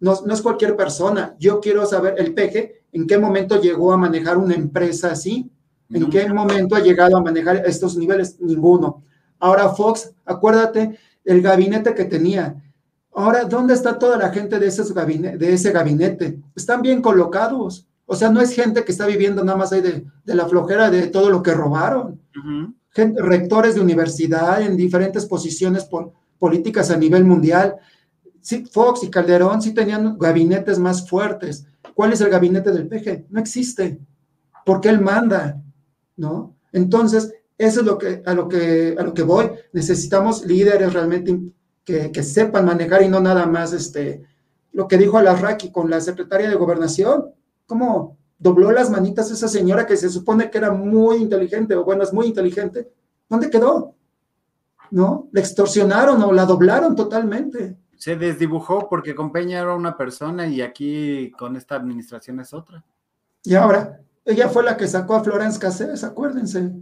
no, no es cualquier persona. Yo quiero saber, el peje, en qué momento llegó a manejar una empresa así. ¿En qué momento ha llegado a manejar estos niveles? Ninguno. Ahora Fox, acuérdate el gabinete que tenía. Ahora, ¿dónde está toda la gente de, esos gabine- de ese gabinete? Están bien colocados. O sea, no es gente que está viviendo nada más ahí de, de la flojera de todo lo que robaron. Gente- rectores de universidad en diferentes posiciones pol- políticas a nivel mundial. Sí, Fox y Calderón sí tenían gabinetes más fuertes. ¿Cuál es el gabinete del PG? No existe. Porque él manda, ¿no? Entonces, eso es lo que, a, lo que, a lo que voy. Necesitamos líderes realmente que, que sepan manejar y no nada más este, lo que dijo Alarraqui con la secretaria de Gobernación. ¿Cómo dobló las manitas esa señora que se supone que era muy inteligente, o bueno, es muy inteligente? ¿Dónde quedó? ¿No? ¿La extorsionaron o la doblaron totalmente? Se desdibujó porque con Peña era una persona y aquí con esta administración es otra. Y ahora, ella fue la que sacó a Florence Cassés, acuérdense.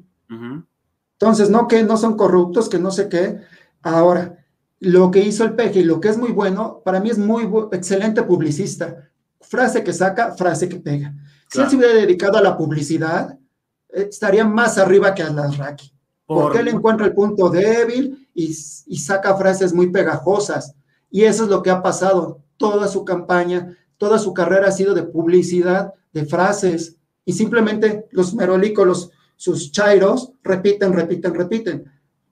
Entonces, no que no son corruptos, que no sé qué. Ahora, lo que hizo el peje y lo que es muy bueno, para mí es muy excelente publicista. Frase que saca, frase que pega. Si él se hubiera dedicado a la publicidad, eh, estaría más arriba que a las Raki. Porque él encuentra el punto débil y, y saca frases muy pegajosas. Y eso es lo que ha pasado. Toda su campaña, toda su carrera ha sido de publicidad, de frases. Y simplemente los merolicos, sus chairos, repiten, repiten, repiten.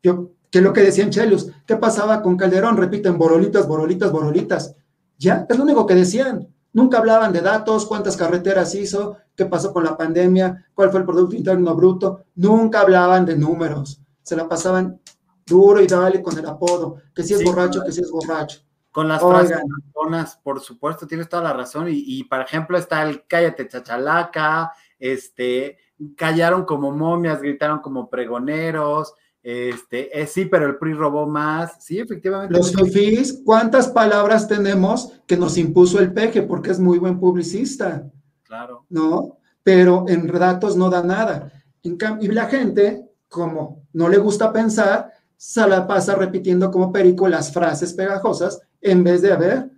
Yo, que es lo que decían Chelios, ¿qué pasaba con Calderón? Repiten borolitas, borolitas, borolitas. Ya, es lo único que decían. Nunca hablaban de datos, cuántas carreteras hizo, qué pasó con la pandemia, cuál fue el Producto Interno Bruto. Nunca hablaban de números. Se la pasaban duro y dale con el apodo, que si es Sí, borracho, claro. que si es borracho. Con las Oigan. frases matonas, por supuesto, tienes toda la razón. Y, y, por ejemplo, está el cállate chachalaca, este, callaron como momias, gritaron como pregoneros, este, eh, sí, pero el PRI robó más. Sí, efectivamente. Los fifís, ¿cuántas palabras tenemos que nos impuso el peje? Porque es muy buen publicista. Claro. ¿no? Pero en datos no da nada. En y la gente, como no le gusta pensar, se la pasa repitiendo como perico las frases pegajosas en vez de, a ver,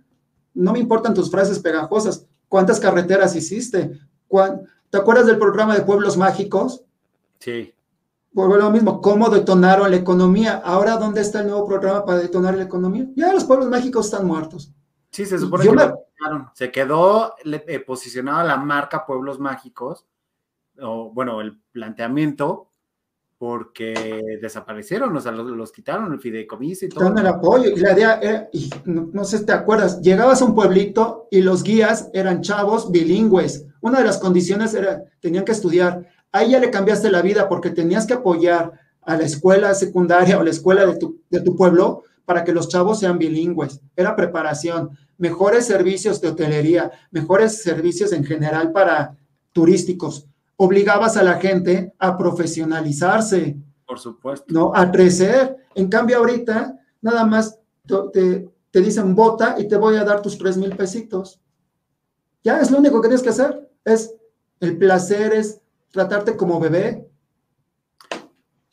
no me importan tus frases pegajosas, ¿cuántas carreteras hiciste? ¿Cuán- ¿Te acuerdas del programa de Pueblos Mágicos? Sí. Vuelvo a lo mismo, ¿cómo detonaron la economía? Ahora, ¿dónde está el nuevo programa para detonar la economía? Ya los pueblos mágicos están muertos. Sí, se supone Yo que me- lo quitaron. se quedó eh, posicionada la marca Pueblos Mágicos, o bueno, el planteamiento, porque desaparecieron, o sea, los, los quitaron, el fideicomiso y todo. Quitaron el apoyo. Y la idea y no, no sé si te acuerdas, llegabas a un pueblito y los guías eran chavos bilingües. Una de las condiciones era, tenían que estudiar. Ahí ya le cambiaste la vida porque tenías que apoyar a la escuela secundaria o la escuela de tu, de tu pueblo para que los chavos sean bilingües. Era preparación, mejores servicios de hotelería, mejores servicios en general para turísticos. Obligabas a la gente a profesionalizarse. Por supuesto. ¿no? A crecer. En cambio, ahorita nada más te, te dicen vota y te voy a dar tus tres mil pesitos. Ya es lo único que tienes que hacer. Es el placer, es tratarte como bebé.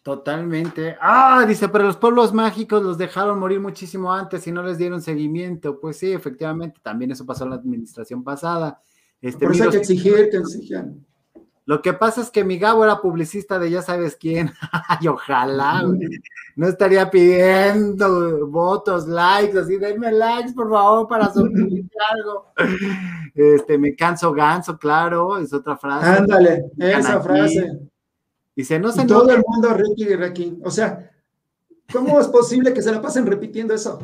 Totalmente. Ah, dice, pero los pueblos mágicos los dejaron morir muchísimo antes y no les dieron seguimiento. Pues sí, efectivamente, también eso pasó en la administración pasada. Este, Por eso hay que exigir que exijan. Lo que pasa es que mi Gabo era publicista de ya sabes quién. Ay, ojalá, güey. No estaría pidiendo votos, likes, así, denme likes, por favor, para subir algo. Este, me canso ganso, claro, es otra frase. Ándale, esa aquí. frase. Dice, no se Y todo el mundo Ricky y Ricky. O sea, ¿cómo es posible que se la pasen repitiendo eso?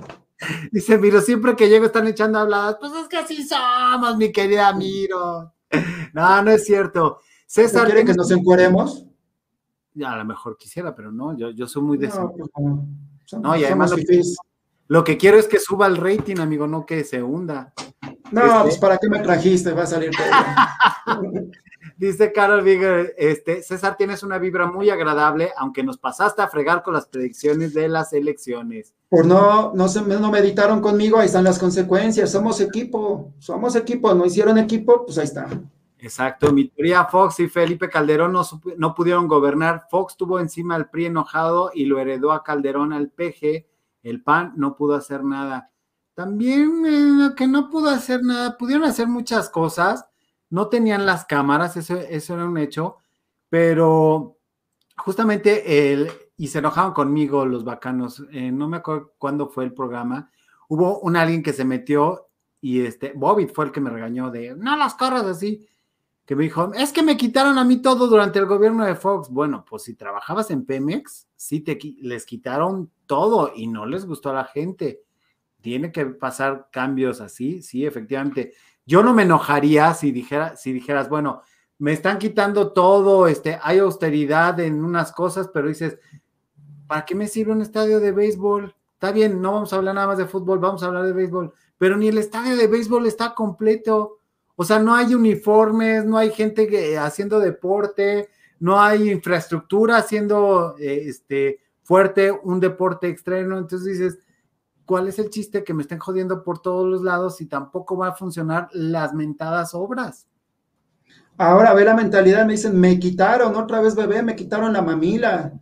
dice Miro, siempre que llego están echando habladas. Pues es que así somos, mi querida Miro. No, no es cierto. ¿No César, quieren que nos encueremos? Ya, a lo mejor quisiera, pero no, yo, yo soy muy de No, pues no. Y además lo- que quiero es que suba el rating, amigo, no que se hunda. No, Este- pues ¿para qué me trajiste? Va a salir todo. Dice Carol Bigger, este, César, tienes una vibra muy agradable, aunque nos pasaste a fregar con las predicciones de las elecciones. Por no, no, se, no meditaron conmigo, ahí están las consecuencias. Somos equipo, somos equipo, no hicieron equipo, pues ahí está. Exacto, mi teoría Fox y Felipe Calderón no, no pudieron gobernar. Fox tuvo encima al PRI enojado y lo heredó a Calderón al PG. El PAN no pudo hacer nada. También eh, que no pudo hacer nada, pudieron hacer muchas cosas, no tenían las cámaras, eso, eso era un hecho, pero justamente y se enojaron conmigo los bacanos, eh, no me acuerdo cuándo fue el programa, hubo un alguien que se metió y este, Bobbitt fue el que me regañó de, no las corras así, que me dijo, es que me quitaron a mí todo durante el gobierno de Fox. Bueno, pues si trabajabas en Pemex, sí te, les quitaron todo y no les gustó a la gente. Tiene que pasar cambios así, sí, efectivamente. Yo no me enojaría si, si dijeras, bueno, me están quitando todo, este, hay austeridad en unas cosas, pero dices, ¿para qué me sirve un estadio de béisbol? Está bien, no vamos a hablar nada más de fútbol, vamos a hablar de béisbol, pero ni el estadio de béisbol está completo. O sea, no hay uniformes, no hay gente que, haciendo deporte, no hay infraestructura haciendo eh, este, fuerte un deporte extremo. Entonces dices, ¿cuál es el chiste que me estén jodiendo por todos los lados si tampoco va a funcionar las mentadas obras? Ahora ve la mentalidad, me dicen, me quitaron otra vez bebé, me quitaron la mamila.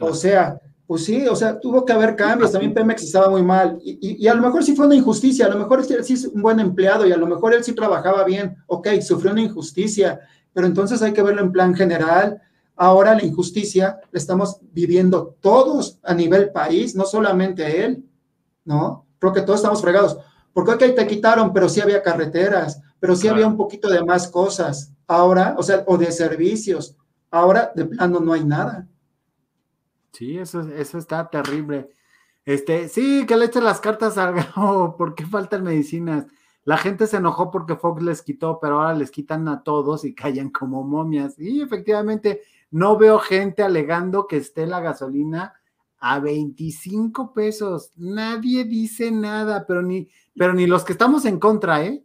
O sea, Pues sí, o sea, tuvo que haber cambios, también Pemex estaba muy mal, y, y- y a lo mejor sí fue una injusticia, a lo mejor él sí es un buen empleado y a lo mejor él sí trabajaba bien, ok, sufrió una injusticia, pero entonces hay que verlo en plan general. Ahora la injusticia la estamos viviendo todos a nivel país, no solamente él, ¿no? Creo que todos estamos fregados, porque ok, te quitaron, pero sí había carreteras, pero sí Claro. había un poquito de más cosas, ahora, o sea, o de servicios, ahora de plano no hay nada. Sí, eso, eso está terrible. Este, sí, que le echen las cartas al Gao, ¿por qué faltan medicinas? La gente se enojó porque Fox les quitó, pero ahora les quitan a todos y callan como momias. Y efectivamente, no veo gente alegando que esté la gasolina a 25 pesos. Nadie dice nada, pero ni, pero ni los que estamos en contra, ¿eh?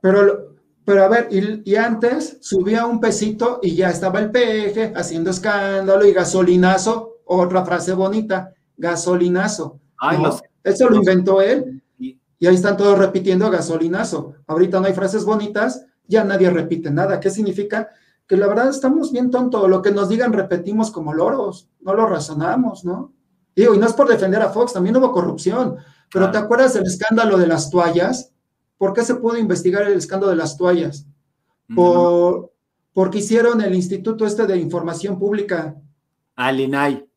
Pero, pero a ver, y, y antes subía un pesito y ya estaba el peje haciendo escándalo y gasolinazo, otra frase bonita, gasolinazo. Ay, ¿no? los- Eso lo inventó él y- ahí están todos repitiendo gasolinazo. Ahorita no hay frases bonitas, ya nadie repite nada. ¿Qué significa? Que la verdad estamos bien tontos. Lo que nos digan repetimos como loros, no lo razonamos, ¿no? Digo, y no es por defender a Fox, también hubo corrupción. Pero. ¿te acuerdas del escándalo de las toallas? ¿Por qué se pudo investigar el escándalo de las toallas? Por, porque hicieron el Instituto este de Información Pública, Al INAI.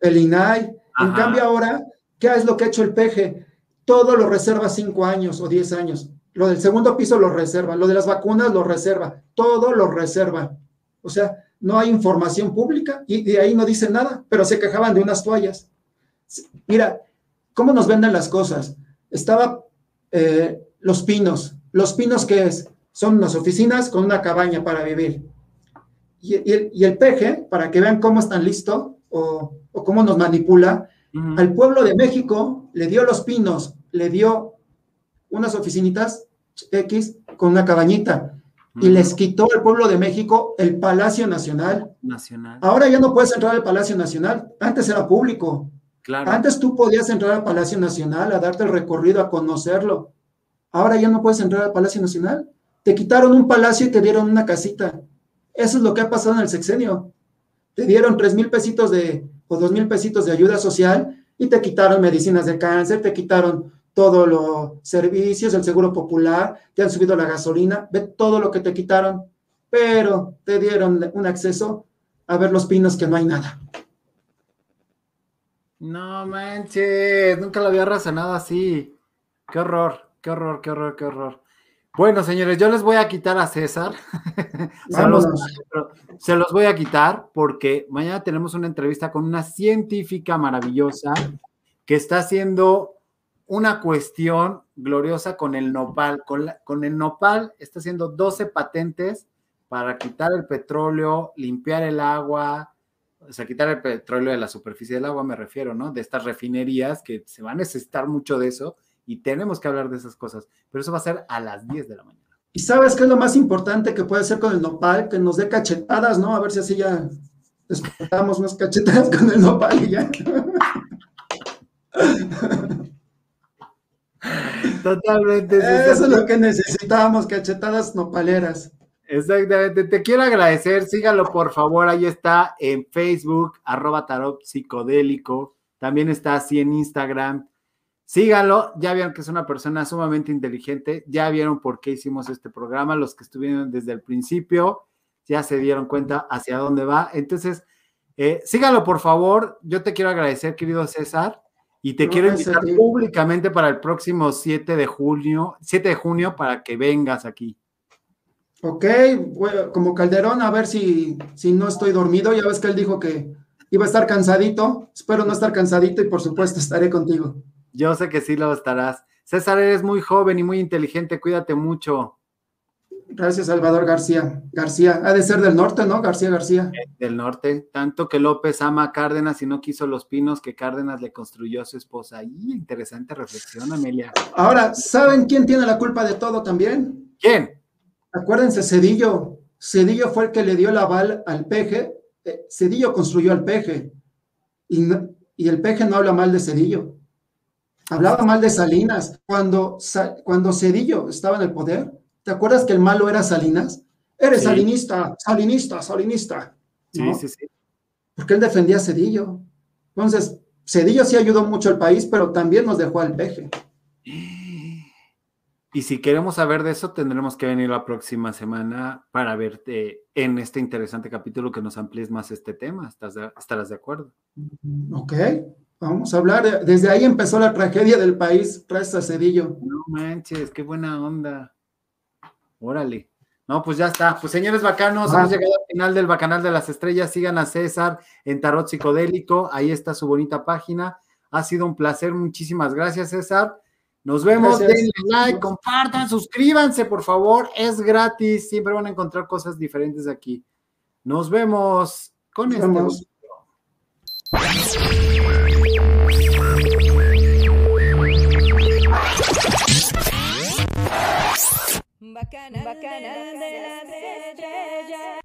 El INAI. En cambio ahora, ¿qué es lo que ha hecho el PG? Todo lo reserva cinco años o diez años. Lo del segundo piso lo reserva, lo de las vacunas lo reserva, todo lo reserva. O sea, no hay información pública y de ahí no dicen nada, pero se quejaban de unas toallas. Mira, ¿cómo nos venden las cosas? Estaba eh, Los Pinos. ¿Los Pinos qué es? Son unas oficinas con una cabaña para vivir. Y, y el, y el PG, para que vean cómo están listo o, o cómo nos manipula, al pueblo de México le dio Los Pinos, le dio unas oficinitas X con una cabañita y les quitó al pueblo de México el Palacio Nacional. Nacional. Ahora ya no puedes entrar al Palacio Nacional, antes era público. Claro. Antes tú podías entrar al Palacio Nacional a darte el recorrido, a conocerlo. Ahora ya no puedes entrar al Palacio Nacional. Te quitaron un palacio y te dieron una casita. Eso es lo que ha pasado en el sexenio. Te dieron tres mil pesitos de, o dos mil pesitos de ayuda social y te quitaron medicinas de cáncer, te quitaron todos los servicios, el seguro popular, te han subido la gasolina, ve todo lo que te quitaron, pero te dieron un acceso a ver los pinos que no hay nada. No manches, nunca lo había razonado así. Qué horror, qué horror, qué horror, qué horror. Bueno, señores, yo les voy a quitar a César. se, los, Vámonos. se los voy a quitar porque mañana tenemos una entrevista con una científica maravillosa que está haciendo una cuestión gloriosa con el nopal. Con, la- con el nopal está haciendo 12 patentes para quitar el petróleo, limpiar el agua, o sea, quitar el petróleo de la superficie del agua, me refiero, ¿no? De estas refinerías que se va a necesitar mucho de eso y tenemos que hablar de esas cosas. Pero eso va a ser a las 10 de la mañana. ¿Y sabes qué es lo más importante que puede hacer con el nopal? Que nos dé cachetadas, ¿no? A ver si así ya despertamos unas cachetadas con el nopal y ya. Totalmente. Eso es lo que necesitábamos, cachetadas nopaleras. Exactamente, te quiero agradecer, sígalo por favor, ahí está en Facebook, arroba tarot psicodélico, también está así en Instagram, sígalo, ya vieron que es una persona sumamente inteligente, ya vieron por qué hicimos este programa, los que estuvieron desde el principio, ya se dieron cuenta hacia dónde va, entonces, eh, sígalo por favor, yo te quiero agradecer, querido César, y te No, quiero invitar públicamente para el próximo 7 de junio, 7 de junio, para que vengas aquí. Ok, bueno, como Calderón, a ver si, si no estoy dormido. Ya ves que él dijo que iba a estar cansadito. Espero no estar cansadito y por supuesto estaré contigo. Yo sé que sí lo estarás. César, eres muy joven y muy inteligente, cuídate mucho Gracias, Salvador García. García, ha de ser del norte, ¿no? García García. del norte. Tanto que López ama a Cárdenas y no quiso los pinos que Cárdenas le construyó a su esposa. Y interesante reflexión, Amelia. Ahora, ¿saben quién tiene la culpa de todo también? ¿Quién? Acuérdense, Cedillo. Cedillo fue el que le dio el aval al peje. Eh, Cedillo construyó al peje. Y, no- y el peje no habla mal de Cedillo. Hablaba mal de Salinas. Cuando, cuando Cedillo estaba en el poder, ¿te acuerdas que el malo era Salinas? Eres Sí. salinista, salinista, salinista. Sí, ¿no? sí, sí. Porque él defendía a Cedillo. Entonces, Cedillo sí ayudó mucho al país, pero también nos dejó al peje. Y si queremos saber de eso, tendremos que venir la próxima semana para verte en este interesante capítulo que nos amplíes más este tema. ¿Estás de- ¿Estarás de acuerdo? Ok, vamos a hablar. Desde ahí empezó la tragedia del país, gracias a Cedillo. No manches, qué buena onda. Órale. No, pues ya está. Pues señores bacanos, Ah. hemos llegado al final del Bacanal de las Estrellas. Sigan a César en Tarot Psicodélico. Ahí está su bonita página. Ha sido un placer. Muchísimas gracias, César. Nos vemos. Gracias. Denle like, compartan, suscríbanse, por favor. Es gratis. Siempre van a encontrar cosas diferentes aquí. Nos vemos con Nos este. vemos. Bacanal, Bacanal de, de las